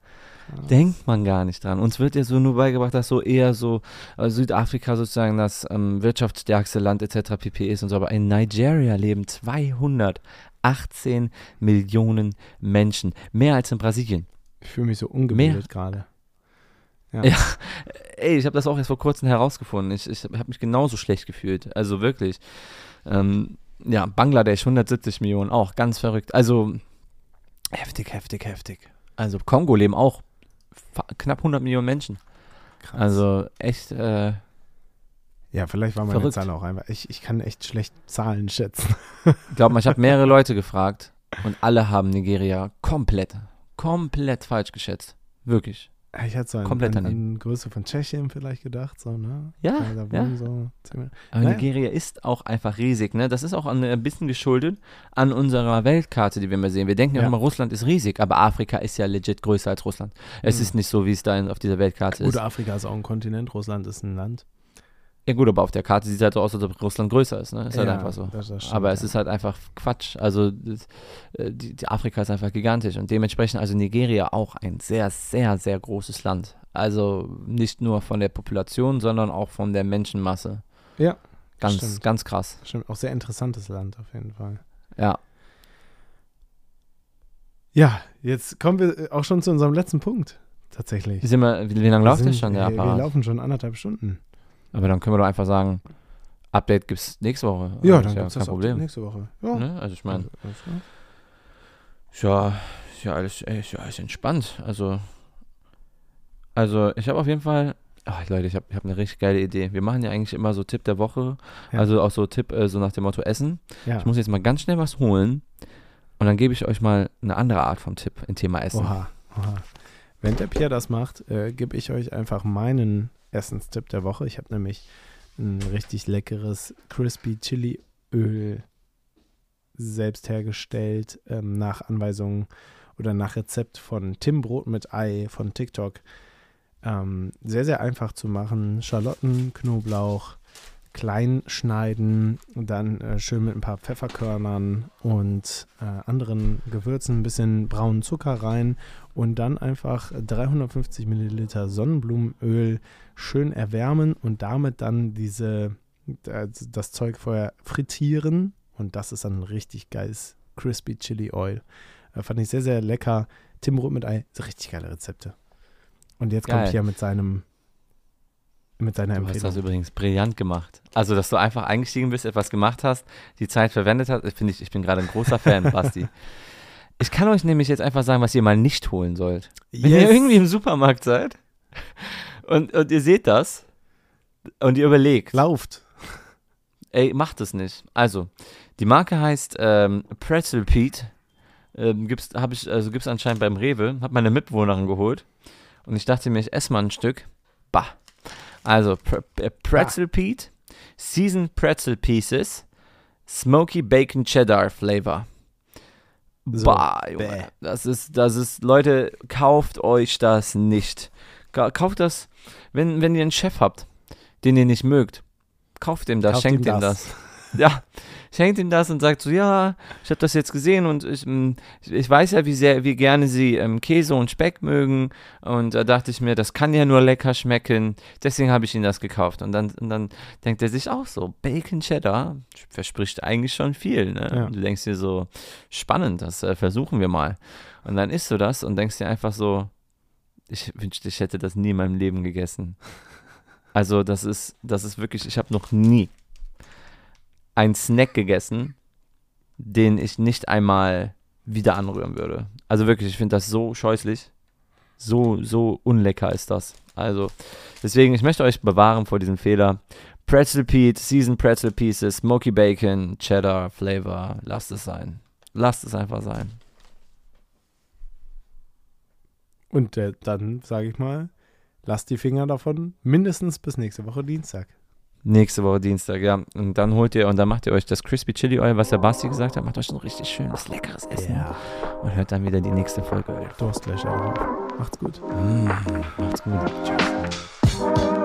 krass. Denkt man gar nicht dran. Uns wird ja so nur beigebracht, dass so eher so äh, Südafrika sozusagen das ähm, wirtschaftsstärkste Land etc. pp. ist und so. Aber in Nigeria leben 218 Millionen Menschen. Mehr als in Brasilien. Ich fühle mich so ungebildet gerade. Ja. Ja. Ey, ich habe das auch erst vor kurzem herausgefunden. Ich, ich habe mich genauso schlecht gefühlt. Also wirklich. Ähm, ja, Bangladesch 170 Millionen, auch ganz verrückt. Also heftig, heftig, heftig. Also Kongo leben auch knapp 100 Millionen Menschen. Krass. Also echt, äh, ja, vielleicht war meine verrückt. Zahl auch einfach. Ich, ich kann echt schlecht Zahlen schätzen. glaub mal, ich habe mehrere Leute gefragt und alle haben Nigeria komplett, komplett falsch geschätzt. Wirklich. Ich hätte so an, Komplett an, an Größe von Tschechien vielleicht gedacht, so, ne? Ja, ja. so Aber Naja. Nigeria ist auch einfach riesig, ne? Das ist auch an, ein bisschen geschuldet an unserer Weltkarte, die wir mal sehen. Wir denken ja, immer, Russland ist riesig, aber Afrika ist ja legit größer als Russland. Es Mhm. ist nicht so, wie es da auf dieser Weltkarte Gut, ist. Afrika ist auch ein Kontinent, Russland ist ein Land. Ja gut, aber auf der Karte sieht es halt so aus, als ob Russland größer ist, ne? Ist halt Ja, einfach so. das- das stimmt, aber es ja. ist halt einfach Quatsch. Also das, äh, die, die Afrika ist einfach gigantisch und dementsprechend also Nigeria auch ein sehr, sehr, sehr großes Land. Also nicht nur von der Population, sondern auch von der Menschenmasse. Ja. Ganz, stimmt. ganz krass. Stimmt, auch sehr interessantes Land auf jeden Fall. Ja. Ja, jetzt kommen wir auch schon zu unserem letzten Punkt. Tatsächlich. Wie, sind wir, wie, wie lange läuft das schon, der wir, wir Apparat? laufen schon anderthalb Stunden. Aber dann können wir doch einfach sagen, Update gibt es nächste Woche. Ja, ist dann ja gibt's kein das Problem. nächste Woche. Ja. Ne? Also ich meine, Also, ja, ist ja alles, ey, ist ja alles entspannt. Also, also ich habe auf jeden Fall, ach Leute, ich habe ich hab eine richtig geile Idee. Wir machen ja eigentlich immer so Tipp der Woche, Ja. also auch so Tipp, äh, so nach dem Motto Essen. ja. Ich muss jetzt mal ganz schnell was holen und dann gebe ich euch mal eine andere Art von Tipp im Thema Essen. Oha, oha. Wenn der Pierre das macht, äh, gebe ich euch einfach meinen Essenstipp der Woche. Ich habe nämlich ein richtig leckeres Crispy Chili Öl selbst hergestellt ähm, nach Anweisung oder nach Rezept von Tim Brot mit Ei von TikTok. Ähm, sehr, sehr einfach zu machen. Schalotten, Knoblauch, klein schneiden dann äh, schön mit ein paar Pfefferkörnern und äh, anderen Gewürzen, ein bisschen braunen Zucker rein und dann einfach 350 Milliliter Sonnenblumenöl schön erwärmen und damit dann diese äh, das Zeug vorher frittieren und das ist dann ein richtig geiles Crispy Chili Oil. Äh, fand ich sehr, sehr lecker. Tim Roth mit Ei, richtig geile Rezepte. Und jetzt Geil. kommt hier mit seinem mit seiner Du hast Empfehlung. das übrigens brillant gemacht. Also, dass du einfach eingestiegen bist, etwas gemacht hast, die Zeit verwendet hast, finde ich, ich bin gerade ein großer Fan, Basti. Ich kann euch nämlich jetzt einfach sagen, was ihr mal nicht holen sollt. Wenn ihr irgendwie im Supermarkt seid und, und ihr seht das und ihr überlegt, Lauft. ey, macht es nicht. Also, die Marke heißt ähm, Pretzel Pete. Ähm, gibt's, hab ich, also gibt's anscheinend beim Rewe. Hab meine Mitbewohnerin geholt. Und ich dachte mir, ich esse mal ein Stück. Bah. Also, Pre äh, Pretzel Pete, Seasoned Pretzel Pieces, Smoky Bacon Cheddar Flavor. So, bah, Junge. bäh. Das ist, das ist, Leute, kauft euch das nicht. Ka- Kauft das, wenn, wenn ihr einen Chef habt, den ihr nicht mögt. Kauft ihm das, Kauft schenkt ihm ihm das. das. Ja, schenkt ihm das und sagt so, ja, ich habe das jetzt gesehen und ich, mm, ich, weiß ja, wie sehr, wie gerne sie ähm, Käse und Speck mögen und da dachte ich mir, das kann ja nur lecker schmecken, deswegen habe ich ihm das gekauft und dann, und dann denkt er sich auch so, Bacon Cheddar verspricht eigentlich schon viel, ne? Ja. Und du denkst dir so, spannend, das äh, versuchen wir mal und dann isst du das und denkst dir einfach so, ich wünschte, ich hätte das nie in meinem Leben gegessen. Also das ist, das ist wirklich, ich habe noch nie einen Snack gegessen, den ich nicht einmal wieder anrühren würde. Also wirklich, ich finde das so scheußlich. So, so unlecker ist das. Also, deswegen, ich möchte euch bewahren vor diesem Fehler. Pretzel Pete, Seasoned Pretzel Pieces, Smoky Bacon, Cheddar Flavor. Lasst es sein. Lasst es einfach sein. Und äh, dann sage ich mal, lasst die Finger davon mindestens bis nächste Woche Dienstag. Nächste Woche Dienstag, ja. Und dann holt ihr und dann macht ihr euch das Crispy Chili Oil, was der Basti gesagt hat, macht euch ein richtig schönes, leckeres Essen. Und hört dann wieder die nächste Folge. Durstlöscher drauf. Macht's gut. Mm, macht's gut. Tschüss.